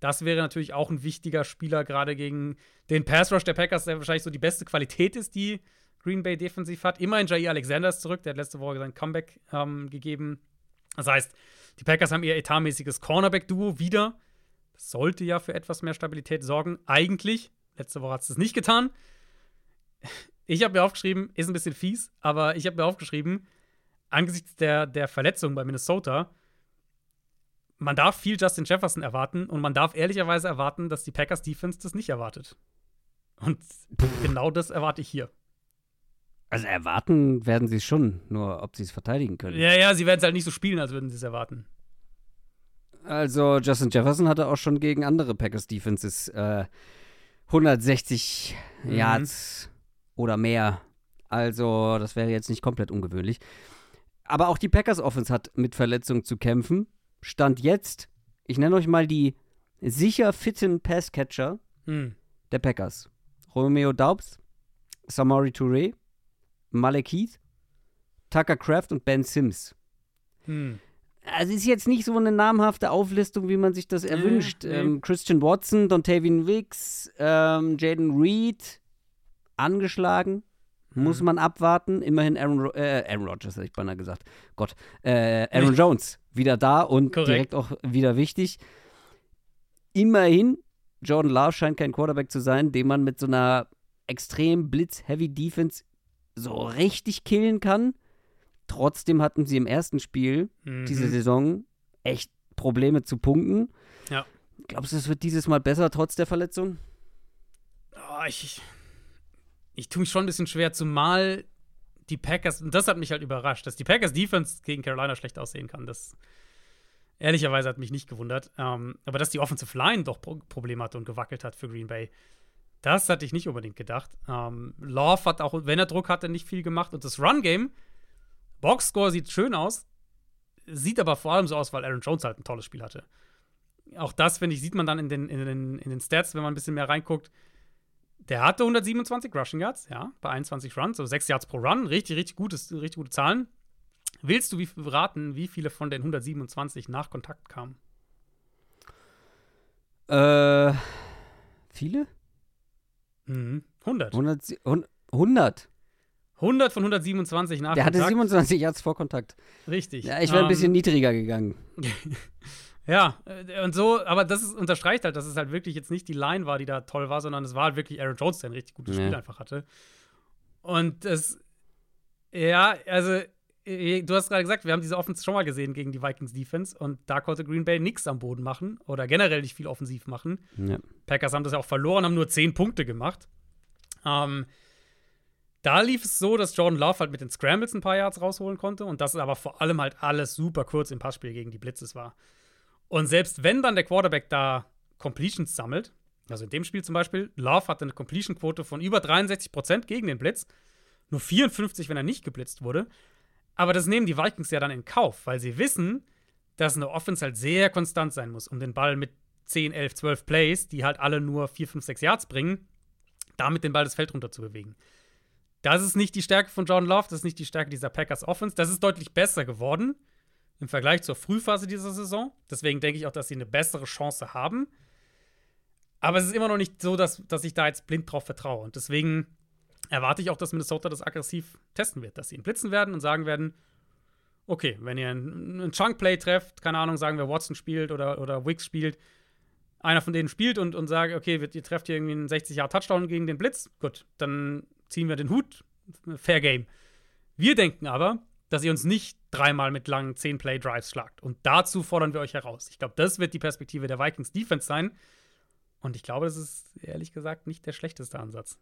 [SPEAKER 3] Das wäre natürlich auch ein wichtiger Spieler, gerade gegen den Pass Rush der Packers, der wahrscheinlich so die beste Qualität ist, die Green Bay defensiv hat. Immerhin Jair Alexander ist zurück, der hat letzte Woche sein Comeback ähm, gegeben. Das heißt, die Packers haben ihr etatmäßiges Cornerback-Duo wieder. Das sollte ja für etwas mehr Stabilität sorgen. Eigentlich. Letzte Woche hat es das nicht getan. Ich habe mir aufgeschrieben, ist ein bisschen fies, aber ich habe mir aufgeschrieben, angesichts der, der Verletzung bei Minnesota, man darf viel Justin Jefferson erwarten und man darf ehrlicherweise erwarten, dass die Packers Defense das nicht erwartet. Und genau das erwarte ich hier.
[SPEAKER 2] Also erwarten werden sie es schon, nur ob sie es verteidigen können.
[SPEAKER 3] Ja, ja, sie werden es halt nicht so spielen, als würden sie es erwarten.
[SPEAKER 2] Also Justin Jefferson hatte auch schon gegen andere Packers Defenses äh, 160
[SPEAKER 3] Mhm.
[SPEAKER 2] Yards oder mehr. Also das wäre jetzt nicht komplett ungewöhnlich. Aber auch die Packers Offense hat mit Verletzungen zu kämpfen. Stand jetzt, ich nenne euch mal die sicher fitten Passcatcher
[SPEAKER 3] Hm.
[SPEAKER 2] der Packers. Romeo Daubs, Samari Touré, Malek Heath, Tucker Kraft und Ben Sims.
[SPEAKER 3] Hm.
[SPEAKER 2] Also ist jetzt nicht so eine namhafte Auflistung, wie man sich das erwünscht.
[SPEAKER 3] nee.
[SPEAKER 2] Ähm, Christian Watson, Dontavian Wicks, ähm, Jaden Reed, angeschlagen. Muss
[SPEAKER 3] Mhm.
[SPEAKER 2] man abwarten. Immerhin Aaron, Ro äh, Aaron Rodgers, hätte ich beinahe gesagt. Gott. Äh, Aaron Jones wieder da und
[SPEAKER 3] Korrekt.
[SPEAKER 2] direkt auch wieder wichtig. Immerhin, Jordan Love scheint kein Quarterback zu sein, den man mit so einer extrem blitz-heavy Defense so richtig killen kann. Trotzdem hatten sie im ersten Spiel
[SPEAKER 3] Mhm.
[SPEAKER 2] diese Saison echt Probleme zu punkten.
[SPEAKER 3] Ja.
[SPEAKER 2] Glaubst du, es wird dieses Mal besser trotz der Verletzung?
[SPEAKER 3] Oh, ich, ich, ich tue mich schon ein bisschen schwer, zumal die Packers, und das hat mich halt überrascht, dass die Packers Defense gegen Carolina schlecht aussehen kann. Das ehrlicherweise hat mich nicht gewundert. Ähm, aber dass die Offensive Line doch Pro Probleme hatte und gewackelt hat für Green Bay, das hatte ich nicht unbedingt gedacht. Ähm, Love hat auch, wenn er Druck hatte, nicht viel gemacht. Und das Run-Game Boxscore sieht schön aus, sieht aber vor allem so aus, weil Aaron Jones halt ein tolles Spiel hatte. Auch das, finde ich, sieht man dann in den, in, den, in den Stats, wenn man ein bisschen mehr reinguckt. Der hatte 127 Rushing Yards, ja, bei 21 Runs, also 6 Yards pro Run. Richtig, richtig, gutes, richtig gute Zahlen. Willst du wie, raten, wie viele von den 127 nach Kontakt kamen?
[SPEAKER 2] Äh, viele?
[SPEAKER 3] Mhm. 100.
[SPEAKER 2] 100. 100.
[SPEAKER 3] 100 von 127 nach
[SPEAKER 2] Der
[SPEAKER 3] Kontakt.
[SPEAKER 2] hatte 27 Yards vor Kontakt.
[SPEAKER 3] Richtig.
[SPEAKER 2] Ja, ich wäre ein
[SPEAKER 3] Ähm,
[SPEAKER 2] bisschen niedriger gegangen.
[SPEAKER 3] Ja, äh, und so, aber das ist, unterstreicht halt, dass es halt wirklich jetzt nicht die Line war, die da toll war, sondern es war halt wirklich Aaron Jones, der ein richtig gutes
[SPEAKER 2] Ja.
[SPEAKER 3] Spiel einfach hatte. Und es, ja, also, äh, du hast gerade gesagt, wir haben diese Offense schon mal gesehen gegen die Vikings Defense und da konnte Green Bay nichts am Boden machen oder generell nicht viel offensiv machen.
[SPEAKER 2] Ja.
[SPEAKER 3] Packers haben das ja auch verloren, haben nur 10 Punkte gemacht. Ähm, da lief es so, dass Jordan Love halt mit den Scrambles ein paar Yards rausholen konnte und das aber vor allem halt alles super kurz im Passspiel gegen die Blitzes war. Und selbst wenn dann der Quarterback da Completions sammelt, also in dem Spiel zum Beispiel, Love hatte eine Completion-Quote von über 63% gegen den Blitz, nur 54, wenn er nicht geblitzt wurde. Aber das nehmen die Vikings ja dann in Kauf, weil sie wissen, dass eine Offense halt sehr konstant sein muss, um den Ball mit 10, 11, 12 Plays, die halt alle nur 4, 5, 6 Yards bringen, damit den Ball das Feld runter zu bewegen. Das ist nicht die Stärke von John Love, das ist nicht die Stärke dieser Packers Offense. Das ist deutlich besser geworden im Vergleich zur Frühphase dieser Saison. Deswegen denke ich auch, dass sie eine bessere Chance haben. Aber es ist immer noch nicht so, dass, dass ich da jetzt blind drauf vertraue. Und deswegen erwarte ich auch, dass Minnesota das aggressiv testen wird, dass sie ihn blitzen werden und sagen werden, okay, wenn ihr einen, einen Chunk-Play trefft, keine Ahnung, sagen wir Watson spielt oder, oder Wicks spielt, einer von denen spielt und, und sagt, okay, ihr trefft hier irgendwie einen 60-Jahr-Touchdown gegen den Blitz, gut, dann ziehen wir den Hut, fair game. Wir denken aber, dass ihr uns nicht dreimal mit langen 10-Play-Drives schlagt. Und dazu fordern wir euch heraus. Ich glaube, das wird die Perspektive der Vikings Defense sein. Und ich glaube, das ist ehrlich gesagt nicht der schlechteste Ansatz.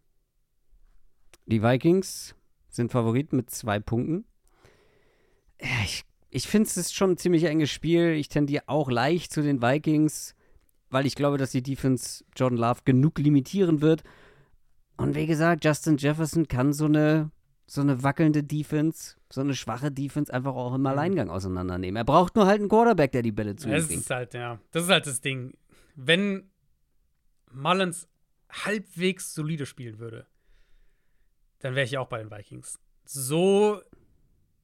[SPEAKER 2] Die Vikings sind Favorit mit zwei Punkten. Ich ich finde es ist schon ein ziemlich enges Spiel. Ich tendiere auch leicht zu den Vikings, weil ich glaube, dass die Defense Jordan Love genug limitieren wird. Und wie gesagt, Justin Jefferson kann so eine, so eine wackelnde Defense, so eine schwache Defense einfach auch im Alleingang auseinandernehmen. Er braucht nur halt einen Quarterback, der die Bälle zu
[SPEAKER 3] Das ist halt, ja, das ist halt das Ding. Wenn Mullins halbwegs solide spielen würde, dann wäre ich auch bei den Vikings. So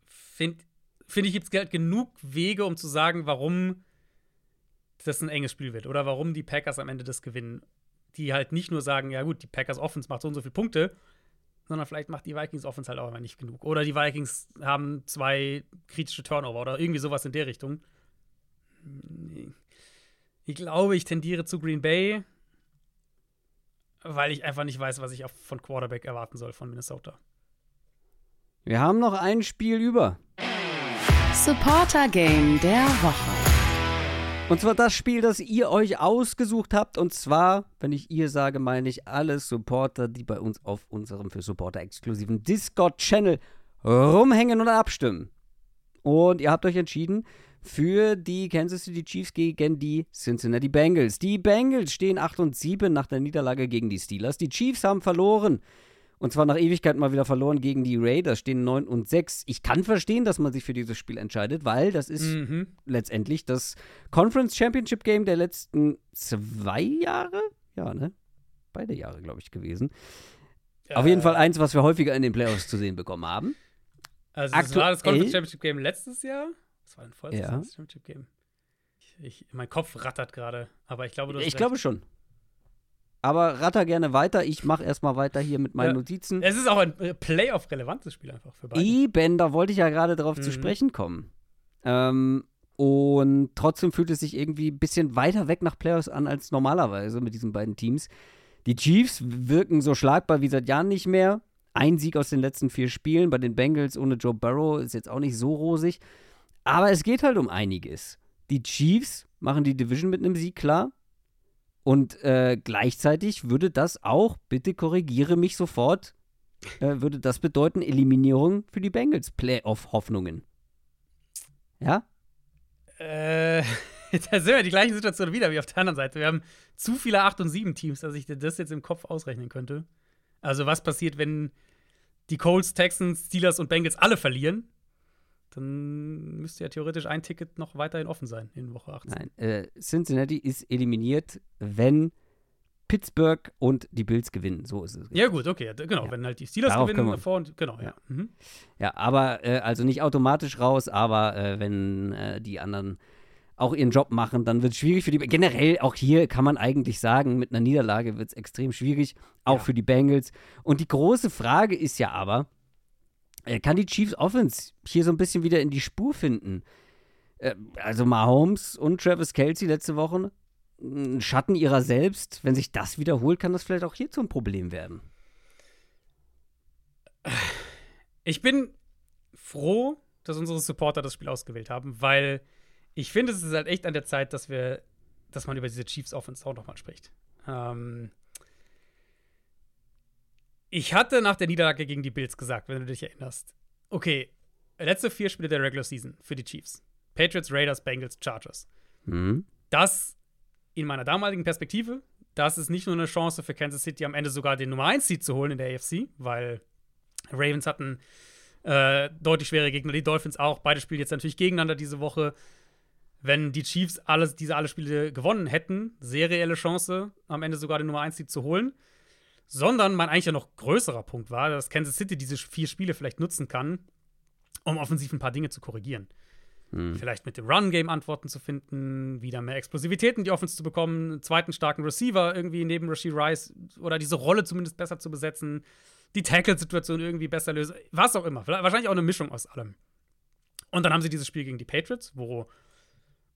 [SPEAKER 3] finde find ich, gibt es halt genug Wege, um zu sagen, warum das ein enges Spiel wird oder warum die Packers am Ende das gewinnen. Die halt nicht nur sagen, ja gut, die Packers Offense macht so und so viele Punkte, sondern vielleicht macht die Vikings Offense halt auch immer nicht genug. Oder die Vikings haben zwei kritische Turnover oder irgendwie sowas in der Richtung. Ich glaube, ich tendiere zu Green Bay, weil ich einfach nicht weiß, was ich auch von Quarterback erwarten soll von Minnesota.
[SPEAKER 2] Wir haben noch ein Spiel über.
[SPEAKER 1] Supporter Game der Woche.
[SPEAKER 2] Und zwar das Spiel, das ihr euch ausgesucht habt. Und zwar, wenn ich ihr sage, meine ich alle Supporter, die bei uns auf unserem für Supporter exklusiven Discord-Channel rumhängen und abstimmen. Und ihr habt euch entschieden für die Kansas City Chiefs gegen die Cincinnati Bengals. Die Bengals stehen 8 und 7 nach der Niederlage gegen die Steelers. Die Chiefs haben verloren. Und zwar nach Ewigkeit mal wieder verloren gegen die Raiders, stehen 9 und 6. Ich kann verstehen, dass man sich für dieses Spiel entscheidet, weil das ist
[SPEAKER 3] Mhm.
[SPEAKER 2] letztendlich das Conference Championship Game der letzten zwei Jahre. Ja, ne? Beide Jahre, glaube ich, gewesen. Auf jeden Fall eins, was wir häufiger in den Playoffs zu sehen bekommen haben.
[SPEAKER 3] Also, das war das
[SPEAKER 2] aktuell-
[SPEAKER 3] Conference Championship Game letztes Jahr. Was war vorher das
[SPEAKER 2] Ja.
[SPEAKER 3] Championship Game? Ich, ich, mein Kopf rattert gerade, aber ich glaube, du hast
[SPEAKER 2] Ich
[SPEAKER 3] recht.
[SPEAKER 2] glaube schon. Aber ratter gerne weiter. Ich mache erstmal weiter hier mit meinen
[SPEAKER 3] Ja.
[SPEAKER 2] Notizen.
[SPEAKER 3] Es ist auch ein äh, Playoff-relevantes Spiel einfach für beide.
[SPEAKER 2] Eben, da wollte ich ja gerade drauf zu
[SPEAKER 3] Mhm.
[SPEAKER 2] sprechen kommen. Ähm, und trotzdem fühlt es sich irgendwie ein bisschen weiter weg nach Playoffs an als normalerweise mit diesen beiden Teams. Die Chiefs wirken so schlagbar wie seit Jahren nicht mehr. Ein Sieg aus den letzten vier Spielen. Bei den Bengals ohne Joe Burrow ist jetzt auch nicht so rosig. Aber es geht halt um einiges. Die Chiefs machen die Division mit einem Sieg klar. Und äh, gleichzeitig würde das auch, bitte korrigiere mich sofort, äh, würde das bedeuten Eliminierung für die Bengals Playoff-Hoffnungen. Ja?
[SPEAKER 3] Äh, da sind wir die gleiche Situation wieder wie auf der anderen Seite. Wir haben zu viele 8 und 7 Teams, dass ich dir das jetzt im Kopf ausrechnen könnte. Also, was passiert, wenn die Colts, Texans, Steelers und Bengals alle verlieren? Dann müsste ja theoretisch ein Ticket noch weiterhin offen sein in Woche 18.
[SPEAKER 2] Nein, äh, Cincinnati ist eliminiert, wenn Pittsburgh und die Bills gewinnen. So ist es.
[SPEAKER 3] Ja, gut, okay, genau. Ja. Wenn halt die Steelers
[SPEAKER 2] Darauf
[SPEAKER 3] gewinnen davor und genau, ja. Ja, mhm.
[SPEAKER 2] ja aber äh, also nicht automatisch raus, aber äh, wenn äh, die anderen auch ihren Job machen, dann wird es schwierig für die. Generell, auch hier kann man eigentlich sagen, mit einer Niederlage wird es extrem schwierig, auch für die Bengals. Und die große Frage ist ja aber, kann die Chiefs Offense hier so ein bisschen wieder in die Spur finden? Äh, also Mahomes und Travis Kelsey letzte Woche ein Schatten ihrer selbst. Wenn sich das wiederholt, kann das vielleicht auch hier zum Problem werden.
[SPEAKER 3] Ich bin froh, dass unsere Supporter das Spiel ausgewählt haben, weil ich finde, es ist halt echt an der Zeit, dass wir, dass man über diese Chiefs Offense auch nochmal spricht. Ähm ich hatte nach der Niederlage gegen die Bills gesagt, wenn du dich erinnerst, okay, letzte vier Spiele der Regular Season für die Chiefs. Patriots, Raiders, Bengals, Chargers. Mhm. Das in meiner damaligen Perspektive, das ist nicht nur eine Chance für Kansas City, am Ende sogar den Nummer 1 Seed zu holen in der AFC, weil Ravens hatten äh, deutlich schwere Gegner, die Dolphins auch. Beide spielen jetzt natürlich gegeneinander diese Woche. Wenn die Chiefs alles, diese alle Spiele gewonnen hätten, sehr reelle Chance, am Ende sogar den Nummer 1 Seed zu holen. Sondern mein eigentlich ja noch größerer Punkt war, dass Kansas City diese vier Spiele vielleicht nutzen kann, um offensiv ein paar Dinge zu korrigieren. Hm. Vielleicht mit dem Run-Game Antworten zu finden, wieder mehr Explosivität in die Offense zu bekommen, einen zweiten starken Receiver irgendwie neben Rashid Rice oder diese Rolle zumindest besser zu besetzen, die Tackle-Situation irgendwie besser lösen, was auch immer. Wahrscheinlich auch eine Mischung aus allem. Und dann haben sie dieses Spiel gegen die Patriots, wo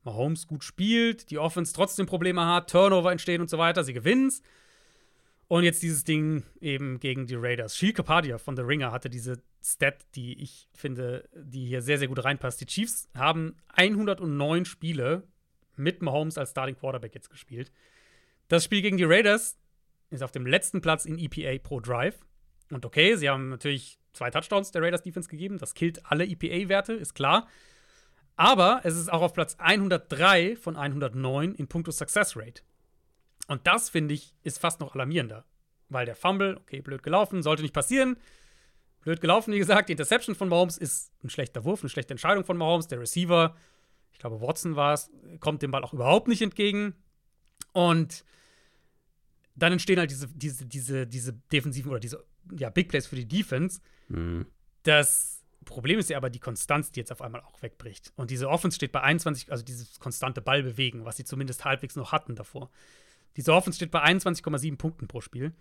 [SPEAKER 3] Mahomes gut spielt, die Offense trotzdem Probleme hat, Turnover entstehen und so weiter, sie gewinnen es. Und jetzt dieses Ding eben gegen die Raiders. Shield Kapadia von The Ringer hatte diese Stat, die ich finde, die hier sehr, sehr gut reinpasst. Die Chiefs haben 109 Spiele mit Mahomes als Starting Quarterback jetzt gespielt. Das Spiel gegen die Raiders ist auf dem letzten Platz in EPA pro Drive. Und okay, sie haben natürlich zwei Touchdowns der Raiders Defense gegeben. Das killt alle EPA-Werte, ist klar. Aber es ist auch auf Platz 103 von 109 in puncto Success Rate. Und das, finde ich, ist fast noch alarmierender. Weil der Fumble, okay, blöd gelaufen, sollte nicht passieren. Blöd gelaufen, wie gesagt. Die Interception von Mahomes ist ein schlechter Wurf, eine schlechte Entscheidung von Mahomes. Der Receiver, ich glaube, Watson war es, kommt dem Ball auch überhaupt nicht entgegen. Und dann entstehen halt diese, diese, diese, diese defensiven oder diese ja, Big Plays für die Defense. Mhm. Das Problem ist ja aber die Konstanz, die jetzt auf einmal auch wegbricht. Und diese Offense steht bei 21, also dieses konstante Ballbewegen, was sie zumindest halbwegs noch hatten davor. Diese Offense steht bei 21,7 Punkten pro Spiel.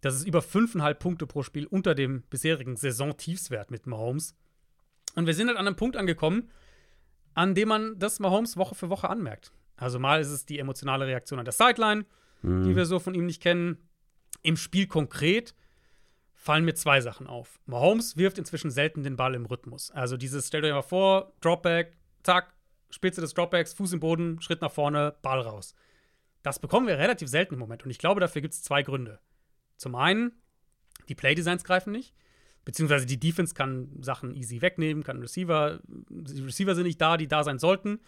[SPEAKER 3] Das ist über 5,5 Punkte pro Spiel unter dem bisherigen Saisontiefswert mit Mahomes. Und wir sind halt an einem Punkt angekommen, an dem man das Mahomes Woche für Woche anmerkt. Also mal ist es die emotionale Reaktion an der Sideline, mhm. die wir so von ihm nicht kennen. Im Spiel konkret fallen mir zwei Sachen auf. Mahomes wirft inzwischen selten den Ball im Rhythmus. Also dieses, stellt euch mal vor, Dropback, zack, Spitze des Dropbacks, Fuß im Boden, Schritt nach vorne, Ball raus. Das bekommen wir relativ selten im Moment. Und ich glaube, dafür gibt es zwei Gründe. Zum einen, die Playdesigns greifen nicht. Beziehungsweise die Defense kann Sachen easy wegnehmen, kann Receiver, die Receiver sind nicht da, die da sein sollten.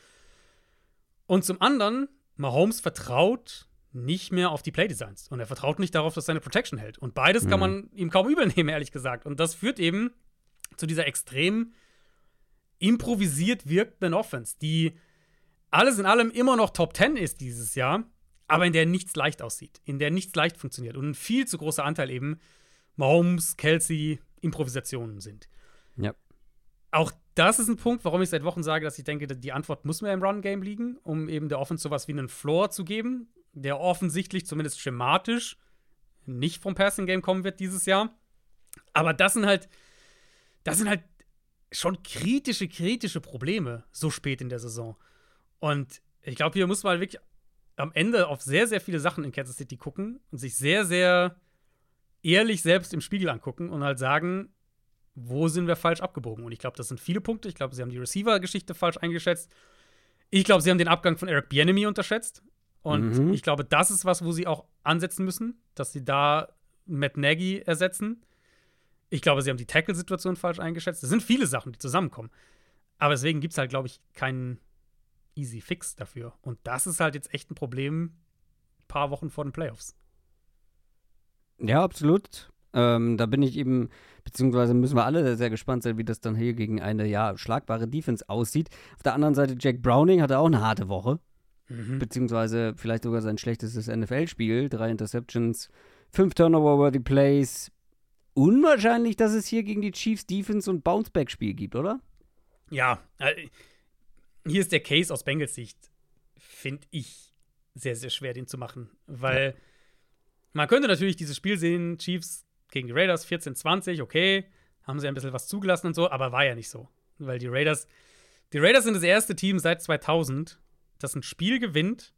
[SPEAKER 3] Und zum anderen, Mahomes vertraut nicht mehr auf die Playdesigns. Und er vertraut nicht darauf, dass seine Protection hält. Und beides mhm. kann man ihm kaum übernehmen, ehrlich gesagt. Und das führt eben zu dieser extrem improvisiert wirkenden Offense, die alles in allem immer noch Top 10 ist dieses Jahr, aber in der nichts leicht aussieht, in der nichts leicht funktioniert und ein viel zu großer Anteil eben Mahomes, Kelsey, Improvisationen sind.
[SPEAKER 2] Ja.
[SPEAKER 3] Auch das ist ein Punkt, warum ich seit Wochen sage, dass ich denke, die Antwort muss mehr im Run-Game liegen, um eben der Offense sowas wie einen Floor zu geben, der offensichtlich, zumindest schematisch, nicht vom Passing-Game kommen wird dieses Jahr. Aber das sind halt, das sind halt schon kritische, kritische Probleme so spät in der Saison. Und ich glaube, hier muss man halt wirklich am Ende auf sehr, sehr viele Sachen in Kansas City gucken und sich sehr, sehr ehrlich selbst im Spiegel angucken und halt sagen, wo sind wir falsch abgebogen? Und ich glaube, das sind viele Punkte. Ich glaube, sie haben die Receiver-Geschichte falsch eingeschätzt. Ich glaube, sie haben den Abgang von Eric Bienemy unterschätzt. Und mhm. ich glaube, das ist was, wo sie auch ansetzen müssen, dass sie da Matt Nagy ersetzen. Ich glaube, sie haben die Tackle-Situation falsch eingeschätzt. Das sind viele Sachen, die zusammenkommen. Aber deswegen gibt es halt, glaube ich, keinen easy Fix dafür. Und das ist halt jetzt echt ein Problem, ein paar Wochen vor den Playoffs.
[SPEAKER 2] Ja, absolut. Ähm, da bin ich eben, beziehungsweise müssen wir alle sehr gespannt sein, wie das dann hier gegen eine ja schlagbare Defense aussieht. Auf der anderen Seite, Jack Browning hatte auch eine harte Woche. Mhm. Beziehungsweise vielleicht sogar sein schlechtestes NFL-Spiel. Drei Interceptions, fünf Turnover-worthy Plays. Unwahrscheinlich, dass es hier gegen die Chiefs Defense und Bounceback-Spiel gibt, oder?
[SPEAKER 3] Ja, äh, hier ist der Case aus Bengals Sicht, finde ich, sehr, sehr schwer, den zu machen. Weil ja. man könnte natürlich dieses Spiel sehen, Chiefs gegen die Raiders 14-20, okay, haben sie ein bisschen was zugelassen und so, aber war ja nicht so. Weil die Raiders, die Raiders sind das erste Team seit 2000, das ein Spiel gewinnt,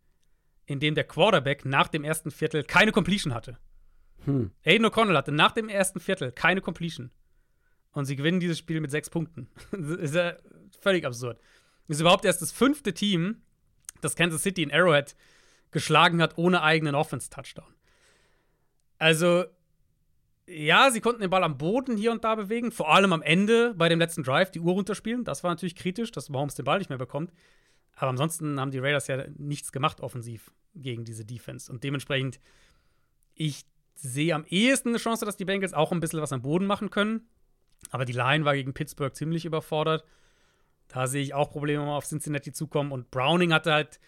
[SPEAKER 3] in dem der Quarterback nach dem ersten Viertel keine Completion hatte. Hm. Aiden O'Connell hatte nach dem ersten Viertel keine Completion. Und sie gewinnen dieses Spiel mit sechs Punkten. das ist ja völlig absurd. Ist überhaupt erst das fünfte Team, das Kansas City in Arrowhead geschlagen hat, ohne eigenen Offense-Touchdown. Also, ja, sie konnten den Ball am Boden hier und da bewegen, vor allem am Ende bei dem letzten Drive die Uhr runterspielen. Das war natürlich kritisch, dass Mahomes den Ball nicht mehr bekommt. Aber ansonsten haben die Raiders ja nichts gemacht offensiv gegen diese Defense. Und dementsprechend, ich sehe am ehesten eine Chance, dass die Bengals auch ein bisschen was am Boden machen können. Aber die Line war gegen Pittsburgh ziemlich überfordert. Da sehe ich auch Probleme, um auf Cincinnati zukommen. Und Browning hatte halt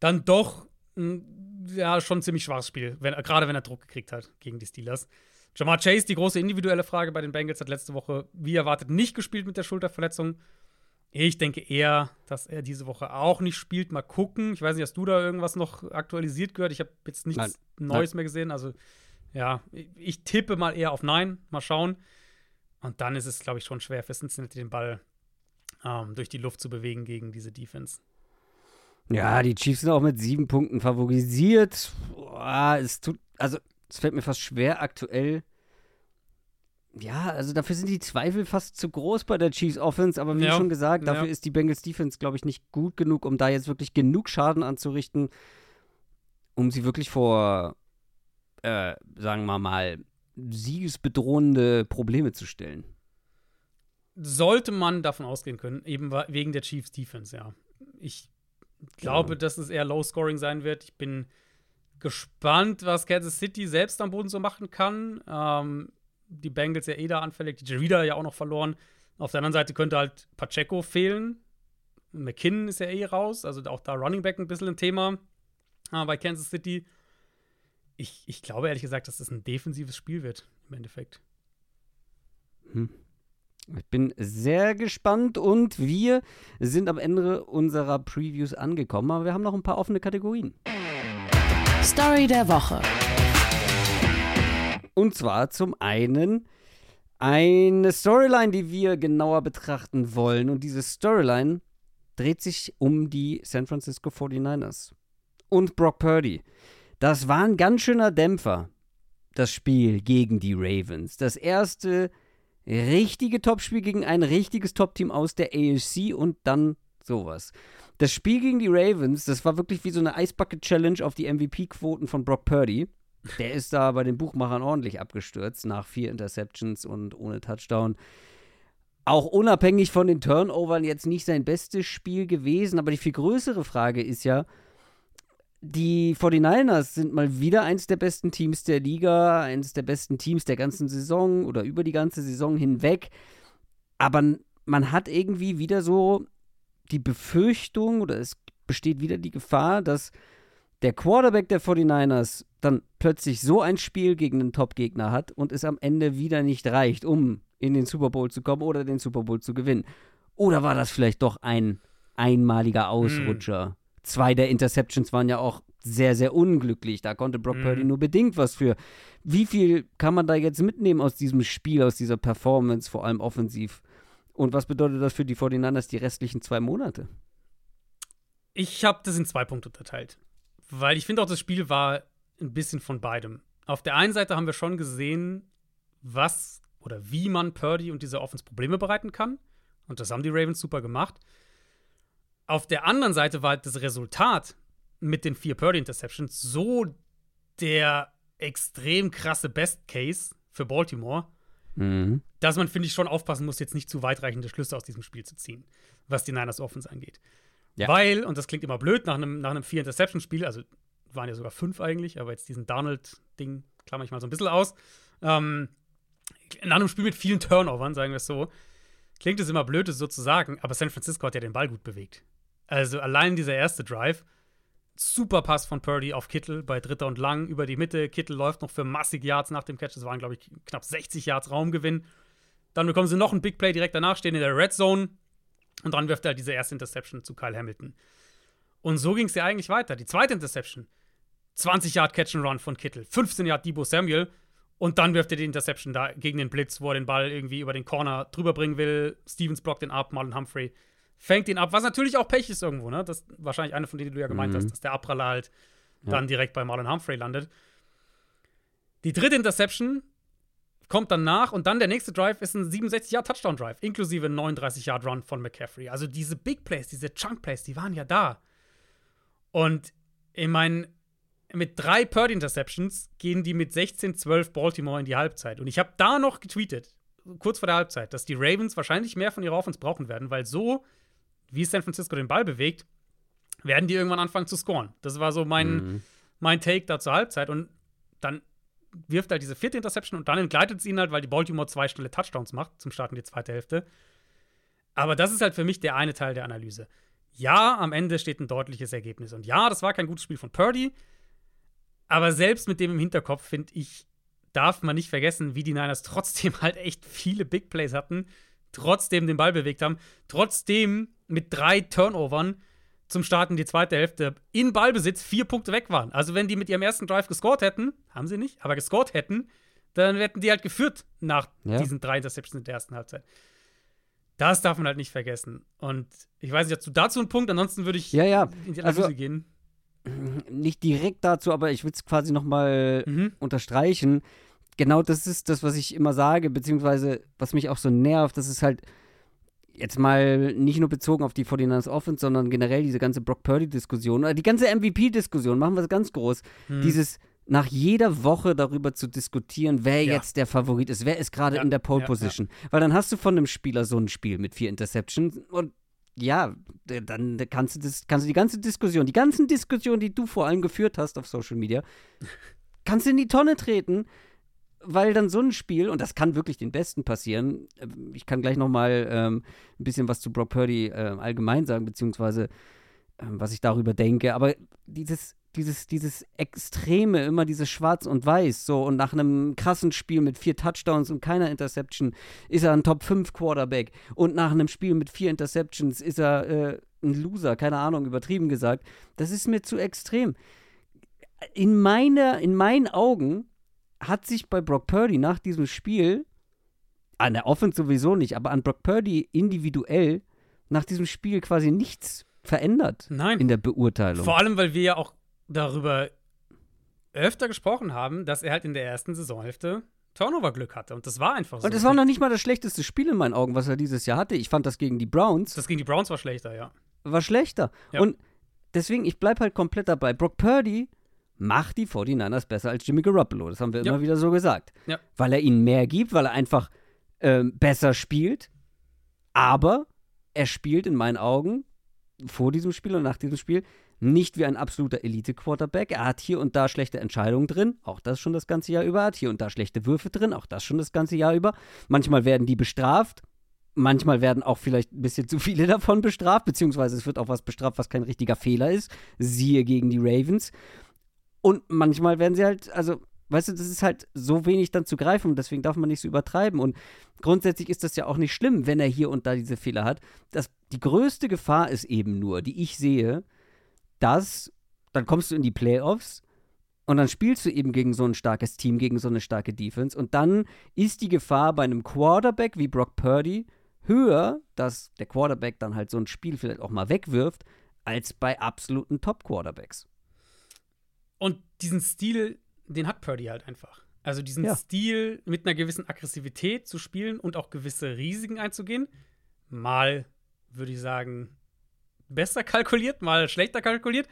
[SPEAKER 3] dann doch ein, ja, schon ein ziemlich schwaches Spiel, wenn, gerade wenn er Druck gekriegt hat gegen die Steelers. Jamar Chase, die große individuelle Frage bei den Bengals, hat letzte Woche, wie erwartet, nicht gespielt mit der Schulterverletzung. Ich denke eher, dass er diese Woche auch nicht spielt. Mal gucken. Ich weiß nicht, hast du da irgendwas noch aktualisiert gehört? Ich habe jetzt nichts Nein. Neues Nein. mehr gesehen. Also, ja, ich tippe mal eher auf Nein. Mal schauen. Und dann ist es, glaube ich, schon schwer für Cincinnati den Ball ähm, durch die Luft zu bewegen gegen diese Defense.
[SPEAKER 2] Ja, die Chiefs sind auch mit sieben Punkten favorisiert. Boah, es tut, also, es fällt mir fast schwer, aktuell ja, also dafür sind die Zweifel fast zu groß bei der Chiefs Offense, aber wie ja. schon gesagt, dafür ja. ist die Bengals Defense, glaube ich, nicht gut genug, um da jetzt wirklich genug Schaden anzurichten, um sie wirklich vor, äh, sagen wir mal, siegesbedrohende Probleme zu stellen.
[SPEAKER 3] Sollte man davon ausgehen können, eben wegen der Chiefs Defense, ja. Ich glaube, ja. dass es eher Low Scoring sein wird. Ich bin gespannt, was Kansas City selbst am Boden so machen kann. Ähm, die Bengals ja eh da anfällig, die Jarida ja auch noch verloren. Auf der anderen Seite könnte halt Pacheco fehlen. McKinnon ist ja eh raus, also auch da Running Back ein bisschen ein Thema äh, bei Kansas City. Ich, ich glaube ehrlich gesagt, dass das ein defensives Spiel wird, im Endeffekt.
[SPEAKER 2] Hm. Ich bin sehr gespannt und wir sind am Ende unserer Previews angekommen, aber wir haben noch ein paar offene Kategorien.
[SPEAKER 1] Story der Woche.
[SPEAKER 2] Und zwar zum einen eine Storyline, die wir genauer betrachten wollen. Und diese Storyline dreht sich um die San Francisco 49ers und Brock Purdy. Das war ein ganz schöner Dämpfer, das Spiel gegen die Ravens. Das erste richtige Topspiel gegen ein richtiges Topteam aus der AFC und dann sowas. Das Spiel gegen die Ravens, das war wirklich wie so eine Eisbucket Challenge auf die MVP-Quoten von Brock Purdy. Der ist da bei den Buchmachern ordentlich abgestürzt nach vier Interceptions und ohne Touchdown. Auch unabhängig von den Turnovern jetzt nicht sein bestes Spiel gewesen, aber die viel größere Frage ist ja, die 49ers sind mal wieder eins der besten Teams der Liga, eines der besten Teams der ganzen Saison oder über die ganze Saison hinweg. Aber man hat irgendwie wieder so die Befürchtung oder es besteht wieder die Gefahr, dass der Quarterback der 49ers dann plötzlich so ein Spiel gegen einen Top-Gegner hat und es am Ende wieder nicht reicht, um in den Super Bowl zu kommen oder den Super Bowl zu gewinnen. Oder war das vielleicht doch ein einmaliger Ausrutscher? Mm. Zwei der Interceptions waren ja auch sehr, sehr unglücklich. Da konnte Brock. Purdy nur bedingt was für. Wie viel kann man da jetzt mitnehmen aus diesem Spiel, aus dieser Performance, vor allem offensiv? Und was bedeutet das für die 49ers die restlichen zwei Monate?
[SPEAKER 3] Ich habe das in zwei Punkte unterteilt. Weil ich finde auch, das Spiel war ein bisschen von beidem. Auf der einen Seite haben wir schon gesehen, was oder wie man Purdy und diese Offense Probleme bereiten kann. Und das haben die Ravens super gemacht. Auf der anderen Seite war das Resultat mit den vier Purdy-Interceptions so der extrem krasse Best Case für Baltimore, mhm. dass man, finde ich, schon aufpassen muss, jetzt nicht zu weitreichende Schlüsse aus diesem Spiel zu ziehen, was die Niners Offense angeht. Ja. Weil, und das klingt immer blöd, nach einem, nach einem Vier-Interception-Spiel, also waren ja sogar fünf eigentlich, aber jetzt diesen Donald-Ding klammer ich mal so ein bisschen aus. Ähm, nach einem Spiel mit vielen Turnovern, sagen wir es so, klingt es immer blöd, es so zu sagen, aber San Francisco hat ja den Ball gut bewegt. Also allein dieser erste Drive, super Pass von Purdy auf Kittel bei Dritter und Lang über die Mitte. Kittel läuft noch für massig Yards nach dem Catch. Das waren, glaube ich, knapp 60 Yards Raumgewinn. Dann bekommen sie noch ein Big Play direkt danach, stehen in der Red Zone. Und dann wirft er halt diese erste Interception zu Kyle Hamilton. Und so ging es ja eigentlich weiter. Die zweite Interception, 20 Yard Catch and Run von Kittel, 15 Yard Debo Samuel. Und dann wirft er die Interception da gegen den Blitz, wo er den Ball irgendwie über den Corner drüber bringen will. Stevens blockt den ab, Marlon Humphrey fängt ihn ab, was natürlich auch Pech ist irgendwo, ne? Das ist wahrscheinlich eine von denen, die du ja gemeint mhm. hast, dass der Abpraller halt ja. dann direkt bei Marlon Humphrey landet. Die dritte Interception kommt dann nach und dann der nächste Drive ist ein 67-Yard-Touchdown-Drive, inklusive 39-Yard-Run von McCaffrey. Also diese Big Plays, diese Chunk-Plays, die waren ja da. Und ich meine, mit drei Purdy-Interceptions gehen die mit 16-12 Baltimore in die Halbzeit. Und ich habe da noch getweetet, kurz vor der Halbzeit, dass die Ravens wahrscheinlich mehr von ihrer Offense brauchen werden, weil so, wie San Francisco den Ball bewegt, werden die irgendwann anfangen zu scoren. Das war so mein, mhm. mein Take da zur Halbzeit. Und dann wirft halt diese vierte Interception und dann entgleitet es ihn halt, weil die Baltimore zwei schnelle Touchdowns macht zum Start in die zweite Hälfte. Aber das ist halt für mich der eine Teil der Analyse. Ja, am Ende steht ein deutliches Ergebnis. Und ja, das war kein gutes Spiel von Purdy. Aber selbst mit dem im Hinterkopf, finde ich, darf man nicht vergessen, wie die Niners trotzdem halt echt viele Big Plays hatten, trotzdem den Ball bewegt haben, trotzdem mit drei Turnovern zum Start in die zweite Hälfte in Ballbesitz vier Punkte weg waren. Also wenn die mit ihrem ersten Drive gescored hätten, haben sie nicht, aber gescored hätten, dann hätten die halt geführt nach ja. diesen drei Interceptions in der ersten Halbzeit. Das darf man halt nicht vergessen. Und ich weiß nicht, hast du dazu einen Punkt? Ansonsten würde ich
[SPEAKER 2] ja, ja.
[SPEAKER 3] in die Analyse also, gehen.
[SPEAKER 2] Nicht direkt dazu, aber ich würde es quasi noch mal mhm. unterstreichen. Genau das ist das, was ich immer sage, beziehungsweise was mich auch so nervt, das ist halt jetzt mal nicht nur bezogen auf die 49ers Offense, sondern generell diese ganze Brock Purdy-Diskussion, oder die ganze MVP-Diskussion, machen wir es ganz groß. Hm. Dieses nach jeder Woche darüber zu diskutieren, wer ja. jetzt der Favorit ist, wer ist gerade ja. in der Pole Position. Ja, Weil dann hast du von einem Spieler so ein Spiel mit vier Interceptions und ja, dann kannst du, das, kannst du die ganze Diskussion, die ganzen Diskussionen, die du vor allem geführt hast auf Social Media, kannst du in die Tonne treten, weil dann so ein Spiel, und das kann wirklich den Besten passieren, äh, ich kann gleich noch mal ähm, ein bisschen was zu Brock Purdy äh, allgemein sagen, beziehungsweise äh, was ich darüber denke, aber dieses, dieses, dieses Extreme, immer dieses Schwarz und Weiß, so und nach einem krassen Spiel mit vier Touchdowns und keiner Interception ist er ein Top 5 Quarterback und nach einem Spiel mit vier Interceptions ist er äh, ein Loser, keine Ahnung, übertrieben gesagt. Das ist mir zu extrem. In, meiner, in meinen Augen hat sich bei Brock Purdy nach diesem Spiel, an der Offense sowieso nicht, aber an Brock Purdy individuell nach diesem Spiel quasi nichts verändert
[SPEAKER 3] Nein.
[SPEAKER 2] in der Beurteilung.
[SPEAKER 3] Vor allem, weil wir ja auch darüber öfter gesprochen haben, dass er halt in der ersten Saisonhälfte Turnover-Glück hatte. Und das war einfach so.
[SPEAKER 2] Und das war noch nicht mal das schlechteste Spiel in meinen Augen, was er dieses Jahr hatte. Ich fand das gegen die Browns.
[SPEAKER 3] Das gegen die Browns war schlechter, ja.
[SPEAKER 2] War schlechter. Ja. Und deswegen, ich bleibe halt komplett dabei. Brock Purdy macht die 49ers besser als Jimmy Garoppolo. Das haben wir ja. immer wieder so gesagt. Ja. Weil er ihnen mehr gibt, weil er einfach ähm, besser spielt. Aber er spielt in meinen Augen vor diesem Spiel und nach diesem Spiel nicht wie ein absoluter Elite-Quarterback. Er hat hier und da schlechte Entscheidungen drin, auch das schon das ganze Jahr über. Er hat hier und da schlechte Würfe drin, auch das schon das ganze Jahr über. Manchmal werden die bestraft, manchmal werden auch vielleicht ein bisschen zu viele davon bestraft, beziehungsweise es wird auch was bestraft, was kein richtiger Fehler ist. Siehe gegen die Ravens. Und manchmal werden sie halt, also, weißt du, das ist halt so wenig dann zu greifen und deswegen darf man nicht so übertreiben. Und grundsätzlich ist das ja auch nicht schlimm, wenn er hier und da diese Fehler hat. Das, die größte Gefahr ist eben nur, die ich sehe, dass dann kommst du in die Playoffs und dann spielst du eben gegen so ein starkes Team, gegen so eine starke Defense. Und dann ist die Gefahr bei einem Quarterback wie Brock Purdy höher, dass der Quarterback dann halt so ein Spiel vielleicht auch mal wegwirft, als bei absoluten Top-Quarterbacks.
[SPEAKER 3] Und diesen Stil, den hat Purdy halt einfach. Also diesen ja. Stil mit einer gewissen Aggressivität zu spielen und auch gewisse Risiken einzugehen. Mal, würde ich sagen, besser kalkuliert, mal schlechter kalkuliert.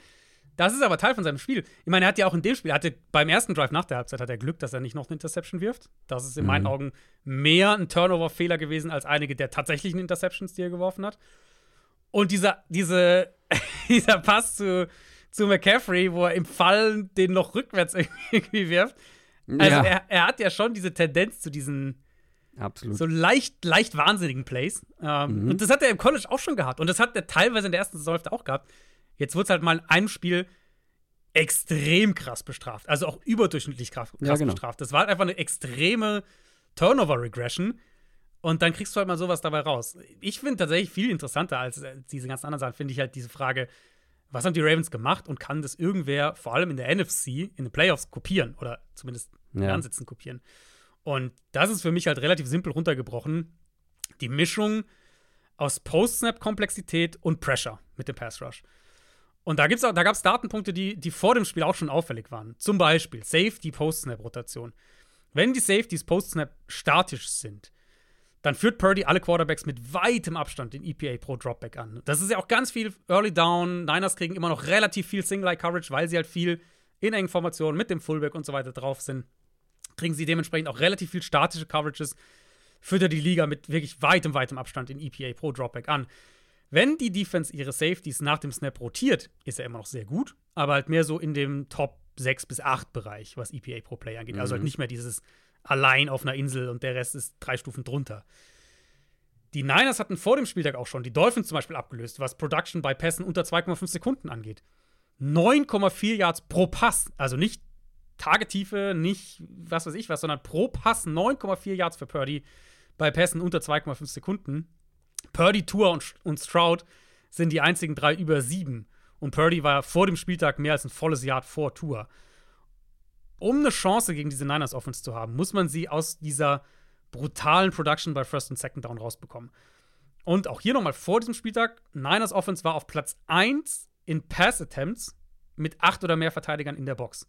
[SPEAKER 3] Das ist aber Teil von seinem Spiel. Ich meine, er hat ja auch in dem Spiel, er hatte beim ersten Drive nach der Halbzeit hat er Glück, dass er nicht noch eine Interception wirft. Das ist in mhm. meinen Augen mehr ein Turnover-Fehler gewesen als einige der tatsächlichen Interceptions, die er geworfen hat. Und dieser, diese, dieser Pass zu, zu McCaffrey, wo er im Fallen den noch rückwärts irgendwie wirft. Also ja. er, er hat ja schon diese Tendenz zu diesen
[SPEAKER 2] Absolut.
[SPEAKER 3] So leicht, leicht wahnsinnigen Plays. Ähm, mhm. Und das hat er im College auch schon gehabt. Und das hat er teilweise in der ersten Saison auch gehabt. Jetzt wurde es halt mal in einem Spiel extrem krass bestraft. Also auch überdurchschnittlich krass, krass ja, genau. bestraft. Das war halt einfach eine extreme Turnover-Regression. Und dann kriegst du halt mal sowas dabei raus. Ich finde tatsächlich viel interessanter als äh, diese ganzen anderen Sachen, finde ich halt diese Frage, was haben die Ravens gemacht und kann das irgendwer, vor allem in der NFC, in den Playoffs kopieren oder zumindest ja. Ansätzen kopieren? Und das ist für mich halt relativ simpel runtergebrochen. Die Mischung aus Post-Snap-Komplexität und Pressure mit dem Pass-Rush. Und da, da gab es Datenpunkte, die, die vor dem Spiel auch schon auffällig waren. Zum Beispiel Safety Post-Snap-Rotation. Wenn die Safeties Post-Snap statisch sind, dann führt Purdy alle Quarterbacks mit weitem Abstand den EPA pro Dropback an. Das ist ja auch ganz viel Early Down. Niners kriegen immer noch relativ viel Single-Eye-Coverage, weil sie halt viel in engen Formationen mit dem Fullback und so weiter drauf sind. Kriegen sie dementsprechend auch relativ viel statische Coverages. Führt er die Liga mit wirklich weitem, weitem Abstand in EPA pro Dropback an. Wenn die Defense ihre Safeties nach dem Snap rotiert, ist er immer noch sehr gut, aber halt mehr so in dem Top 6 bis 8 Bereich, was EPA pro Play angeht. Mhm. Also halt mhm. nicht mehr dieses allein auf einer Insel und der Rest ist drei Stufen drunter. Die Niners hatten vor dem Spieltag auch schon die Dolphins zum Beispiel abgelöst, was Production bei Pässen unter 2,5 Sekunden angeht. 9,4 Yards pro Pass, also nicht Tagetiefe, nicht was weiß ich was, sondern pro Pass 9,4 Yards für Purdy bei Pässen unter 2,5 Sekunden. Purdy, Tour und, und Stroud sind die einzigen drei über sieben. Und Purdy war vor dem Spieltag mehr als ein volles Jahr vor Tour. Um eine Chance gegen diese Niners Offense zu haben, muss man sie aus dieser brutalen Production bei First und Second Down rausbekommen. Und auch hier nochmal vor diesem Spieltag: Niners Offense war auf Platz 1 in Pass Attempts mit acht oder mehr Verteidigern in der Box.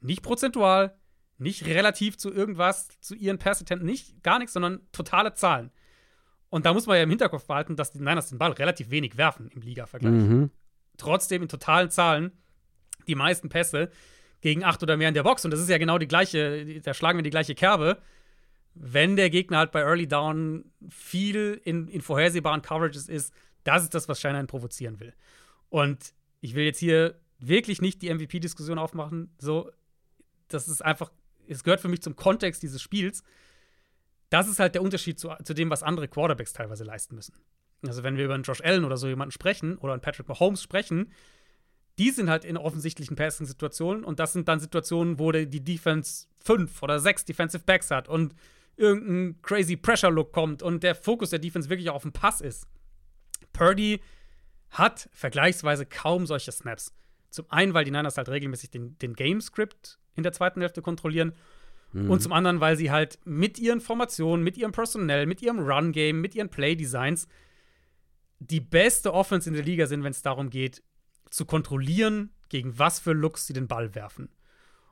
[SPEAKER 3] Nicht prozentual, nicht relativ zu irgendwas, zu ihren Pass Attempts, nicht gar nichts, sondern totale Zahlen. Und da muss man ja im Hinterkopf behalten, dass die Niners den Ball relativ wenig werfen im Liga-Vergleich. Mhm. Trotzdem in totalen Zahlen die meisten Pässe gegen acht oder mehr in der Box. Und das ist ja genau die gleiche, da schlagen wir die gleiche Kerbe. Wenn der Gegner halt bei Early Down viel in, in vorhersehbaren Coverages ist, das ist das, was Shanahan provozieren will. Und ich will jetzt hier wirklich nicht die MVP-Diskussion aufmachen. So, das ist einfach, es gehört für mich zum Kontext dieses Spiels das ist halt der Unterschied zu, zu dem, was andere Quarterbacks teilweise leisten müssen. Also, wenn wir über einen Josh Allen oder so jemanden sprechen oder einen Patrick Mahomes sprechen, die sind halt in offensichtlichen Passing-Situationen und das sind dann Situationen, wo die Defense fünf oder sechs Defensive Backs hat und irgendein crazy Pressure-Look kommt und der Fokus der Defense wirklich auf dem Pass ist. Purdy hat vergleichsweise kaum solche Snaps. Zum einen, weil die Niners halt regelmäßig den, den Game-Script in der zweiten Hälfte kontrollieren Mhm. Und zum anderen, weil sie halt mit ihren Formationen, mit ihrem Personell, mit ihrem Run-Game, mit ihren Play-Designs die beste Offense in der Liga sind, wenn es darum geht, zu kontrollieren, gegen was für Looks sie den Ball werfen.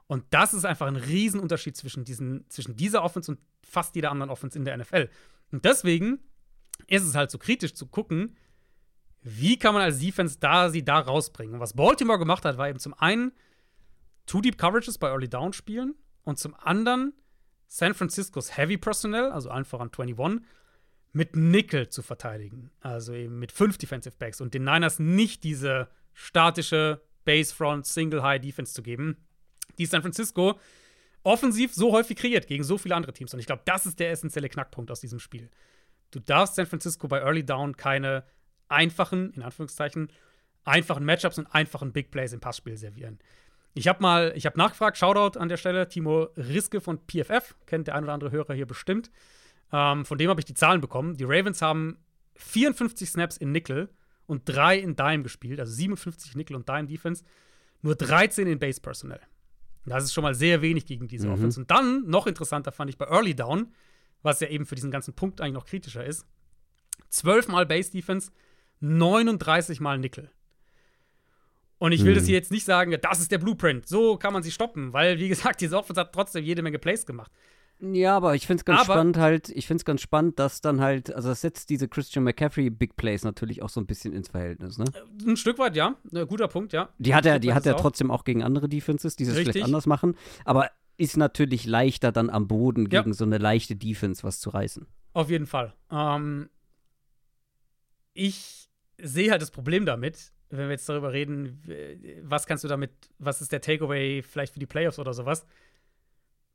[SPEAKER 3] Und das ist einfach ein Riesenunterschied zwischen, diesen, zwischen dieser Offense und fast jeder anderen Offense in der NFL. Und deswegen ist es halt so kritisch zu gucken, wie kann man als Defense da sie da rausbringen. Und was Baltimore gemacht hat, war eben zum einen Two Deep Coverages bei Early Down spielen und zum anderen San Franciscos Heavy Personnel, also allen voran 21, mit Nickel zu verteidigen. Also eben mit fünf Defensive Backs und den Niners nicht diese statische Basefront Single High Defense zu geben, die San Francisco offensiv so häufig kreiert gegen so viele andere Teams. Und ich glaube, das ist der essentielle Knackpunkt aus diesem Spiel. Du darfst San Francisco bei Early Down keine einfachen, in Anführungszeichen, einfachen Matchups und einfachen Big Plays im Passspiel servieren. Ich habe mal, ich habe nachgefragt, Shoutout an der Stelle, Timo Riske von PFF, kennt der ein oder andere Hörer hier bestimmt. Ähm, von dem habe ich die Zahlen bekommen. Die Ravens haben 54 Snaps in Nickel und 3 in Dime gespielt, also 57 Nickel und Dime Defense, nur 13 in Base Personnel. Das ist schon mal sehr wenig gegen diese mhm. Offense. Und dann, noch interessanter fand ich bei Early Down, was ja eben für diesen ganzen Punkt eigentlich noch kritischer ist, 12 mal Base Defense, 39 mal Nickel. Und ich will hm. das hier jetzt nicht sagen, das ist der Blueprint, so kann man sie stoppen, weil, wie gesagt, diese Offense hat trotzdem jede Menge Plays gemacht.
[SPEAKER 2] Ja, aber ich finde es ganz aber, spannend halt, ich finde es ganz spannend, dass dann halt, also das setzt diese Christian McCaffrey Big Plays natürlich auch so ein bisschen ins Verhältnis, ne?
[SPEAKER 3] Ein Stück weit, ja. Ein guter Punkt, ja.
[SPEAKER 2] Die hat er, die hat er trotzdem auch gegen andere Defenses, die es vielleicht anders machen. Aber ist natürlich leichter dann am Boden ja. gegen so eine leichte Defense was zu reißen.
[SPEAKER 3] Auf jeden Fall. Ähm, ich sehe halt das Problem damit, wenn wir jetzt darüber reden, was kannst du damit, was ist der Takeaway vielleicht für die Playoffs oder sowas?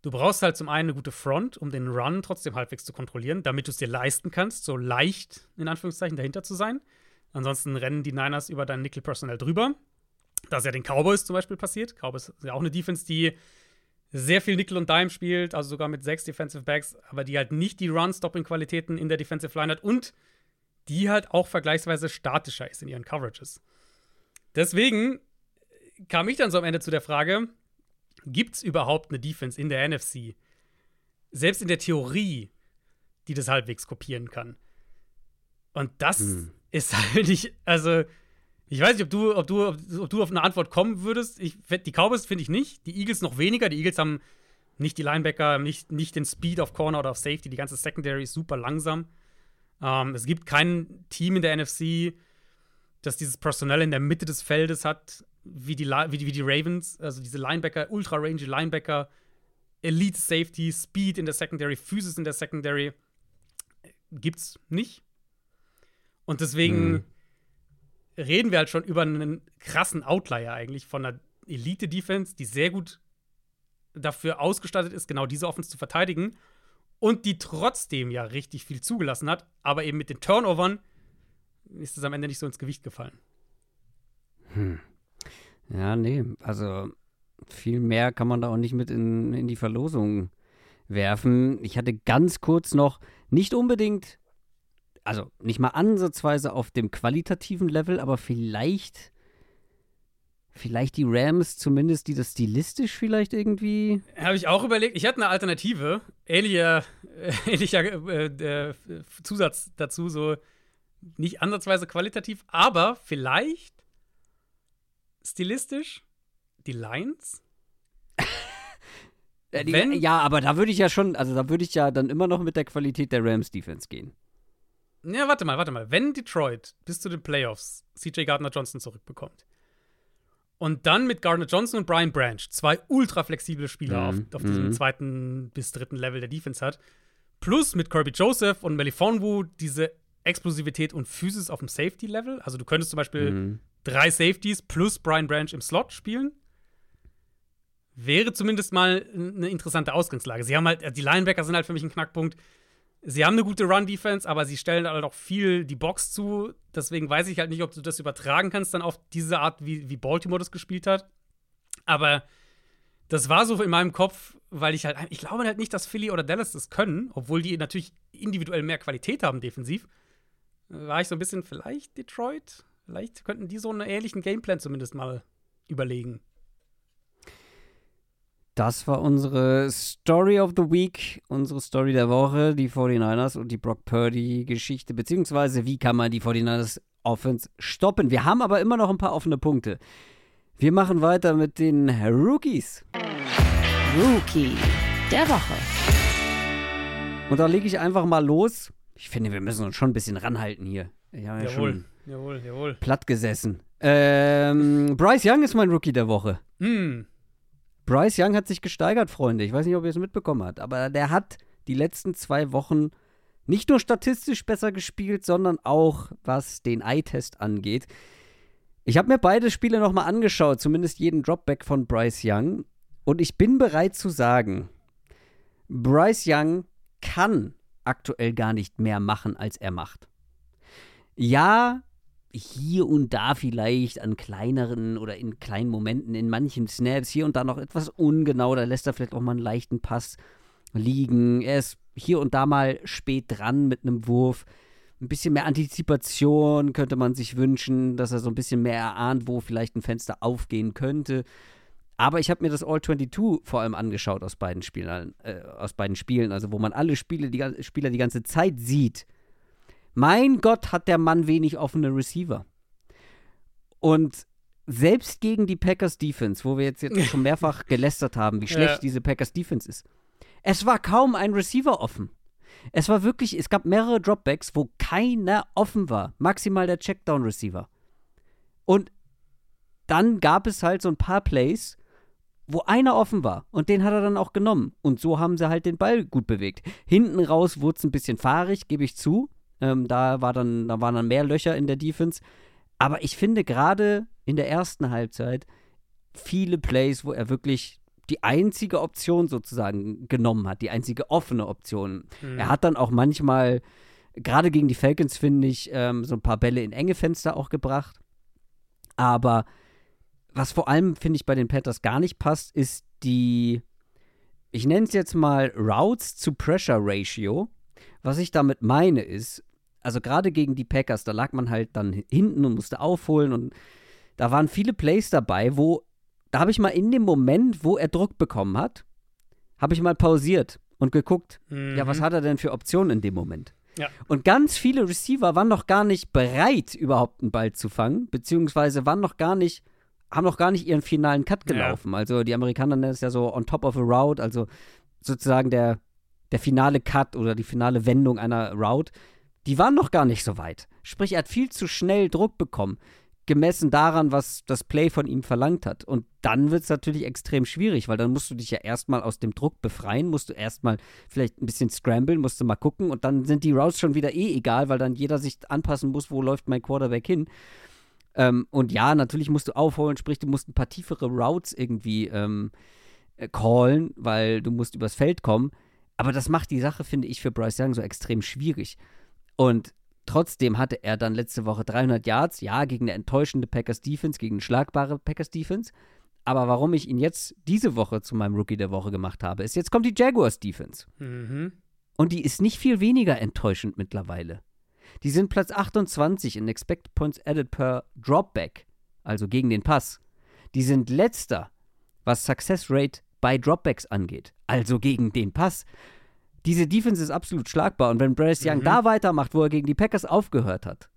[SPEAKER 3] Du brauchst halt zum einen eine gute Front, um den Run trotzdem halbwegs zu kontrollieren, damit du es dir leisten kannst, so leicht in Anführungszeichen dahinter zu sein. Ansonsten rennen die Niners über dein Nickel-Personal drüber. Das ist ja den Cowboys zum Beispiel passiert. Cowboys ist ja auch eine Defense, die sehr viel Nickel und Dime spielt, also sogar mit sechs Defensive Backs, aber die halt nicht die Run-Stopping-Qualitäten in der Defensive Line hat und die halt auch vergleichsweise statischer ist in ihren Coverages. Deswegen kam ich dann so am Ende zu der Frage, gibt es überhaupt eine Defense in der NFC, selbst in der Theorie, die das halbwegs kopieren kann? Und das hm. ist halt nicht, also ich weiß nicht, ob du, ob du, ob du auf eine Antwort kommen würdest. Ich, die Cowboys finde ich nicht, die Eagles noch weniger. Die Eagles haben nicht die Linebacker, nicht, nicht den Speed auf Corner oder auf Safety. Die ganze Secondary ist super langsam. Ähm, es gibt kein Team in der NFC, das dieses Personal in der Mitte des Feldes hat, wie die, wie die, wie die Ravens, also diese Linebacker, ultra rangy Linebacker, Elite Safety, Speed in der Secondary, Physis in der Secondary, gibt's nicht. Und deswegen mhm. reden wir halt schon über einen krassen Outlier eigentlich von einer Elite-Defense, die sehr gut dafür ausgestattet ist, genau diese Offense zu verteidigen und die trotzdem ja richtig viel zugelassen hat, aber eben mit den Turnovern ist es am Ende nicht so ins Gewicht gefallen.
[SPEAKER 2] Hm. Ja, nee, also viel mehr kann man da auch nicht mit in, in die Verlosung werfen. Ich hatte ganz kurz noch, nicht unbedingt, also nicht mal ansatzweise auf dem qualitativen Level, aber vielleicht, vielleicht die Rams zumindest, die das stilistisch vielleicht irgendwie.
[SPEAKER 3] Habe ich auch überlegt. Ich hatte eine Alternative, ähnlicher, äh, ähnlicher äh, äh, Zusatz dazu, so nicht ansatzweise qualitativ, aber vielleicht stilistisch die Lions?
[SPEAKER 2] ja, die, Wenn, ja, aber da würde ich ja schon, also da würde ich ja dann immer noch mit der Qualität der Rams Defense gehen.
[SPEAKER 3] Ja, warte mal, warte mal. Wenn Detroit bis zu den Playoffs CJ Gardner Johnson zurückbekommt und dann mit Gardner Johnson und Brian Branch zwei ultra flexible Spieler mhm. auf, auf diesem mhm. zweiten bis dritten Level der Defense hat, plus mit Kirby Joseph und Melifonwu diese Explosivität und Physis auf dem Safety-Level. Also du könntest zum Beispiel mhm drei Safeties plus Brian Branch im Slot spielen. Wäre zumindest mal eine interessante Ausgangslage. Sie haben halt, die Linebacker sind halt für mich ein Knackpunkt. Sie haben eine gute Run-Defense, aber sie stellen halt auch viel die Box zu. Deswegen weiß ich halt nicht, ob du das übertragen kannst dann auf diese Art, wie, wie Baltimore das gespielt hat. Aber das war so in meinem Kopf, weil ich halt, ich glaube halt nicht, dass Philly oder Dallas das können, obwohl die natürlich individuell mehr Qualität haben defensiv. War ich so ein bisschen vielleicht Detroit? Vielleicht könnten die so einen ähnlichen Gameplan zumindest mal überlegen.
[SPEAKER 2] Das war unsere Story of the Week, unsere Story der Woche, die 49ers und die Brock Purdy-Geschichte, beziehungsweise wie kann man die 49ers Offense stoppen. Wir haben aber immer noch ein paar offene Punkte. Wir machen weiter mit den Rookies.
[SPEAKER 1] Rookie der Woche.
[SPEAKER 2] Und da lege ich einfach mal los. Ich finde, wir müssen uns schon ein bisschen ranhalten hier.
[SPEAKER 3] Ja, ja schon Jawohl, jawohl.
[SPEAKER 2] Platt gesessen. Ähm, Bryce Young ist mein Rookie der Woche.
[SPEAKER 3] Mm.
[SPEAKER 2] Bryce Young hat sich gesteigert, Freunde. Ich weiß nicht, ob ihr es mitbekommen habt, aber der hat die letzten zwei Wochen nicht nur statistisch besser gespielt, sondern auch was den Eye-Test angeht. Ich habe mir beide Spiele nochmal angeschaut, zumindest jeden Dropback von Bryce Young. Und ich bin bereit zu sagen, Bryce Young kann aktuell gar nicht mehr machen, als er macht. Ja, hier und da vielleicht an kleineren oder in kleinen Momenten, in manchen Snaps hier und da noch etwas ungenau. Da lässt er vielleicht auch mal einen leichten Pass liegen. Er ist hier und da mal spät dran mit einem Wurf. Ein bisschen mehr Antizipation könnte man sich wünschen, dass er so ein bisschen mehr erahnt, wo vielleicht ein Fenster aufgehen könnte. Aber ich habe mir das All-22 vor allem angeschaut aus beiden Spielen, äh, aus beiden Spielen, also wo man alle Spiele, die, Spieler die ganze Zeit sieht mein Gott, hat der Mann wenig offene Receiver. Und selbst gegen die Packers Defense, wo wir jetzt, jetzt schon mehrfach gelästert haben, wie schlecht ja. diese Packers Defense ist, es war kaum ein Receiver offen. Es war wirklich, es gab mehrere Dropbacks, wo keiner offen war. Maximal der Checkdown-Receiver. Und dann gab es halt so ein paar Plays, wo einer offen war. Und den hat er dann auch genommen. Und so haben sie halt den Ball gut bewegt. Hinten raus wurde es ein bisschen fahrig, gebe ich zu. Ähm, da, war dann, da waren dann mehr Löcher in der Defense. Aber ich finde gerade in der ersten Halbzeit viele Plays, wo er wirklich die einzige Option sozusagen genommen hat, die einzige offene Option.
[SPEAKER 3] Mhm.
[SPEAKER 2] Er hat dann auch manchmal, gerade gegen die Falcons, finde ich, ähm, so ein paar Bälle in enge Fenster auch gebracht. Aber was vor allem, finde ich, bei den Panthers gar nicht passt, ist die, ich nenne es jetzt mal Routes to Pressure Ratio. Was ich damit meine ist, also gerade gegen die Packers, da lag man halt dann hinten und musste aufholen und da waren viele Plays dabei, wo, da habe ich mal in dem Moment, wo er Druck bekommen hat, habe ich mal pausiert und geguckt,
[SPEAKER 3] Mhm.
[SPEAKER 2] ja, was hat er denn für Optionen in dem Moment?
[SPEAKER 3] Ja.
[SPEAKER 2] Und ganz viele Receiver waren noch gar nicht bereit, überhaupt einen Ball zu fangen, beziehungsweise waren noch gar nicht, haben noch gar nicht ihren finalen Cut
[SPEAKER 3] Ja.
[SPEAKER 2] gelaufen. Also die Amerikaner nennen es ja so on top of a route, also sozusagen der, der finale Cut oder die finale Wendung einer Route. Die waren noch gar nicht so weit. Sprich, er hat viel zu schnell Druck bekommen, gemessen daran, was das Play von ihm verlangt hat. Und dann wird es natürlich extrem schwierig, weil dann musst du dich ja erstmal aus dem Druck befreien, musst du erstmal vielleicht ein bisschen scramblen, musst du mal gucken und dann sind die Routes schon wieder eh egal, weil dann jeder sich anpassen muss, wo läuft mein Quarterback hin. Ähm, und ja, natürlich musst du aufholen, sprich, du musst ein paar tiefere Routes irgendwie ähm, äh, callen, weil du musst übers Feld kommen. Aber das macht die Sache, finde ich, für Bryce Young so extrem schwierig. Und trotzdem hatte er dann letzte Woche 300 Yards, ja, gegen eine enttäuschende Packers Defense, gegen eine schlagbare Packers Defense. Aber warum ich ihn jetzt diese Woche zu meinem Rookie der Woche gemacht habe, ist, jetzt kommt die Jaguars Defense.
[SPEAKER 3] Mhm.
[SPEAKER 2] Und die ist nicht viel weniger enttäuschend mittlerweile. Die sind Platz 28 in Expected Points Added per Dropback, also gegen den Pass. Die sind letzter, was Success Rate bei Dropbacks angeht, also gegen den Pass. Diese Defense ist absolut schlagbar und wenn Bryce Young
[SPEAKER 3] Mhm.
[SPEAKER 2] da weitermacht, wo er gegen die Packers aufgehört hat,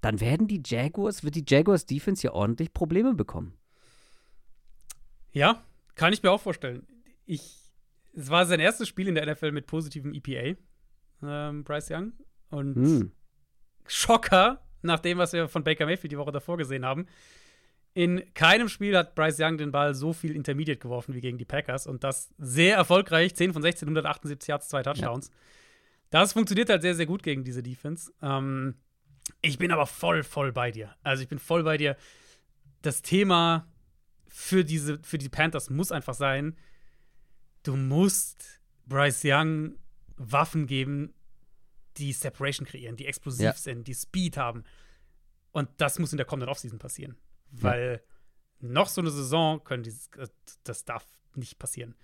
[SPEAKER 2] dann werden die Jaguars, wird die Jaguars Defense hier ordentlich Probleme bekommen.
[SPEAKER 3] Ja, kann ich mir auch vorstellen. Ich, es war sein erstes Spiel in der NFL mit positivem EPA, ähm, Bryce Young. Und
[SPEAKER 2] Hm.
[SPEAKER 3] Schocker, nach dem, was wir von Baker Mayfield die Woche davor gesehen haben. In keinem Spiel hat Bryce Young den Ball so viel Intermediate geworfen wie gegen die Packers und das sehr erfolgreich. 10 von 16, 178 Yards, zwei Touchdowns. Das funktioniert halt sehr, sehr gut gegen diese Defense. Ähm, ich bin aber voll, voll bei dir. Also ich bin voll bei dir. Das Thema für diese, für die Panthers muss einfach sein, du musst Bryce Young Waffen geben, die Separation kreieren, die explosiv
[SPEAKER 2] Ja.
[SPEAKER 3] sind, die Speed haben. Und das muss in der kommenden Offseason passieren. Weil noch so eine Saison können äh, das darf nicht passieren.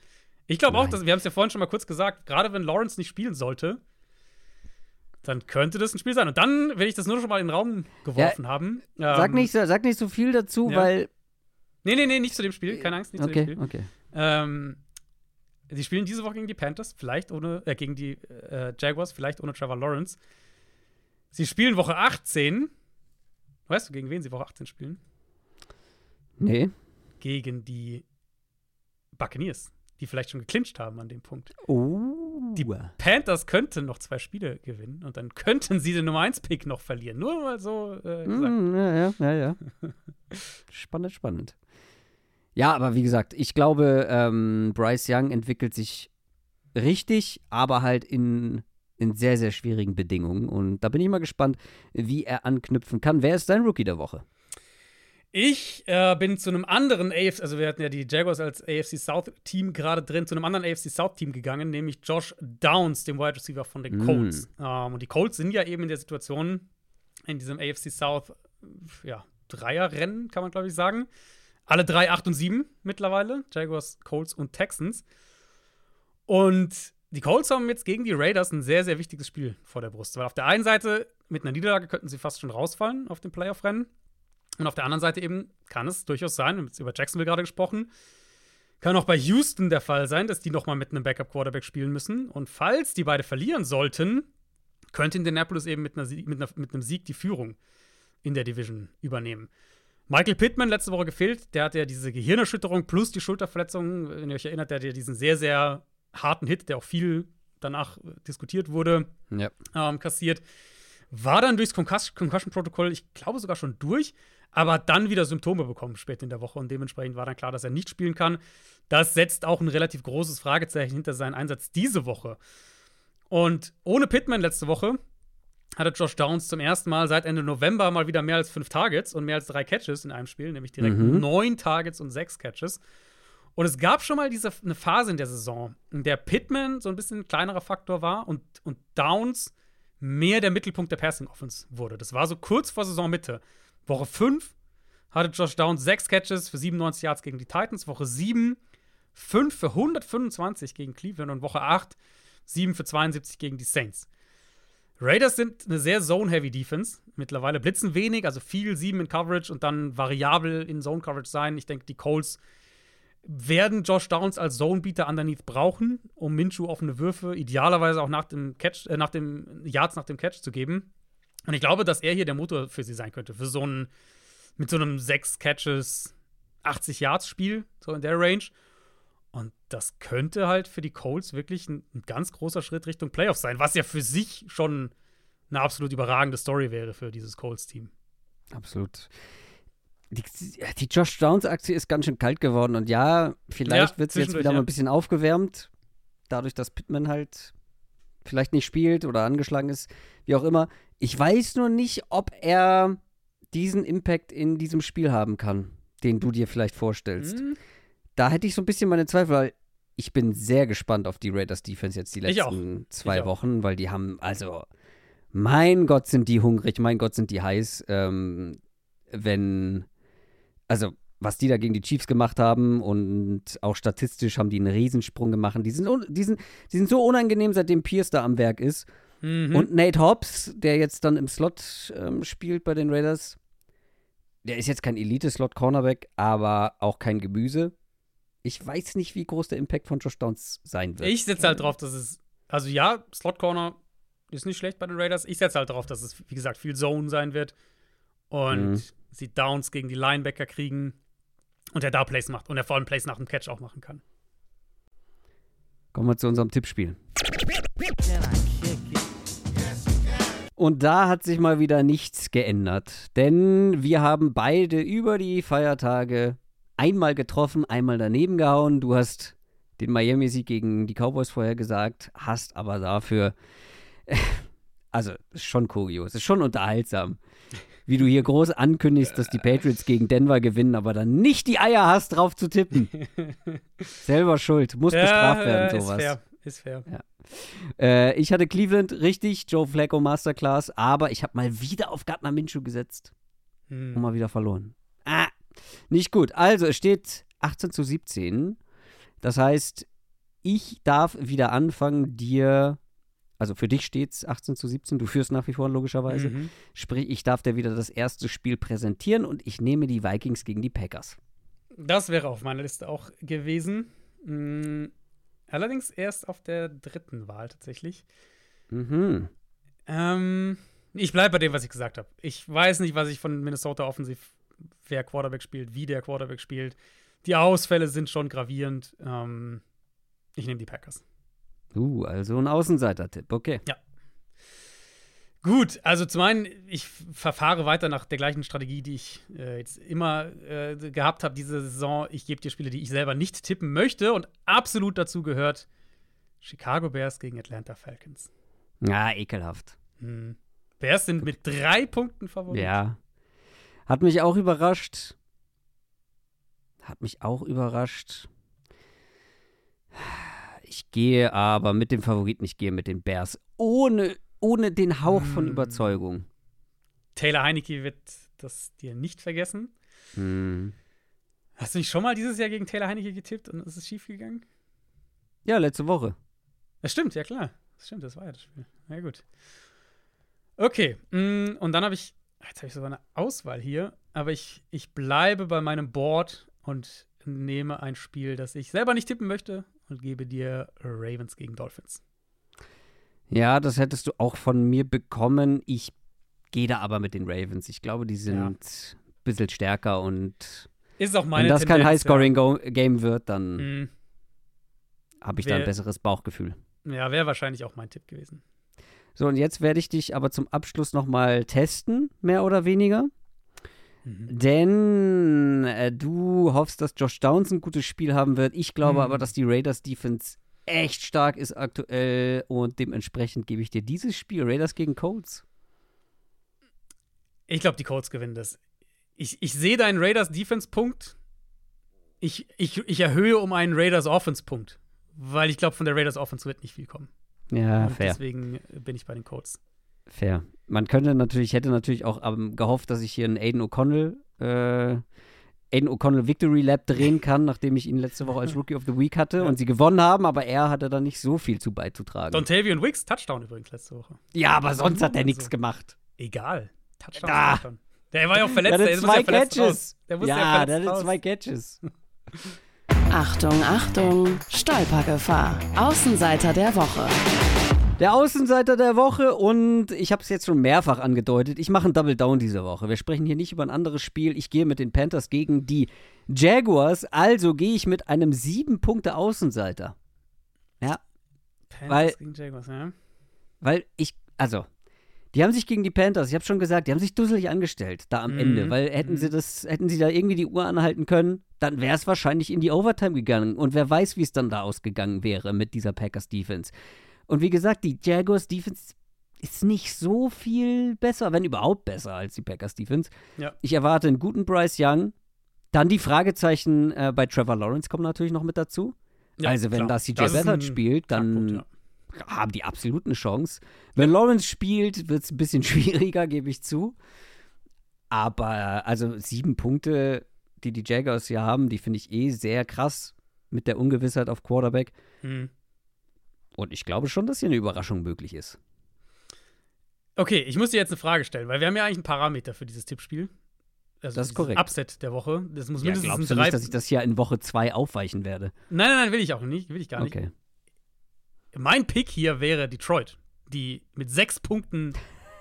[SPEAKER 3] Ich glaube auch, dass, wir haben es ja vorhin schon mal kurz gesagt, gerade wenn Lawrence nicht spielen sollte, dann könnte das ein Spiel sein. Und dann will ich das nur schon mal in den Raum geworfen haben.
[SPEAKER 2] Sag,
[SPEAKER 3] Ähm,
[SPEAKER 2] nicht, so- sag nicht so viel dazu,
[SPEAKER 3] ja.
[SPEAKER 2] weil.
[SPEAKER 3] Nee, nee, nee, nicht zu dem Spiel. Keine Angst, nicht zu dem
[SPEAKER 2] Okay,
[SPEAKER 3] Spiel.
[SPEAKER 2] okay.
[SPEAKER 3] Ähm, sie spielen diese Woche gegen die Panthers, vielleicht ohne, äh, gegen die äh, Jaguars, vielleicht ohne Trevor Lawrence. Sie spielen Woche 18. Weißt du, gegen wen sie Woche 18 spielen?
[SPEAKER 2] Nee.
[SPEAKER 3] Gegen die Buccaneers, die vielleicht schon geclincht haben an dem Punkt.
[SPEAKER 2] Oh.
[SPEAKER 3] Die Panthers könnten noch zwei Spiele gewinnen und dann könnten sie den Nummer 1-Pick noch verlieren. Nur mal so äh, gesagt.
[SPEAKER 2] Mm, ja, ja, ja, ja. spannend, spannend. Ja, aber wie gesagt, ich glaube, ähm, Bryce Young entwickelt sich richtig, aber halt in, in sehr, sehr schwierigen Bedingungen. Und da bin ich mal gespannt, wie er anknüpfen kann. Wer ist dein Rookie der Woche?
[SPEAKER 3] Ich äh, bin zu einem anderen AFC, also wir hatten ja die Jaguars als AFC South Team gerade drin, zu einem anderen AFC South Team gegangen, nämlich Josh Downs, dem Wide Receiver von den
[SPEAKER 2] Mm.
[SPEAKER 3] Colts. Ähm, und die Colts sind ja eben in der Situation, in diesem AFC South, ja, Dreierrennen, kann man glaube ich sagen. Alle drei 8 und 7 mittlerweile, Jaguars, Colts und Texans. Und die Colts haben jetzt gegen die Raiders ein sehr, sehr wichtiges Spiel vor der Brust. Weil auf der einen Seite, mit einer Niederlage könnten sie fast schon rausfallen auf dem Playoff-Rennen. Und auf der anderen Seite eben kann es durchaus sein, wir haben jetzt über Jacksonville gerade gesprochen, kann auch bei Houston der Fall sein, dass die nochmal mit einem Backup-Quarterback spielen müssen. Und falls die beide verlieren sollten, könnte Indianapolis eben mit, Sieg, mit, einer, mit einem Sieg die Führung in der Division übernehmen. Michael Pittman letzte Woche gefehlt, der hatte ja diese Gehirnerschütterung plus die Schulterverletzung, wenn ihr euch erinnert, der hat ja diesen sehr, sehr harten Hit, der auch viel danach äh, diskutiert wurde,
[SPEAKER 2] Ja.
[SPEAKER 3] ähm, kassiert. War dann durchs Concus Concussion-Protokoll, ich glaube sogar schon durch, aber dann wieder Symptome bekommen später in der Woche und dementsprechend war dann klar, dass er nicht spielen kann. Das setzt auch ein relativ großes Fragezeichen hinter seinen Einsatz diese Woche. Und ohne Pittman letzte Woche hatte Josh Downs zum ersten Mal seit Ende November mal wieder mehr als fünf Targets und mehr als drei Catches in einem Spiel, nämlich direkt
[SPEAKER 2] Mhm.
[SPEAKER 3] neun Targets und sechs Catches. Und es gab schon mal diese, eine Phase in der Saison, in der Pittman so ein bisschen ein kleinerer Faktor war und, und Downs mehr der Mittelpunkt der Passing Offense wurde. Das war so kurz vor Saisonmitte. Woche 5 hatte Josh Downs sechs Catches für 97 Yards gegen die Titans. Woche 7 5 für 125 gegen Cleveland und Woche 8 7 für 72 gegen die Saints. Raiders sind eine sehr Zone-heavy Defense. Mittlerweile blitzen wenig, also viel 7 in Coverage und dann variabel in Zone-Coverage sein. Ich denke, die Colts werden Josh Downs als Zone-Beater underneath brauchen, um Minshew offene Würfe idealerweise auch nach dem Catch, äh, nach dem Yards nach dem Catch zu geben. Und ich glaube, dass er hier der Motor für sie sein könnte, für so einen, mit so einem 6 Catches, 80 Yards Spiel, so in der Range. Und das könnte halt für die Colts wirklich ein, ein, ganz großer Schritt Richtung Playoffs sein, was ja für sich schon eine absolut überragende Story wäre für dieses Colts-Team.
[SPEAKER 2] Absolut. Die, die Josh Downs-Aktie ist ganz schön kalt geworden und ja, vielleicht ja, wird es jetzt wieder ja. mal ein bisschen aufgewärmt, dadurch, dass Pittman halt vielleicht nicht spielt oder angeschlagen ist, wie auch immer. Ich weiß nur nicht, ob er diesen Impact in diesem Spiel haben kann, den du dir vielleicht vorstellst. Mhm da hätte ich so ein bisschen meine Zweifel, weil ich bin sehr gespannt auf die Raiders Defense jetzt die letzten zwei Wochen, weil die haben, also, mein Gott, sind die hungrig, mein Gott, sind die heiß. Ähm, wenn, also, was die da gegen die Chiefs gemacht haben und auch statistisch haben die einen Riesensprung gemacht. Die sind, die sind, die sind so unangenehm, seitdem Pierce da am Werk ist. Mhm. Und Nate Hobbs, der jetzt dann im Slot ähm, spielt bei den Raiders, der ist jetzt kein Elite-Slot-Cornerback, aber auch kein Gemüse ich weiß nicht, wie groß der Impact von Josh Downs sein wird.
[SPEAKER 3] Ich setze halt drauf, dass es, also ja, Slot Corner ist nicht schlecht bei den Raiders. Ich setze halt drauf, dass es, wie gesagt, viel Zone sein wird und mhm. sie Downs gegen die Linebacker kriegen und er da Plays macht und er vor allem Plays nach dem Catch auch machen kann.
[SPEAKER 2] Kommen wir zu unserem Tippspiel. Und da hat sich mal wieder nichts geändert, denn wir haben beide über die Feiertage einmal getroffen, einmal daneben gehauen. Du hast den Miami-Sieg gegen die Cowboys vorher gesagt, hast aber dafür. Also, ist schon kurios, ist schon unterhaltsam. Wie du hier groß ankündigst, dass die Patriots gegen Denver gewinnen, aber dann nicht die Eier hast, drauf zu tippen. Selber schuld, muss ja, bestraft werden, sowas.
[SPEAKER 3] Ist fair, ist fair.
[SPEAKER 2] Ja. Äh, ich hatte Cleveland richtig, Joe Flacco Masterclass, aber ich habe mal wieder auf Gardner Minshew gesetzt hm. und mal wieder verloren. Ah, nicht gut. Also, es steht 18 zu 17. Das heißt, ich darf wieder anfangen, dir, also für dich steht es 18 zu 17, du führst nach wie vor logischerweise. Mhm. Sprich, ich darf dir wieder das erste Spiel präsentieren und ich nehme die Vikings gegen die Packers.
[SPEAKER 3] Das wäre auf meiner Liste auch gewesen. Allerdings erst auf der dritten Wahl tatsächlich. Mhm. Ähm, ich bleibe bei dem, was ich gesagt habe. Ich weiß nicht, was ich von Minnesota offensiv wer Quarterback spielt, wie der Quarterback spielt. Die Ausfälle sind schon gravierend. Ähm, ich nehme die Packers.
[SPEAKER 2] Uh, also ein Außenseiter-Tipp, okay.
[SPEAKER 3] Ja. Gut, also zum einen, ich verfahre weiter nach der gleichen Strategie, die ich äh, jetzt immer äh, gehabt habe diese Saison. Ich gebe dir Spiele, die ich selber nicht tippen möchte und absolut dazu gehört Chicago Bears gegen Atlanta Falcons.
[SPEAKER 2] Ja, ekelhaft.
[SPEAKER 3] Hm. Bears sind mit drei Punkten Favorit.
[SPEAKER 2] Ja, hat mich auch überrascht. Hat mich auch überrascht. Ich gehe aber mit dem Favoriten, ich gehe mit den Bears. Ohne, ohne den Hauch von hm. Überzeugung.
[SPEAKER 3] Taylor Heinecke wird das dir nicht vergessen. Mm. Hast du nicht schon mal dieses Jahr gegen Taylor Heinecke getippt und ist es schiefgegangen?
[SPEAKER 2] Ja, letzte Woche.
[SPEAKER 3] Das stimmt, ja klar. Das stimmt, das war ja das Spiel. Ja, gut. Okay, mm, und dann habe ich Jetzt habe ich sogar eine Auswahl hier, aber ich, ich bleibe bei meinem Board und nehme ein Spiel, das ich selber nicht tippen möchte und gebe dir Ravens gegen Dolphins.
[SPEAKER 2] Ja, das hättest du auch von mir bekommen. Ich gehe da aber mit den Ravens. Ich glaube, die sind ja. ein bisschen stärker und
[SPEAKER 3] ist auch meine
[SPEAKER 2] wenn das Tendenz, kein Highscoring-Game wird, dann mhm. habe ich wär, da ein besseres Bauchgefühl.
[SPEAKER 3] Ja, wäre wahrscheinlich auch mein Tipp gewesen.
[SPEAKER 2] So, und jetzt werde ich dich aber zum Abschluss nochmal testen, mehr oder weniger. Mhm. Denn äh, du hoffst, dass Josh Downs ein gutes Spiel haben wird. Ich glaube mhm. aber, dass die Raiders Defense echt stark ist aktuell und dementsprechend gebe ich dir dieses Spiel Raiders gegen Colts.
[SPEAKER 3] Ich glaube, die Colts gewinnen das. Ich, ich sehe deinen Raiders Defense-Punkt Ich, ich, ich erhöhe um einen Raiders Offense-Punkt, weil ich glaube, von der Raiders Offense wird nicht viel kommen.
[SPEAKER 2] Ja,
[SPEAKER 3] Und
[SPEAKER 2] fair.
[SPEAKER 3] deswegen bin ich bei den Colts.
[SPEAKER 2] Fair. Man könnte natürlich, hätte natürlich auch ähm, gehofft, dass ich hier einen Aiden O'Connell, äh, Aiden O'Connell Victory Lap drehen kann, nachdem ich ihn letzte Woche als Rookie of the Week hatte
[SPEAKER 3] Ja.
[SPEAKER 2] und sie gewonnen haben, aber er hatte da nicht so viel zu beizutragen.
[SPEAKER 3] Dontavian Wicks, Touchdown übrigens letzte Woche.
[SPEAKER 2] ja, aber sonst hat er
[SPEAKER 3] Also.
[SPEAKER 2] nichts gemacht.
[SPEAKER 3] Egal. Touchdown.
[SPEAKER 2] Da.
[SPEAKER 3] Touchdown. Der war ja auch verletzt.
[SPEAKER 2] Der hatte zwei
[SPEAKER 3] ja verletzt
[SPEAKER 2] Catches.
[SPEAKER 3] Der muss ja,
[SPEAKER 2] ja, der hatte
[SPEAKER 3] raus.
[SPEAKER 2] zwei Catches.
[SPEAKER 1] Achtung, Achtung, Stolpergefahr. Außenseiter der Woche.
[SPEAKER 2] Der Außenseiter der Woche und ich habe es jetzt schon mehrfach angedeutet, ich mache einen Double Down diese Woche. Wir sprechen hier nicht über ein anderes Spiel. Ich gehe mit den Panthers gegen die Jaguars, also gehe ich mit einem sieben Punkte Außenseiter. Ja,
[SPEAKER 3] Panthers
[SPEAKER 2] Weil-
[SPEAKER 3] gegen Jaguars, ja.
[SPEAKER 2] weil ich, also, die haben sich gegen die Panthers, ich habe schon gesagt, die haben sich dusselig angestellt da am
[SPEAKER 3] Mhm.
[SPEAKER 2] Ende, weil hätten
[SPEAKER 3] Mhm.
[SPEAKER 2] sie das, hätten sie da irgendwie die Uhr anhalten können, dann wäre es wahrscheinlich in die Overtime gegangen und wer weiß, wie es dann da ausgegangen wäre mit dieser Packers Defense. Und wie gesagt, die Jaguars Defense ist nicht so viel besser, wenn überhaupt besser als die Packers Defense.
[SPEAKER 3] Ja.
[SPEAKER 2] Ich erwarte einen guten Bryce Young. Dann die Fragezeichen äh, bei Trevor Lawrence kommen natürlich noch mit dazu.
[SPEAKER 3] Ja,
[SPEAKER 2] also wenn CJ
[SPEAKER 3] Das ist
[SPEAKER 2] Beathard spielt, dann
[SPEAKER 3] ja.
[SPEAKER 2] haben die absolut eine Chance. Wenn Lawrence spielt, wird es ein bisschen schwieriger, gebe ich zu. Aber also sieben Punkte, die die Jaguars hier haben, die finde ich eh sehr krass mit der Ungewissheit auf Quarterback.
[SPEAKER 3] Hm.
[SPEAKER 2] Und ich glaube schon, dass hier eine Überraschung möglich ist.
[SPEAKER 3] Okay, ich muss dir jetzt eine Frage stellen, weil wir haben ja eigentlich einen Parameter für dieses Tippspiel. Also
[SPEAKER 2] Das ist korrekt.
[SPEAKER 3] Upset der Woche. Das muss
[SPEAKER 2] Ja,
[SPEAKER 3] mindestens
[SPEAKER 2] glaubst du
[SPEAKER 3] drei.
[SPEAKER 2] nicht, dass ich das hier in Woche zwei aufweichen werde?
[SPEAKER 3] nein, nein, nein, will ich auch nicht. Will ich gar nicht.
[SPEAKER 2] Okay.
[SPEAKER 3] Mein Pick hier wäre Detroit, die mit sechs Punkten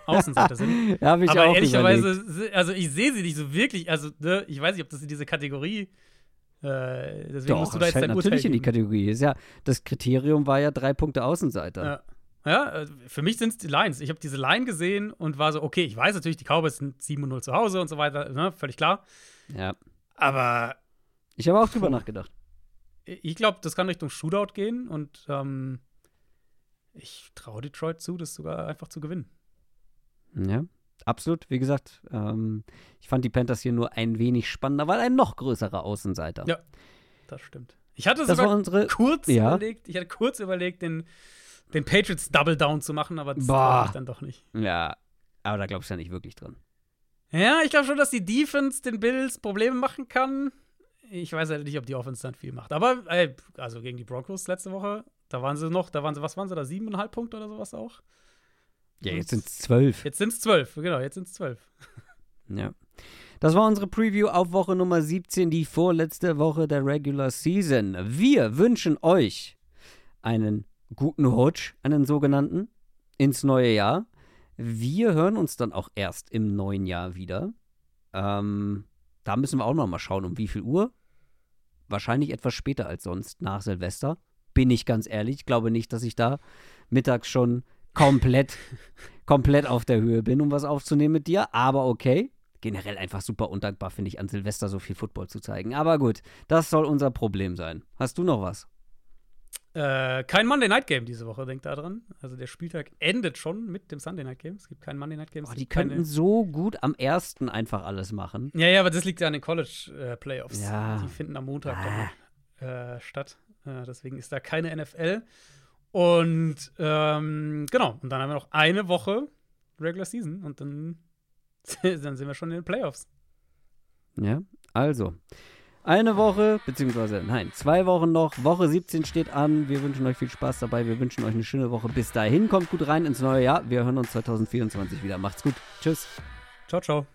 [SPEAKER 3] Außenseiter sind.
[SPEAKER 2] Da habe ich
[SPEAKER 3] Aber
[SPEAKER 2] auch
[SPEAKER 3] ehrlicherweise,
[SPEAKER 2] überlegt.
[SPEAKER 3] also ich sehe sie nicht so wirklich. Also, ne, ich weiß nicht, ob das in diese Kategorie. Äh, deswegen
[SPEAKER 2] Doch,
[SPEAKER 3] musst du da
[SPEAKER 2] das
[SPEAKER 3] jetzt dein Urteil
[SPEAKER 2] natürlich in die. Kategorie. Ist ja, das Kriterium war ja drei Punkte Außenseiter.
[SPEAKER 3] Ja. Ja, äh, für mich sind es die Lions. Ich habe diese Line gesehen und war so, okay, ich weiß natürlich, die Cowboys sind 7-0 zu Hause und so weiter, ne, völlig klar.
[SPEAKER 2] Ja.
[SPEAKER 3] Aber
[SPEAKER 2] Ich habe auch drüber nachgedacht.
[SPEAKER 3] ich glaube, das kann Richtung Shootout gehen und ähm, ich traue Detroit zu, das sogar einfach zu gewinnen.
[SPEAKER 2] Ja, absolut. Wie gesagt, ähm, ich fand die Panthers hier nur ein wenig spannender, weil ein noch größerer Außenseiter.
[SPEAKER 3] Ja. Das stimmt. Ich hatte
[SPEAKER 2] Das
[SPEAKER 3] sogar
[SPEAKER 2] unsere.
[SPEAKER 3] kurz
[SPEAKER 2] Ja.
[SPEAKER 3] überlegt, ich hatte kurz überlegt, den, den Patriots Double Down zu machen, aber das war ich dann doch nicht.
[SPEAKER 2] Ja, aber da glaubst du ja nicht wirklich dran.
[SPEAKER 3] Ja, ich glaube schon, dass die Defense den Bills Probleme machen kann. Ich weiß halt nicht, ob die Offense dann viel macht. Aber, ey, also gegen die Broncos letzte Woche, da waren sie noch, da waren sie, was waren sie da, siebeneinhalb Punkte oder sowas auch?
[SPEAKER 2] Ja, jetzt sind es zwölf.
[SPEAKER 3] Jetzt sind es zwölf, genau, jetzt sind es zwölf.
[SPEAKER 2] Ja. Das war unsere Preview auf Woche Nummer 17, die vorletzte Woche der Regular Season. Wir wünschen euch einen guten Rutsch, einen sogenannten, ins neue Jahr. Wir hören uns dann auch erst im neuen Jahr wieder. Ähm, da müssen wir auch noch mal schauen, um wie viel Uhr. Wahrscheinlich etwas später als sonst, nach Silvester. Bin ich ganz ehrlich. Ich glaube nicht, dass ich da mittags schon komplett, komplett auf der Höhe bin, um was aufzunehmen mit dir. Aber okay. Generell einfach super undankbar, finde ich, an Silvester so viel Football zu zeigen. Aber gut, das soll unser Problem sein. Hast du noch was?
[SPEAKER 3] Äh, kein Monday Night Game diese Woche, denkt da dran. Also der Spieltag endet schon mit dem Sunday Night Game. Es gibt kein Monday Night Game.
[SPEAKER 2] Boah, die
[SPEAKER 3] gibt keine-
[SPEAKER 2] könnten so gut am ersten einfach alles machen.
[SPEAKER 3] Ja, ja, aber das liegt ja an den College äh, Playoffs.
[SPEAKER 2] Ja.
[SPEAKER 3] Die finden am Montag
[SPEAKER 2] Ah.
[SPEAKER 3] dann, äh, statt. Äh, deswegen ist da keine NFL. Und ähm, genau, und dann haben wir noch eine Woche Regular Season und dann, dann sind wir schon in den Playoffs.
[SPEAKER 2] Ja, also. Eine Woche, beziehungsweise, nein, zwei Wochen noch. Woche 17 steht an. Wir wünschen euch viel Spaß dabei. Wir wünschen euch eine schöne Woche. Bis dahin, kommt gut rein ins neue Jahr. Wir hören uns 2024 wieder. Macht's gut. Tschüss.
[SPEAKER 3] Ciao, ciao.